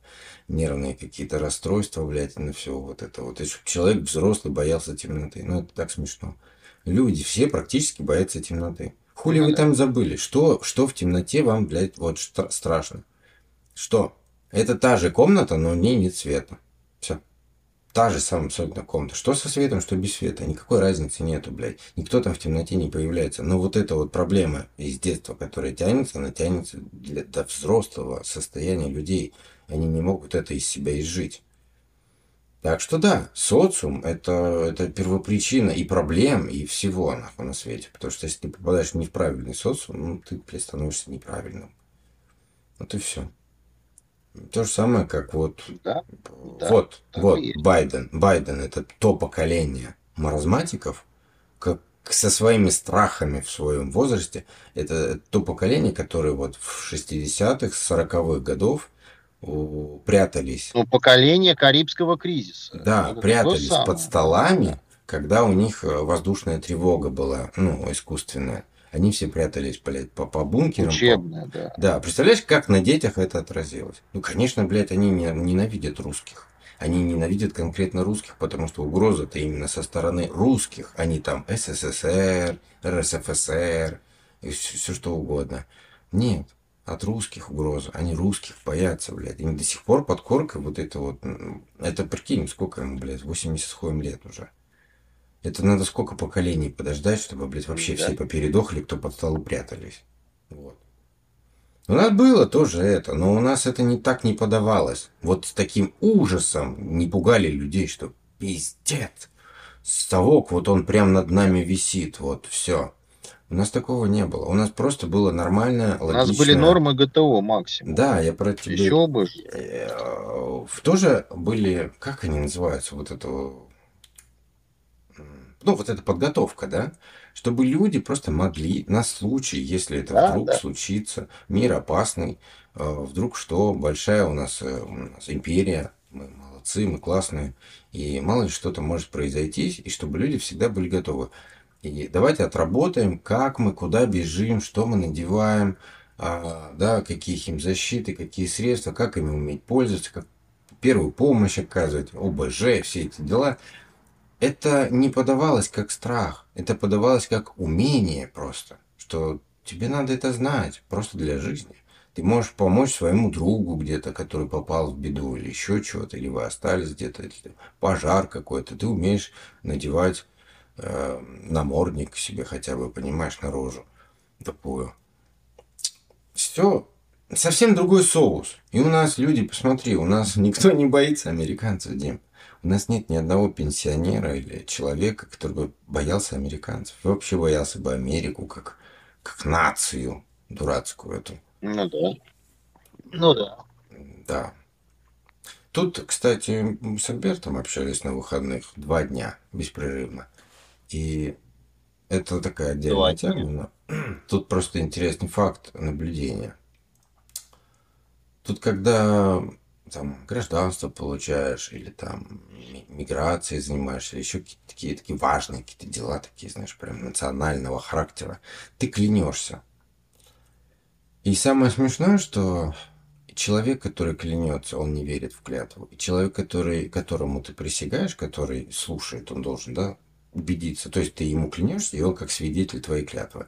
Нервные какие-то расстройства, блядь, на все вот это вот. И чтобы человек взрослый боялся темноты. Ну, это так смешно. Люди все практически боятся темноты. Хули вы там забыли? Что, что в темноте вам, блядь, вот страшно? Что? Это та же комната, но в ней нет света. Все та же самая абсолютно комната. Что со светом, что без света. Никакой разницы нету, блядь. Никто там в темноте не появляется. Но вот эта вот проблема из детства, которая тянется, она тянется для, до взрослого состояния людей. Они не могут это из себя изжить. Так что да, социум это, это первопричина и проблем, и всего нахуй на свете. Потому что если ты попадаешь в неправильный социум, ну, ты, блядь, становишься неправильным. Вот и все. То же самое, как вот... Да, вот, вот, Байден. Байден – это то поколение маразматиков, как со своими страхами в своем возрасте. Это то поколение, которое вот в 60-х, 40-х годов прятались. Ну, поколение Карибского кризиса. Да, это прятались под столами, когда у них э, воздушная тревога была, ну, искусственная. Они все прятались, блядь, по, по бункерам. Учебная, по... да. Да, представляешь, как на детях это отразилось? Ну, конечно, блядь, они не, ненавидят русских. Они ненавидят конкретно русских, потому что угроза-то именно со стороны русских. Они там СССР, РСФСР, и все, все что угодно. Нет, от русских угроза. Они русских боятся, блядь. Они до сих пор под коркой вот это вот... Это прикинь, сколько ему, блядь, 80 с хуем лет уже. Это надо сколько поколений подождать, чтобы, блядь, вообще да. все попередохли, кто под столу прятались. Вот. У нас было тоже это, но у нас это не так не подавалось. Вот с таким ужасом не пугали людей, что пиздец. Совок, вот он прям над нами висит, вот, все. У нас такого не было. У нас просто было нормальное, логичное... У нас были нормы ГТО максимум. Да, я про тебя... Еще бы. Тоже были, как они называются, вот это ну, вот эта подготовка, да, чтобы люди просто могли на случай, если это да, вдруг да. случится, мир опасный, вдруг что, большая у нас, у нас империя, мы молодцы, мы классные, и мало ли что-то может произойти, и чтобы люди всегда были готовы. И давайте отработаем, как мы, куда бежим, что мы надеваем, а, да, какие химзащиты, какие средства, как ими уметь пользоваться, как первую помощь оказывать, ОБЖ, все эти дела – это не подавалось как страх, это подавалось как умение просто, что тебе надо это знать просто для жизни. Ты можешь помочь своему другу где-то, который попал в беду или еще чего-то, или вы остались где-то, пожар какой-то. Ты умеешь надевать э, намордник себе хотя бы, понимаешь, на рожу такую. Все совсем другой соус. И у нас люди, посмотри, у нас [LAUGHS] никто не боится американцев, Дим. У нас нет ни одного пенсионера или человека, который бы боялся американцев. И вообще боялся бы Америку как, как нацию дурацкую эту. Ну да. Ну да. Да. Тут, кстати, с Альбертом общались на выходных два дня беспрерывно. И это такая отдельная тема. [CLEARS THROAT] Тут просто интересный факт наблюдения. Тут, когда там гражданство получаешь, или там миграцией занимаешься, или еще какие-то такие, такие важные какие-то дела, такие, знаешь, прям национального характера, ты клянешься. И самое смешное, что человек, который клянется, он не верит в клятву. И человек, который, которому ты присягаешь, который слушает, он должен, да, убедиться. То есть ты ему клянешься, и он как свидетель твоей клятвы.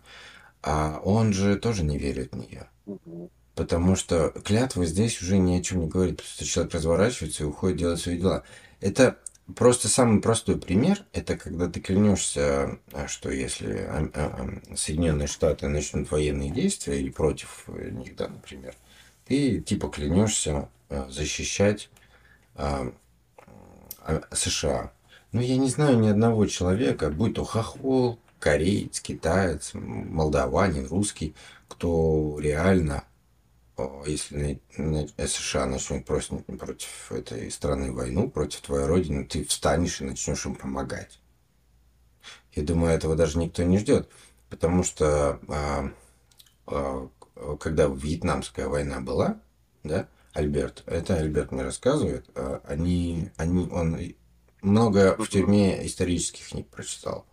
А он же тоже не верит в нее. Потому что клятва здесь уже ни о чем не говорит, потому что человек разворачивается и уходит делать свои дела. Это просто самый простой пример, это когда ты клянешься, что если а, а, Соединенные Штаты начнут военные действия или против них, да, например, ты типа клянешься а, защищать США. Но я не знаю ни одного человека, будь то хохол, кореец, китаец, молдаванин, русский, кто реально если США начнет против, этой страны войну, против твоей родины, ты встанешь и начнешь им помогать. Я думаю, этого даже никто не ждет, потому что а, а, когда Вьетнамская война была, да, Альберт, это Альберт мне рассказывает, а, они, они, он много в тюрьме исторических книг прочитал.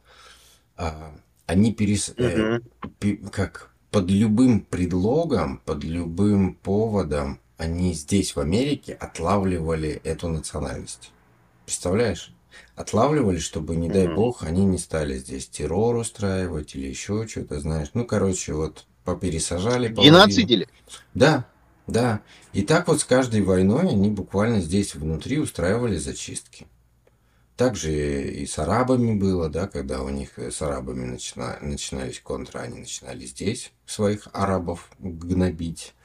А, они перес... Угу. как под любым предлогом, под любым поводом они здесь, в Америке, отлавливали эту национальность. Представляешь? Отлавливали, чтобы, не дай бог, они не стали здесь террор устраивать или еще что-то, знаешь. Ну, короче, вот попересажали. Геноцидили. Да, да. И так вот с каждой войной они буквально здесь внутри устраивали зачистки. Также и с арабами было, да, когда у них с арабами начина, начинались контры, они начинали здесь своих арабов гнобить.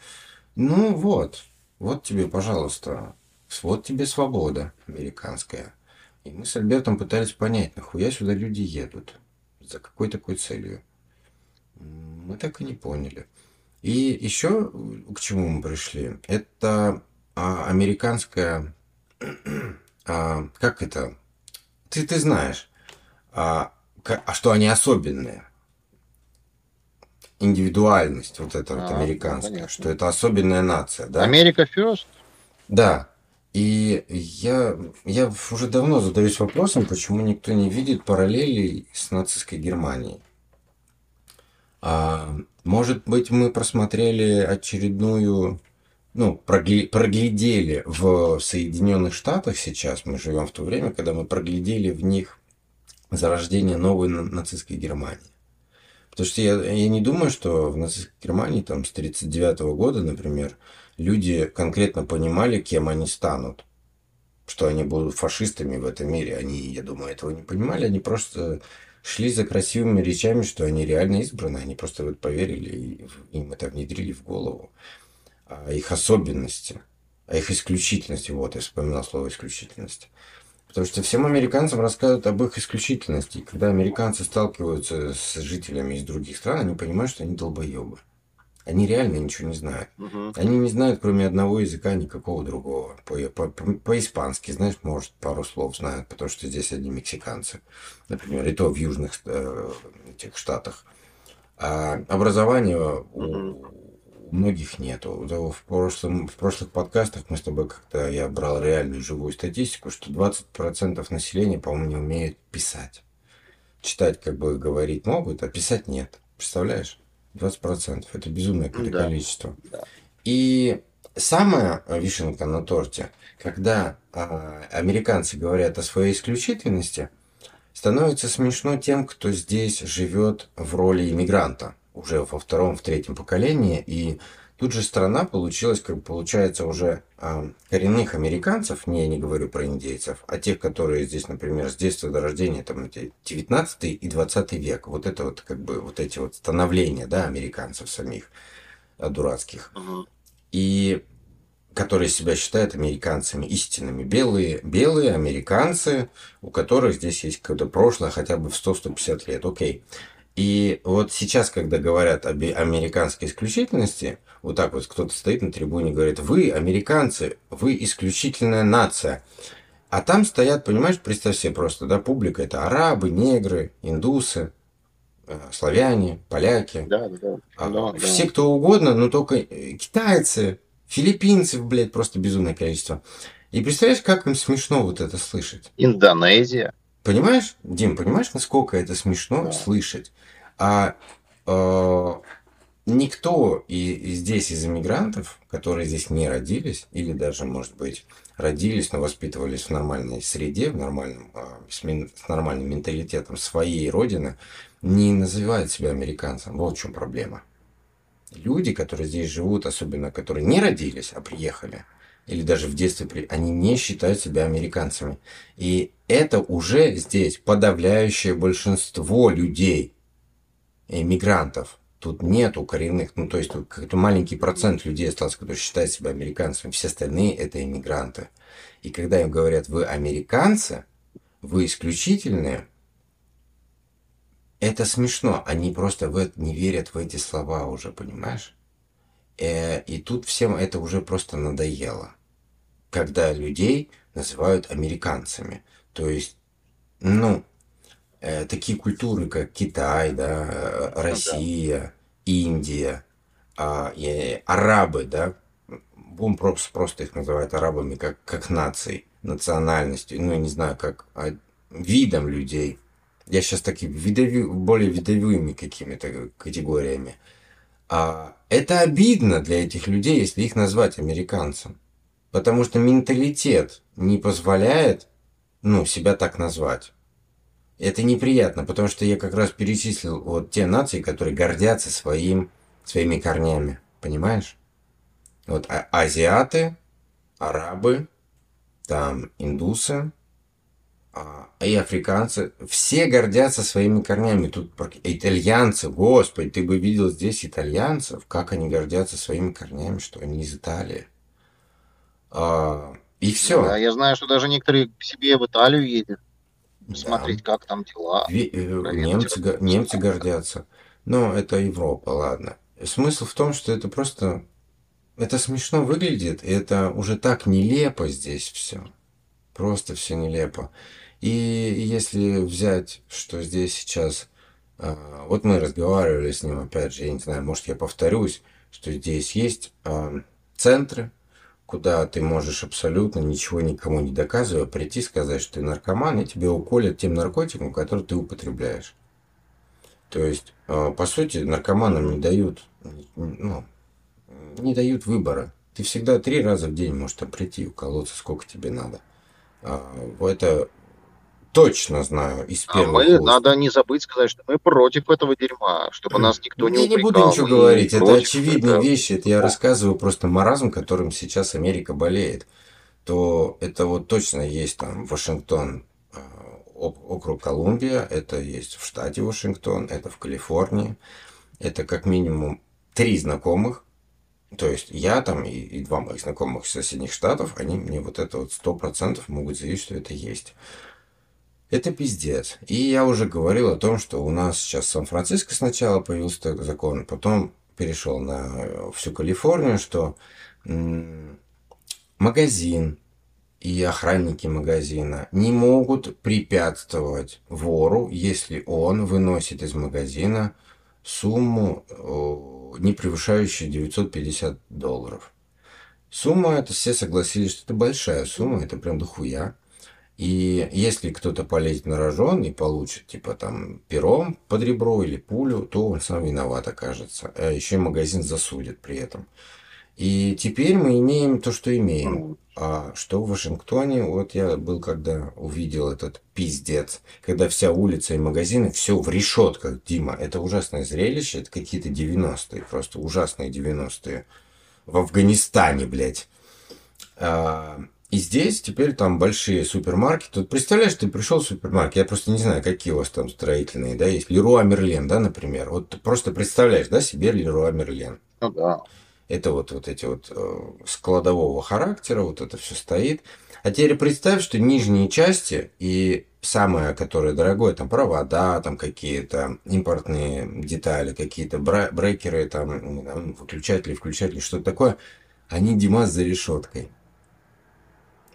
Ну вот, вот тебе, пожалуйста, вот тебе свобода американская. И мы с Альбертом пытались понять, нахуя сюда люди едут, за какой такой целью. Мы так и не поняли. И еще к чему мы пришли, это а, американская, [CLEARS THROAT] а, как это, ты, ты знаешь, а, а что они особенные. Индивидуальность вот эта а, вот американская, что это особенная нация, да? Америка first? Да. И я, я уже давно задаюсь вопросом, почему никто не видит параллелей с нацистской Германией. А, может быть, мы просмотрели очередную ну, проглядели в Соединенных Штатах сейчас, мы живем в то время, когда мы проглядели в них зарождение новой нацистской Германии. Потому что я, я не думаю, что в нацистской Германии там, с 1939 года, например, люди конкретно понимали, кем они станут. Что они будут фашистами в этом мире. Они, я думаю, этого не понимали. Они просто шли за красивыми речами, что они реально избраны. Они просто в поверили и им это внедрили в голову их особенности, о их исключительности. Вот, я вспоминал слово исключительность. Потому что всем американцам рассказывают об их исключительности. И когда американцы сталкиваются с жителями из других стран, они понимают, что они долбоебы. Они реально ничего не знают. Угу. Они не знают, кроме одного языка, никакого другого. По-испански, по, по, знаешь, может, пару слов знают, потому что здесь одни мексиканцы. Например, и то в южных э, этих штатах. А образование у, многих нету. В, прошлом, в прошлых подкастах мы с тобой как-то, я брал реальную живую статистику, что 20% населения, по-моему, не умеют писать. Читать, как бы, говорить могут, а писать нет. Представляешь? 20%. Это безумное да. количество. Да. И самая вишенка на торте, когда а, американцы говорят о своей исключительности, становится смешно тем, кто здесь живет в роли иммигранта уже во втором, в третьем поколении. И тут же страна получилась, как получается, уже э, коренных американцев, не я не говорю про индейцев, а тех, которые здесь, например, с детства до рождения, там, 19 и 20 век. Вот это вот, как бы, вот эти вот становления, да, американцев самих, э, дурацких. И которые себя считают американцами истинными. Белые, белые американцы, у которых здесь есть какое-то прошлое хотя бы в 100-150 лет. Окей. И вот сейчас, когда говорят об американской исключительности, вот так вот кто-то стоит на трибуне и говорит, вы, американцы, вы исключительная нация. А там стоят, понимаешь, представь себе просто, да, публика, это арабы, негры, индусы, э, славяне, поляки. Да, да, а, да. Все, кто угодно, но только э, китайцы, филиппинцы, блядь, просто безумное количество. И представляешь, как им смешно вот это слышать? Индонезия. Понимаешь, Дим, понимаешь, насколько это смешно да. слышать? А э, никто и, и здесь из иммигрантов, которые здесь не родились, или даже, может быть, родились, но воспитывались в нормальной среде, в нормальном, а, с, мин, с нормальным менталитетом своей родины, не называют себя американцем. Вот в чем проблема. Люди, которые здесь живут, особенно которые не родились, а приехали, или даже в детстве, при... они не считают себя американцами. И это уже здесь подавляющее большинство людей, иммигрантов. Тут нету коренных, ну то есть какой-то маленький процент людей остался, которые считают себя американцами. Все остальные это иммигранты. И когда им говорят, вы американцы, вы исключительные, это смешно. Они просто в это не верят в эти слова уже, понимаешь? Э, и тут всем это уже просто надоело. Когда людей называют американцами. То есть, ну, Э, такие культуры, как Китай, да, э, Россия, Индия, а, и арабы, да, будем просто, просто их называть арабами как, как нацией, национальностью, ну, я не знаю, как а, видом людей. Я сейчас такие видови, более видовыми какими-то категориями. А, это обидно для этих людей, если их назвать американцем. Потому что менталитет не позволяет ну, себя так назвать. Это неприятно, потому что я как раз перечислил вот те нации, которые гордятся своим, своими корнями. Понимаешь? Вот а, азиаты, арабы, там индусы а, и африканцы. Все гордятся своими корнями. Тут итальянцы, господи, ты бы видел здесь итальянцев, как они гордятся своими корнями, что они из Италии. А, и все. Да, я знаю, что даже некоторые к себе в Италию едут смотреть, да. как там дела. Ви- э, немцы, немцы гордятся. Но это Европа, ладно. Смысл в том, что это просто... Это смешно выглядит, и это уже так нелепо здесь все. Просто все нелепо. И если взять, что здесь сейчас... А, вот мы разговаривали с ним, опять же, я не знаю, может я повторюсь, что здесь есть а, центры, куда ты можешь абсолютно ничего никому не доказывая прийти сказать, что ты наркоман, и тебе уколят тем наркотиком, который ты употребляешь. То есть, а, по сути, наркоманам не дают, ну, не дают выбора. Ты всегда три раза в день можешь там прийти и уколоться, сколько тебе надо. А, это точно знаю из а первых мы, уст. надо не забыть сказать, что мы против этого дерьма, чтобы нас никто не Я не буду ничего говорить, это очевидные этого. вещи, это я рассказываю просто маразм, которым сейчас Америка болеет. То это вот точно есть там Вашингтон, а, округ Колумбия, это есть в штате Вашингтон, это в Калифорнии. Это как минимум три знакомых, то есть я там и, и два моих знакомых из соседних штатов, они мне вот это вот сто процентов могут заявить, что это есть. Это пиздец. И я уже говорил о том, что у нас сейчас в Сан-Франциско сначала появился такой закон, потом перешел на всю Калифорнию, что магазин и охранники магазина не могут препятствовать вору, если он выносит из магазина сумму, не превышающую 950 долларов. Сумма, это все согласились, что это большая сумма, это прям дохуя. И если кто-то полезет на рожон и получит, типа, там, пером под ребро или пулю, то он сам виноват окажется. А еще магазин засудит при этом. И теперь мы имеем то, что имеем. А что в Вашингтоне, вот я был, когда увидел этот пиздец, когда вся улица и магазины, все в решетках, Дима. Это ужасное зрелище, это какие-то 90-е, просто ужасные 90-е. В Афганистане, блядь. А, и здесь теперь там большие супермаркеты. Вот представляешь, ты пришел в супермаркет, я просто не знаю, какие у вас там строительные, да, есть. Леруа Мерлен, да, например. Вот ты просто представляешь, да, себе Леруа Мерлен. Ну да. Это вот, вот эти вот э, складового характера, вот это все стоит. А теперь представь, что нижние части и самое, которое дорогое, там провода, там какие-то импортные детали, какие-то брекеры, там выключатели, включатели, что-то такое, они, Димас, за решеткой.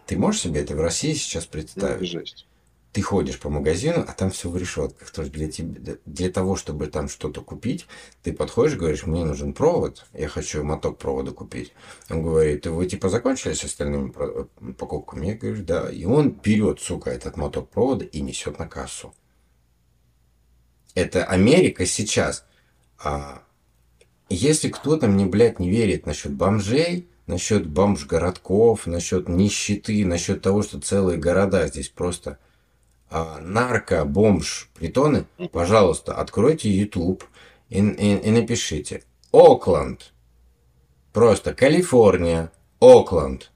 Ты можешь себе это в России сейчас представить? Ну, жесть. Ты ходишь по магазину, а там все в решетках. То есть для, тебя, для того, чтобы там что-то купить, ты подходишь и говоришь, мне нужен провод, я хочу моток провода купить. Он говорит, вы типа закончили с остальными покупками? Я говорю, да. И он берет, сука, этот моток провода и несет на кассу. Это Америка сейчас. А если кто-то мне, блядь, не верит насчет бомжей, насчет бомж-городков, насчет нищеты, насчет того, что целые города здесь просто а, нарко-бомж притоны, пожалуйста, откройте YouTube и, и, и напишите Окленд. Просто Калифорния, Окленд,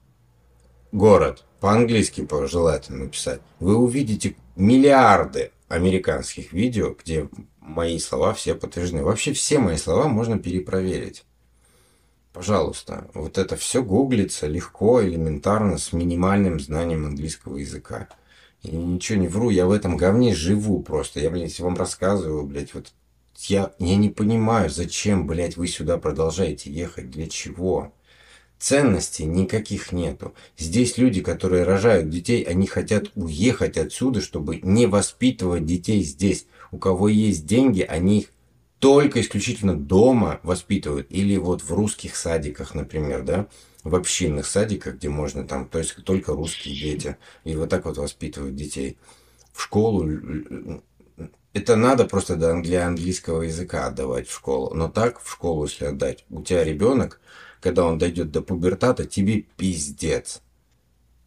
город. По-английски желательно написать. Вы увидите миллиарды американских видео, где мои слова все подтверждены. Вообще все мои слова можно перепроверить. Пожалуйста, вот это все гуглится легко, элементарно, с минимальным знанием английского языка. Я ничего не вру, я в этом говне живу просто. Я, блядь, вам рассказываю, блядь, вот я, я не понимаю, зачем, блядь, вы сюда продолжаете ехать, для чего? Ценностей никаких нету. Здесь люди, которые рожают детей, они хотят уехать отсюда, чтобы не воспитывать детей здесь. У кого есть деньги, они их только исключительно дома воспитывают. Или вот в русских садиках, например, да, в общинных садиках, где можно там, то есть только русские дети. И вот так вот воспитывают детей. В школу это надо просто для английского языка отдавать в школу. Но так в школу, если отдать, у тебя ребенок, когда он дойдет до пубертата, тебе пиздец.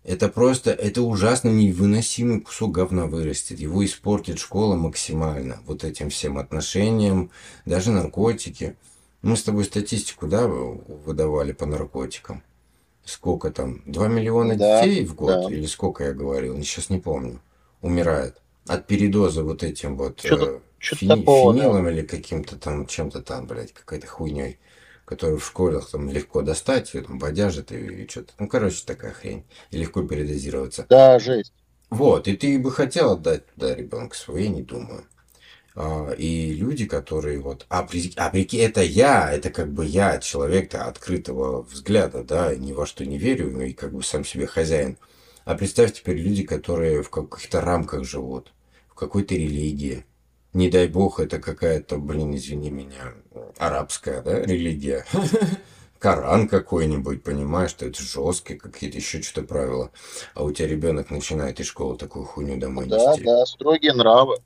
Это просто, это ужасно невыносимый кусок говна вырастет. Его испортит школа максимально. Вот этим всем отношениям, даже наркотики. Мы с тобой статистику, да, выдавали по наркотикам. Сколько там? 2 миллиона да, детей в год? Да. Или сколько я говорил? Сейчас не помню. Умирает от передоза вот этим вот что-то, э, что-то такого, фенилом да. или каким-то там чем-то там, блядь, какой-то хуйней, которую в школах там легко достать, ее там бодяжат и, и что-то. Ну, короче, такая хрень. И легко передозироваться. Да, жесть. Вот, и ты бы хотел отдать туда ребенка своего, я не думаю. А, и люди, которые вот, а, при, а прикинь, это я, это как бы я, человек-то открытого взгляда, да, ни во что не верю, ну и как бы сам себе хозяин. А представь теперь люди, которые в каких-то рамках живут в какой-то религии. Не дай бог, это какая-то, блин, извини меня, арабская, да, религия. [LAUGHS] Коран какой-нибудь, понимаешь, что это жесткие какие-то еще что-то правила. А у тебя ребенок начинает из школы такую хуйню домой да, нести. Да, да, строгие нравы.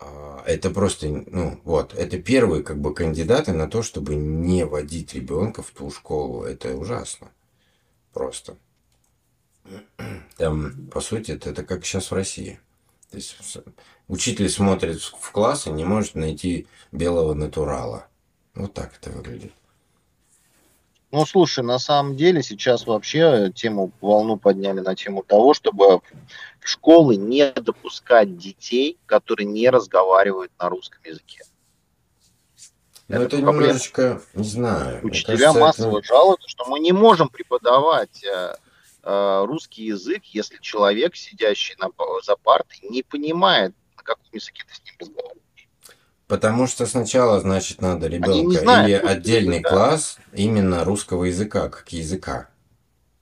А, это просто, ну, вот, это первые как бы кандидаты на то, чтобы не водить ребенка в ту школу. Это ужасно. Просто. Там, по сути, это, это как сейчас в России. То есть учитель смотрит в класс и не может найти белого натурала. Вот так это выглядит. Ну, слушай, на самом деле сейчас вообще тему, волну подняли на тему того, чтобы в школы не допускать детей, которые не разговаривают на русском языке. Ну, это, это немножечко, не знаю. Учителя кажется, массово это... жалуются, что мы не можем преподавать э, Э, русский язык, если человек, сидящий на, за партой, не понимает, каком языке ты с ним разговариваешь. Потому что сначала, значит, надо ребенка знают, или отдельный язык, класс именно русского языка, как языка.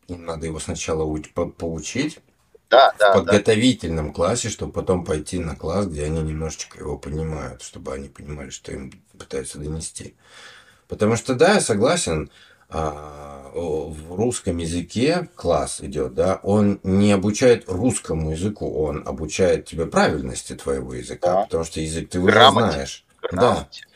Им надо его сначала поучить да, да, в подготовительном да. классе, чтобы потом пойти на класс, где они немножечко его понимают, чтобы они понимали, что им пытаются донести. Потому что, да, я согласен, в русском языке класс идет, да, он не обучает русскому языку, он обучает тебе правильности твоего языка, да. потому что язык ты уже Грамоте. знаешь. Грамоте. Да.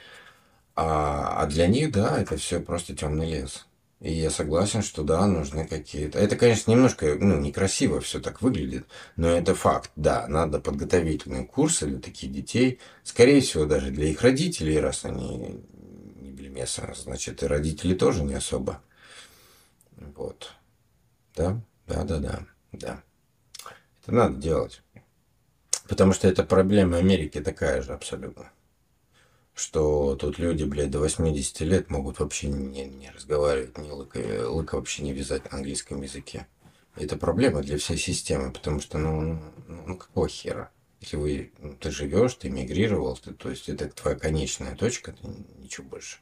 А, а для них, да, это все просто темный лес. И я согласен, что да, нужны какие-то. Это, конечно, немножко ну, некрасиво все так выглядит, но это факт. Да, надо подготовительные курсы для таких детей. Скорее всего, даже для их родителей, раз они мясо, значит, и родители тоже не особо. Вот. Да, да, да, да, да. Это надо делать. Потому что это проблема Америки такая же абсолютно. Что тут люди, блядь, до 80 лет могут вообще не, не разговаривать, не лыка, лыка вообще не вязать на английском языке. Это проблема для всей системы, потому что, ну, ну, ну какого хера? Если вы, ну, ты живешь, ты мигрировал, ты, то есть это твоя конечная точка, ты ничего больше.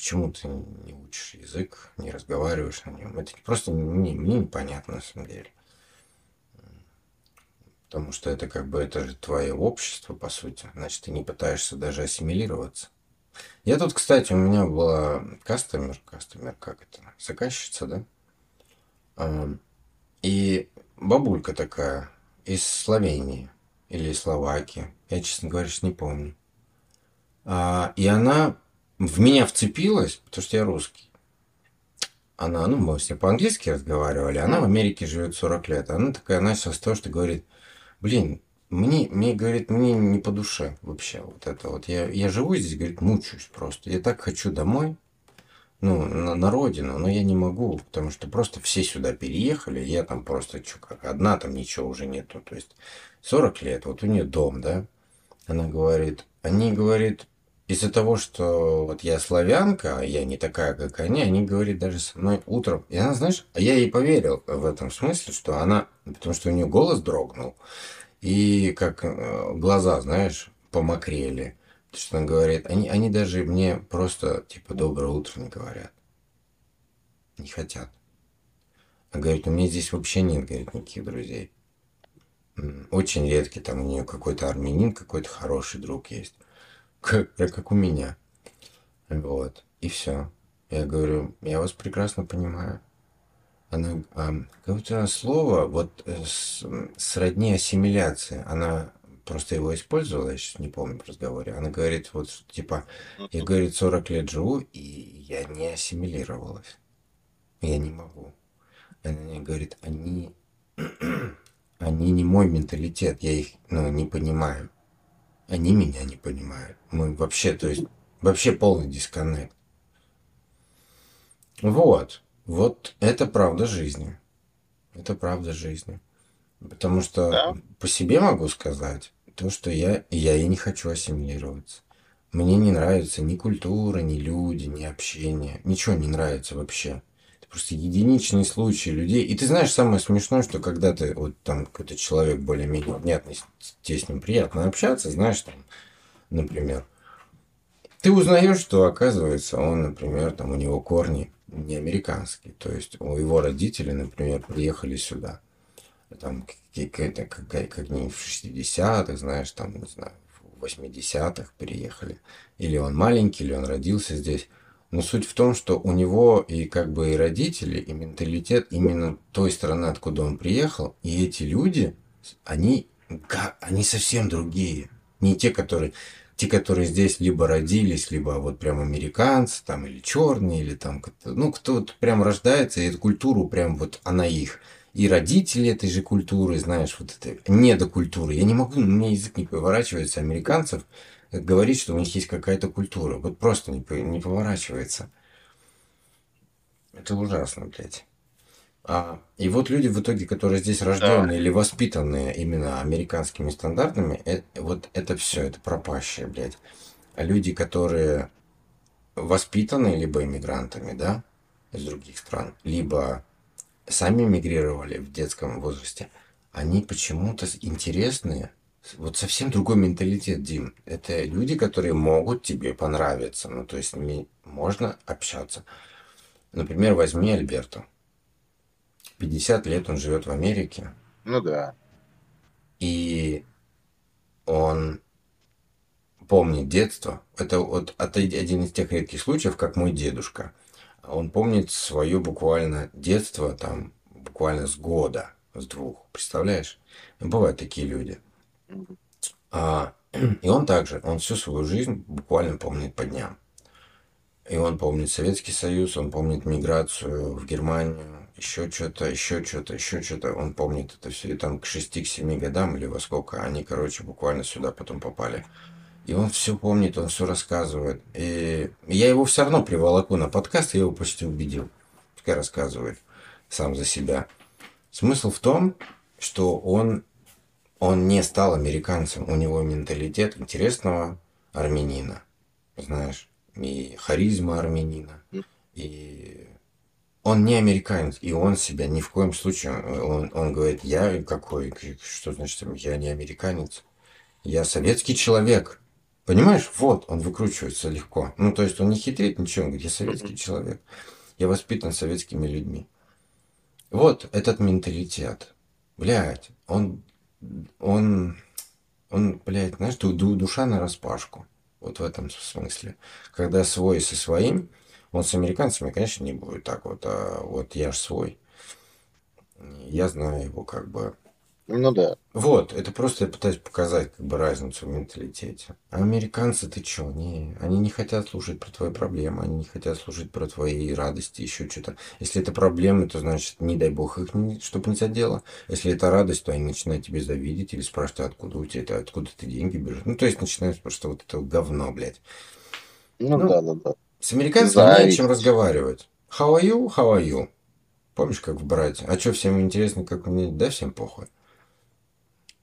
Почему ты не учишь язык, не разговариваешь на нем? Это просто не, мне непонятно на самом деле. Потому что это как бы это же твое общество, по сути. Значит, ты не пытаешься даже ассимилироваться. Я тут, кстати, у меня была кастомер, кастомер, как это, заказчица, да? И бабулька такая из Словении или Словакии. Я, честно говоря, не помню. А, и она в меня вцепилась, потому что я русский. Она, ну, мы все по-английски разговаривали, она в Америке живет 40 лет. Она такая начала с того, что говорит, блин, мне, мне, говорит, мне не по душе вообще вот это вот. Я, я живу здесь, говорит, мучаюсь просто. Я так хочу домой, ну, на, на родину, но я не могу, потому что просто все сюда переехали, я там просто, что, как одна, там ничего уже нету. То есть 40 лет, вот у нее дом, да, она говорит, они, говорит, из-за того, что вот я славянка, а я не такая, как они, они говорят даже со мной утром. И она, знаешь, а я ей поверил в этом смысле, что она, потому что у нее голос дрогнул, и как э, глаза, знаешь, помокрели. Что она говорит, они, они даже мне просто, типа, доброе утро не говорят. Не хотят. А говорит, у меня здесь вообще нет, говорит, никаких друзей. Очень редкий, там у нее какой-то армянин, какой-то хороший друг есть. Как, как у меня. Вот. И все. Я говорю, я вас прекрасно понимаю. Она, а, какое-то слово, вот э, с, сродни ассимиляции, она просто его использовала, я сейчас не помню в разговоре. Она говорит, вот, типа, я, говорит, 40 лет живу, и я не ассимилировалась. Я не могу. Она мне говорит, они, [CLEARS THROAT] они не мой менталитет, я их, ну, не понимаю. Они меня не понимают. Мы вообще, то есть, вообще полный дисконнект. Вот. Вот это правда жизни. Это правда жизни. Потому что Да. по себе могу сказать, то, что я, я и не хочу ассимилироваться. Мне не нравится ни культура, ни люди, ни общение. Ничего не нравится вообще. Просто единичные случаи людей. И ты знаешь, самое смешное, что когда ты, вот там какой-то человек более-менее внятный, тебе с ним приятно общаться, знаешь, там, например, ты узнаешь, что оказывается он, например, там у него корни не американские. То есть у его родителей, например, приехали сюда. Там какие-то, как, как не в 60-х, знаешь, там, не знаю, в 80-х переехали. Или он маленький, или он родился здесь. Но суть в том, что у него и как бы и родители, и менталитет именно той страны, откуда он приехал, и эти люди, они, они совсем другие. Не те, которые те, которые здесь либо родились, либо вот прям американцы, там, или черные, или там, ну, кто вот прям рождается, и эту культуру прям вот она их. И родители этой же культуры, знаешь, вот этой недокультуры. Я не могу, у меня язык не поворачивается американцев говорить, что у них есть какая-то культура. Вот просто не, не поворачивается. Это ужасно, блядь. А, и вот люди в итоге, которые здесь рожденные или воспитанные именно американскими стандартами, э- вот это все, это пропащее, блядь. А люди, которые воспитаны либо иммигрантами, да, из других стран, либо сами мигрировали в детском возрасте, они почему-то интересные. Вот совсем другой менталитет, Дим. Это люди, которые могут тебе понравиться. Ну, то есть с ними можно общаться. Например, возьми Альберто. 50 лет он живет в Америке, Ну да. и он помнит детство. Это вот один из тех редких случаев, как мой дедушка. Он помнит свое буквально детство, там, буквально с года, с двух. Представляешь? Бывают такие люди. А, [CLEARS THROAT] и он также, он всю свою жизнь буквально помнит по дням. И он помнит Советский Союз, он помнит миграцию в Германию, еще что-то, еще что-то, еще что-то. Он помнит это все. И там к 6-7 годам или во сколько они, короче, буквально сюда потом попали. И он все помнит, он все рассказывает. И я его все равно приволоку на подкаст, я его почти убедил. Пускай рассказывает сам за себя. Смысл в том, что он, он не стал американцем. У него менталитет интересного армянина. Знаешь, и харизма армянина. И он не американец, и он себя ни в коем случае, он, он говорит, я какой, что значит, я не американец, я советский человек. Понимаешь? Вот, он выкручивается легко. Ну, то есть он не хитрит ничего, он говорит, я советский человек. Я воспитан советскими людьми. Вот этот менталитет. Блядь, он, он, он, блядь, знаешь, ду- ду- душа на распашку. Вот в этом смысле. Когда свой со своим, он с американцами, конечно, не будет так вот, а вот я ж свой. Я знаю его как бы Ну да. Вот, это просто я пытаюсь показать как бы разницу в менталитете. А американцы, ты чё? Не, они не хотят слушать про твои проблемы, они не хотят слушать про твои радости, еще что-то. Если это проблемы, то значит, не дай бог их, не, чтобы не задело. Если это радость, то они начинают тебе завидеть или спрашивать, откуда у тебя это, откуда ты деньги берешь. Ну, то есть начинают просто вот это говно, блядь. Ну, Ну, да, да, да. С американцами не о чем разговаривать. How are you? How are you? Помнишь, как в брате? А что, всем интересно, как мне? Да, всем похуй.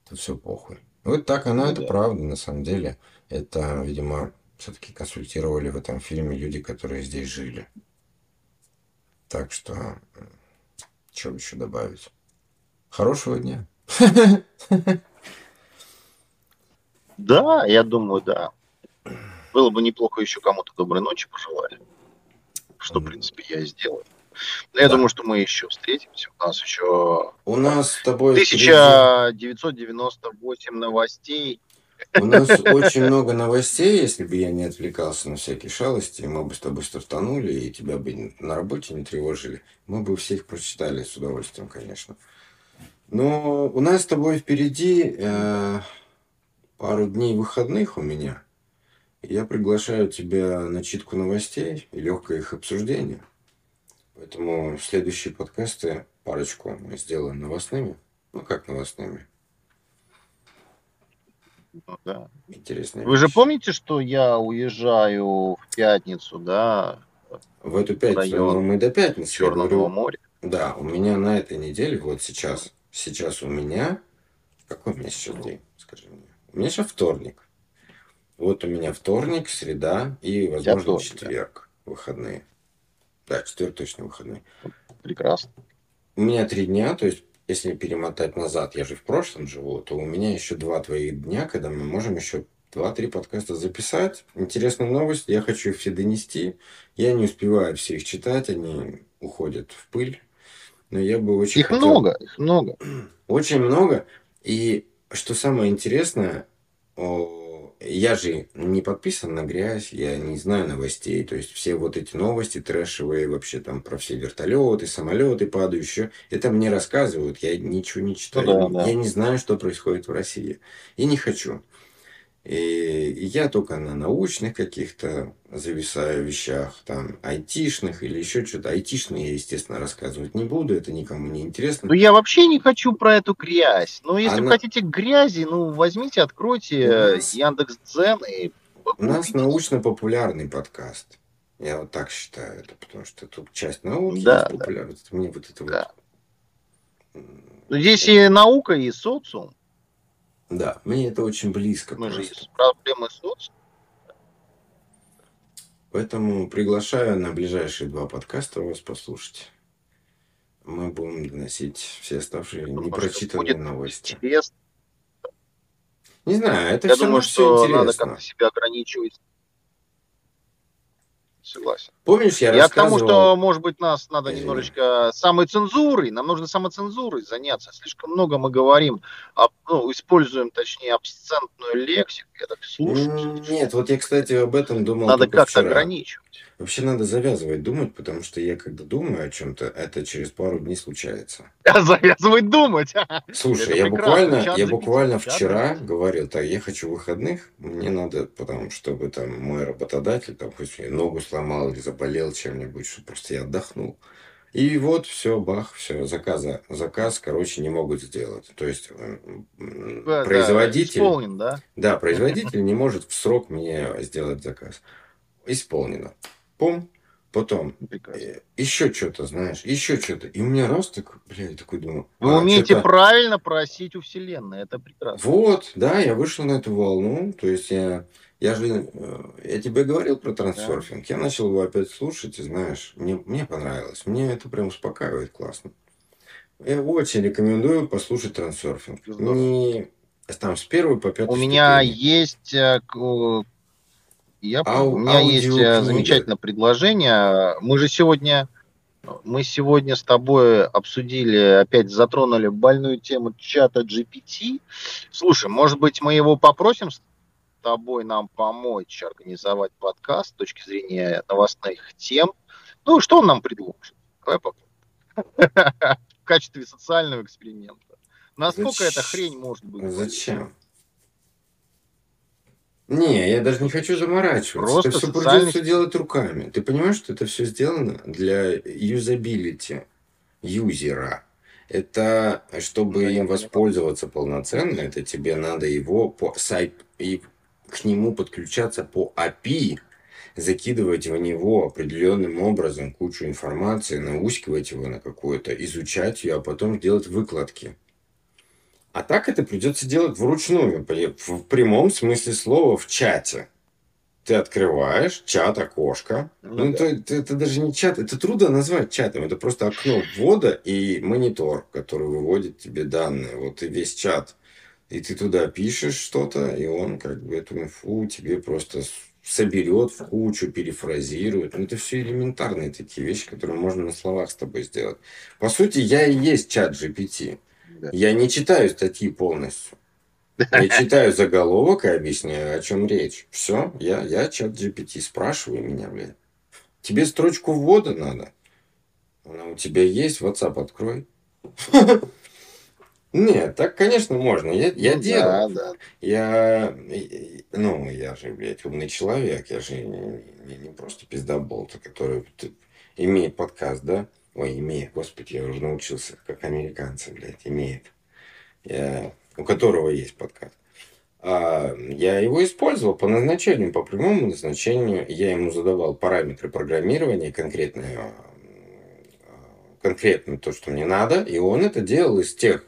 Тут все похуй. Вот так оно, Ну это да. правда, на самом деле. Это, видимо, все-таки консультировали в этом фильме люди, которые здесь жили. Так что, что еще добавить? Хорошего дня. [LAUGHS] Да, я думаю, да. Было бы неплохо еще кому-то доброй ночи пожелали. Что, в принципе, я и сделаю. Но я Да. думаю, что мы еще встретимся. У нас еще У нас с тобой... впереди- 1998 новостей. У нас очень много новостей, если бы я не отвлекался на всякие шалости, мы бы с тобой стартанули, и тебя бы на работе не тревожили. Мы бы все их прочитали с удовольствием, конечно. Но у нас с тобой впереди э, пару дней выходных у меня. Я приглашаю тебя на читку новостей и легкое их обсуждение. Поэтому следующие подкасты парочку мы сделаем новостными. Ну, как новостными? Ну, да. Интересные Вы же вещи. помните, что я уезжаю в пятницу, да, В эту пятницу, район ну, мы до пятницы. Черного говорю, моря? Да, у меня на этой неделе, вот сейчас, сейчас у меня, какой у меня сейчас день, скажи мне? У меня сейчас вторник. Вот у меня вторник, среда и, возможно, четверг, выходные. Да, четверг точно выходные. Прекрасно. У меня три дня, то есть, если перемотать назад, я же в прошлом живу, то у меня еще два твоих дня, когда мы можем еще два-три подкаста записать. Интересная новость, я хочу их все донести. Я не успеваю все их читать, они уходят в пыль. Но я бы очень Их хотел- много, их много. [CLEARS THROAT] Очень много. И что самое интересное, о, я же не подписан на грязь, я не знаю новостей. То есть все вот эти новости трэшевые, вообще там про все вертолеты, самолеты падающие, это мне рассказывают, я ничего не читаю. Ну да, да. Я не знаю, что происходит в России. И не хочу. И я только на научных каких-то зависаю вещах, там, айтишных или еще что-то. Айтишные я, естественно, рассказывать не буду, это никому не интересно. Ну, я вообще не хочу про эту грязь. Ну, если Она- вы хотите грязи, ну, возьмите, откройте нас- Яндекс.Дзен и... У нас научно-популярный подкаст. Я вот так считаю это, потому что тут часть науки Да, есть да. Мне вот это Да. вот... Ну, Здесь и наука, и социум. Да, мне это очень близко Мы же просто. из проблемы социума. Поэтому приглашаю на ближайшие два подкаста вас послушать. Мы будем доносить все оставшие Потому непрочитанные новости. Интересно. Не знаю, это Я все думаю, все что надо интересно. как-то себя ограничивать. Согласен. Помнишь, я, Я, к тому, что, может быть, нас надо Извини. немножечко самоцензурой, нам нужно самоцензурой заняться. Слишком много мы говорим, об- ну, используем, точнее, абсцентную лексику. Я так слушаю. Нет, вот я, кстати, об этом думал Надо как-то ограничивать. Вообще надо завязывать думать, потому что я когда думаю о чем-то, это через пару дней случается. [LAUGHS] Завязывать думать. [LAUGHS] Слушай, Это я буквально, я буквально вчера GPT. говорил, так, я хочу выходных, мне надо, потому чтобы там мой работодатель, там, хоть ногу сломал или заболел чем-нибудь, чтобы просто я отдохнул. И вот все, бах, все, заказа, заказ, короче, не могут сделать. То есть э, Да, да, производитель, Исполнен, да? да, [LAUGHS] производитель не может в срок мне сделать заказ. Исполнено. Пум, потом Прекрасно. еще что-то, знаешь, еще что-то. И у меня раз так, бля, я такой думаю. Вы а, умеете правильно просить у Вселенной, это прекрасно. Вот, да, я вышел на эту волну. То есть я, я же, э, я тебе говорил про трансерфинг. Я начал его опять слушать, и знаешь, мне, мне понравилось. Мне это прям успокаивает классно. Я очень рекомендую послушать трансерфинг. Не там с первой по пятой У меня есть, э, я. Ау- у меня есть э, замечательное предложение. Мы же сегодня, мы сегодня с тобой обсудили, опять затронули больную тему чата GPT. Слушай, может быть, мы его попросим с тобой нам помочь организовать подкаст с точки зрения новостных тем. Ну, что он нам предложит? Давай. [LAUGHS] В качестве социального эксперимента. Насколько эта хрень может быть? Зачем? Не, я даже не хочу заморачиваться. Просто это все социальный придется делать руками. Ты понимаешь, что это все сделано для юзабилити, юзера. Это чтобы Да, им понимаю. воспользоваться полноценно, это тебе надо его по сайт и к нему подключаться по API, закидывать в него определенным образом кучу информации, наускивать его на какую-то, изучать ее, а потом делать выкладки. А так это придется делать вручную, в прямом смысле слова, в чате. Ты открываешь чат, окошко. Ну Ну, да. то, это, это даже не чат, это трудно назвать чатом. Это просто окно ввода и монитор, который выводит тебе данные. Вот и весь чат. И ты туда пишешь что-то, и он как бы эту инфу тебе просто соберет в кучу, перефразирует. Ну, это все элементарные такие вещи, которые можно на словах с тобой сделать. По сути, я и есть чат GPT. Я не читаю статьи полностью. Я [LAUGHS] читаю заголовок и объясняю, о чем речь. Все, я, я чат GPT, спрашивай меня, блядь. Тебе строчку ввода надо? Она у тебя есть, WhatsApp открой. [LAUGHS] Нет, так, конечно, можно. Я, я Ну делаю. Да, да. Я, ну, я же, блядь, умный человек. Я же не, не- не просто пиздоболт, который имеет подкаст, да? Ой, имеет, господи, я уже научился, как американцы, блядь, имеет. Я- у которого есть подкаст. А, я его использовал по назначению, по прямому назначению. Я ему задавал параметры программирования, конкретные, а, конкретно то, что мне надо, и он это делал из тех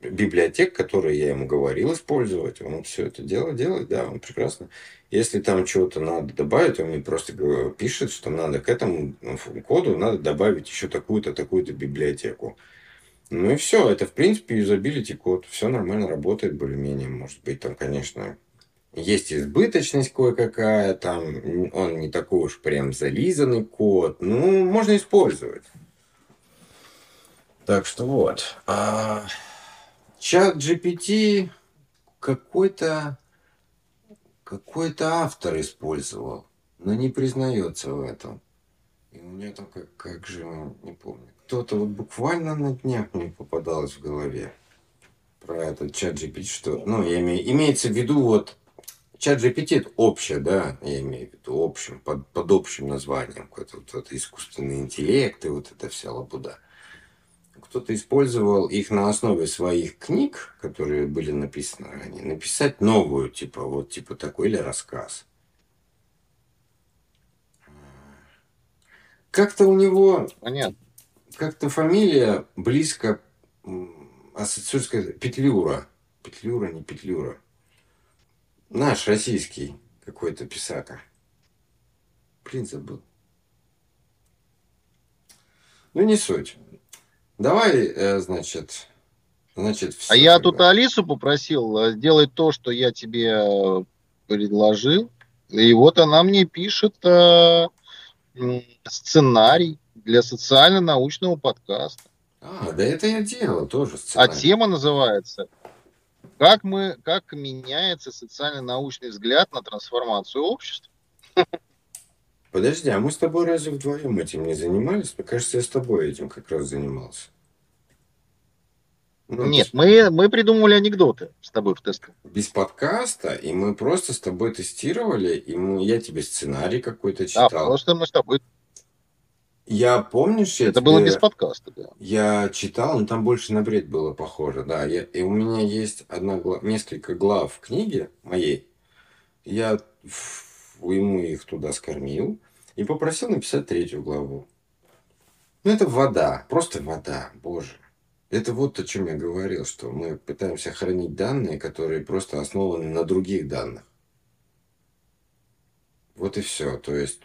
библиотек, которые я ему говорил использовать. Он все это дело делает, да, он прекрасно. Если там чего-то надо добавить, он мне просто пишет, что надо к этому ну, коду надо добавить еще такую-то, такую-то библиотеку. Ну и все, это в принципе юзабилити код. Все нормально работает более-менее. Может быть, там, конечно, есть избыточность кое-какая, там он не такой уж прям зализанный код. Ну, можно использовать. Так что вот. А, чат GPT какой-то какой-то автор использовал, но не признается в этом. И у меня там как, как же, не помню. Кто-то вот буквально на днях мне попадалось в голове про этот чат GPT, что, ну, я имею, имеется в виду вот чат GPT это общее, да, я имею в виду общим, под, под общим названием, какой-то вот, это искусственный интеллект и вот эта вся лабуда. Кто-то использовал их на основе своих книг, которые были написаны ранее, написать новую, типа, вот, типа такой, или рассказ. Как-то у него Понятно. как-то фамилия близко ассоциируется Петлюра. Петлюра, не Петлюра. Наш российский какой-то писака. Блин, забыл. Ну, не суть. Давай, э, значит, значит, А всё я тогда. тут Алису попросил э, сделать то, что я тебе э, предложил. И вот она мне пишет э, сценарий для социально-научного подкаста. А, да это я делал тоже А сценарий. тема называется «Как, мы, как меняется социально-научный взгляд на трансформацию общества». Подожди, а мы с тобой разве вдвоем этим не занимались? Мне кажется, я с тобой этим как раз занимался. Ну, Нет, без- мы, мы придумывали анекдоты с тобой в тестах. без подкаста, и мы просто с тобой тестировали, и мы, я тебе сценарий какой-то Да, читал. просто мы с тобой... Я помнишь, я Это было тебе- без подкаста, да. Я читал, но там больше на бред было похоже, да. Я, и у меня есть одна несколько глав в книге моей. Я ему их туда скормил и попросил написать третью главу. Ну, это вода, просто вода, боже. Это вот о чем я говорил, что мы пытаемся хранить данные, которые просто основаны на других данных. Вот и все. То есть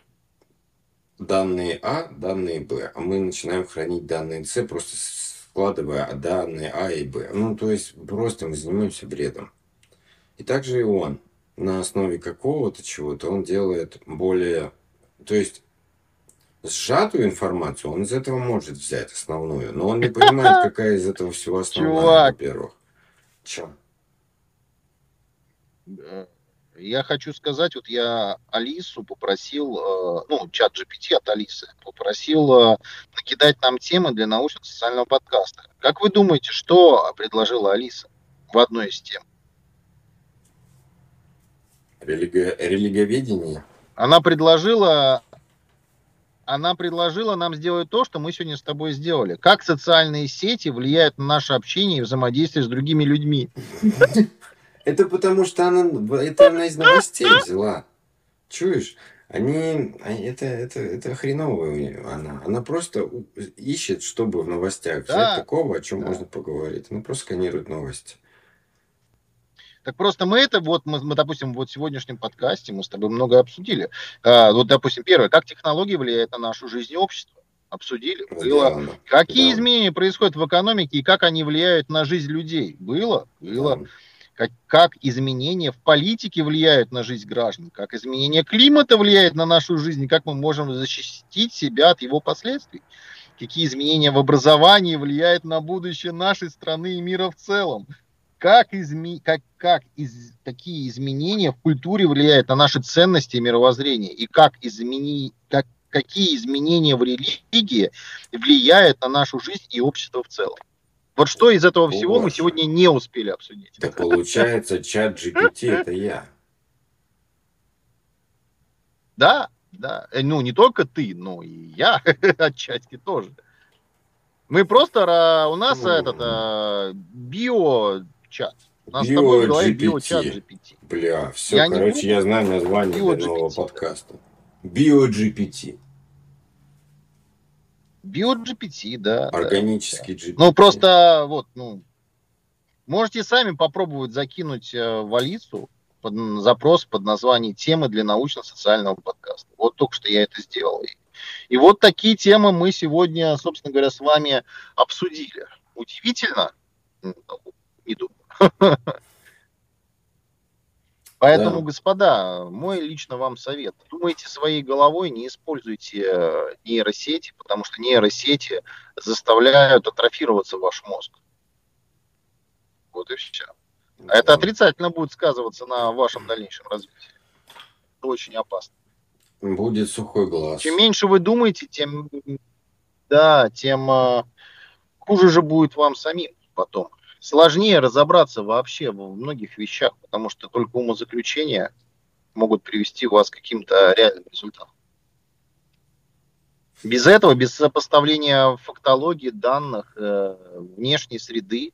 данные А, данные Б, а мы начинаем хранить данные С, просто складывая данные А и Б. Ну, то есть просто мы занимаемся бредом. И также и он. На основе какого-то чего-то он делает более... То есть сжатую информацию он из этого может взять основную, но он не понимает, какая из этого всего основная, во-первых. Че? Да. Я хочу сказать, вот я Алису попросил, э, ну, чат GPT от Алисы, попросил э, накидать нам темы для научно-социального подкаста. Как вы думаете, что предложила Алиса в одной из тем? Религи... Религоведение. Она предложила, она предложила нам сделать то, что мы сегодня с тобой сделали. Как социальные сети влияют на наше общение и взаимодействие с другими людьми. [LAUGHS] Это потому что она, это она из новостей [LAUGHS] взяла. Чуешь? Они, они- это, это, это хреновая она. Она просто ищет, чтобы в новостях взять такого, о чем Да. можно поговорить. Она просто сканирует новости. Так просто мы это, вот мы, мы, допустим, вот в сегодняшнем подкасте мы с тобой много обсудили. А, вот, допустим, первое, как технологии влияют на нашу жизнь и общество. Обсудили. Было. Сделано. Какие Да. изменения происходят в экономике и как они влияют на жизнь людей? Было? Было. Да. Как, как изменения в политике влияют на жизнь граждан? Как изменение климата влияет на нашу жизнь? И как мы можем защитить себя от его последствий? Какие изменения в образовании влияют на будущее нашей страны и мира в целом? Как, изме... как, как из... какие изменения в культуре влияют на наши ценности и мировоззрение? И как измени... как... какие изменения в религии влияют на нашу жизнь и общество в целом? Вот что из этого всего мы Боже. сегодня не успели обсудить. Так получается, чат GPT это я. Да, да. Э, Ну, не только ты, но и я [LAUGHS] отчасти тоже. Мы просто, у нас Ну. этот э, био-чат. У нас с тобой в голове Био-GPT. био-чат GPT. Бля, все, Я не короче, буду. я знаю название Bio для нового GPT. подкаста. BioGPT. Био-GPT, да. да. Органический GPT. Ну, просто вот, ну, можете сами попробовать закинуть э, в Алису под запрос под названием «Темы для научно-социального подкаста». Вот только что я это сделал. И, и вот такие темы мы сегодня, собственно говоря, с вами обсудили. Удивительно? М, Не думаю. [LAUGHS] Поэтому, Да. господа, мой лично вам совет. Думайте своей головой, не используйте э, нейросети, потому что нейросети заставляют атрофироваться ваш мозг. Вот и все. А это отрицательно будет сказываться на вашем дальнейшем развитии. Это очень опасно. Будет сухой глаз. Чем меньше вы думаете, тем да, тем э, хуже же будет вам самим потом. Сложнее разобраться вообще во многих вещах, потому что только умозаключения могут привести вас к каким-то реальным результатам. Без этого, без сопоставления фактологии, данных, э, внешней среды,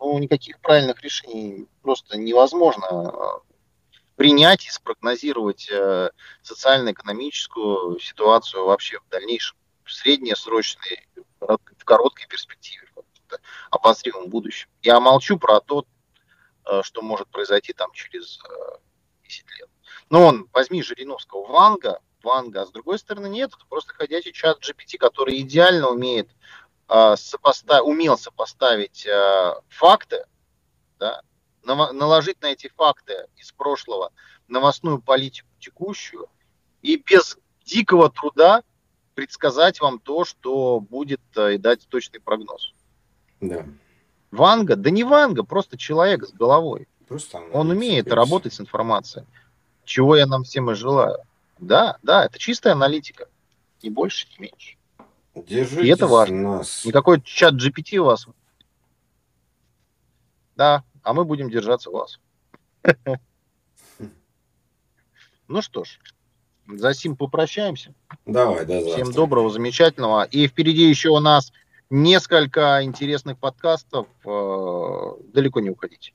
ну, никаких правильных решений просто невозможно э, принять и спрогнозировать э, социально-экономическую ситуацию вообще в дальнейшем, в среднесрочной, в короткой перспективе, обозримом будущем. Я молчу про то, э, что может произойти там через э, 10 лет. Но он, возьми Жириновского, Ванга, Ванга, а с другой стороны нет, это просто ходячий чат GPT, который идеально умеет э, сопоста- умел сопоставить э, факты, да, наложить на эти факты из прошлого новостную политику текущую и без дикого труда предсказать вам то, что будет э, и дать точный прогноз. Да. Ванга, да не Ванга, просто человек с головой. Просто Он умеет работать с информацией, чего я нам всем и желаю. Да, да, это чистая аналитика, ни больше, ни меньше. Держитесь И это важно. нас. Никакой чат GPT у вас. Да, а мы будем держаться вас. [LAUGHS] Ну что ж, за сим попрощаемся. Давай, завтра. Всем доброго, замечательного. И впереди еще у нас несколько интересных подкастов. Э, далеко не уходите.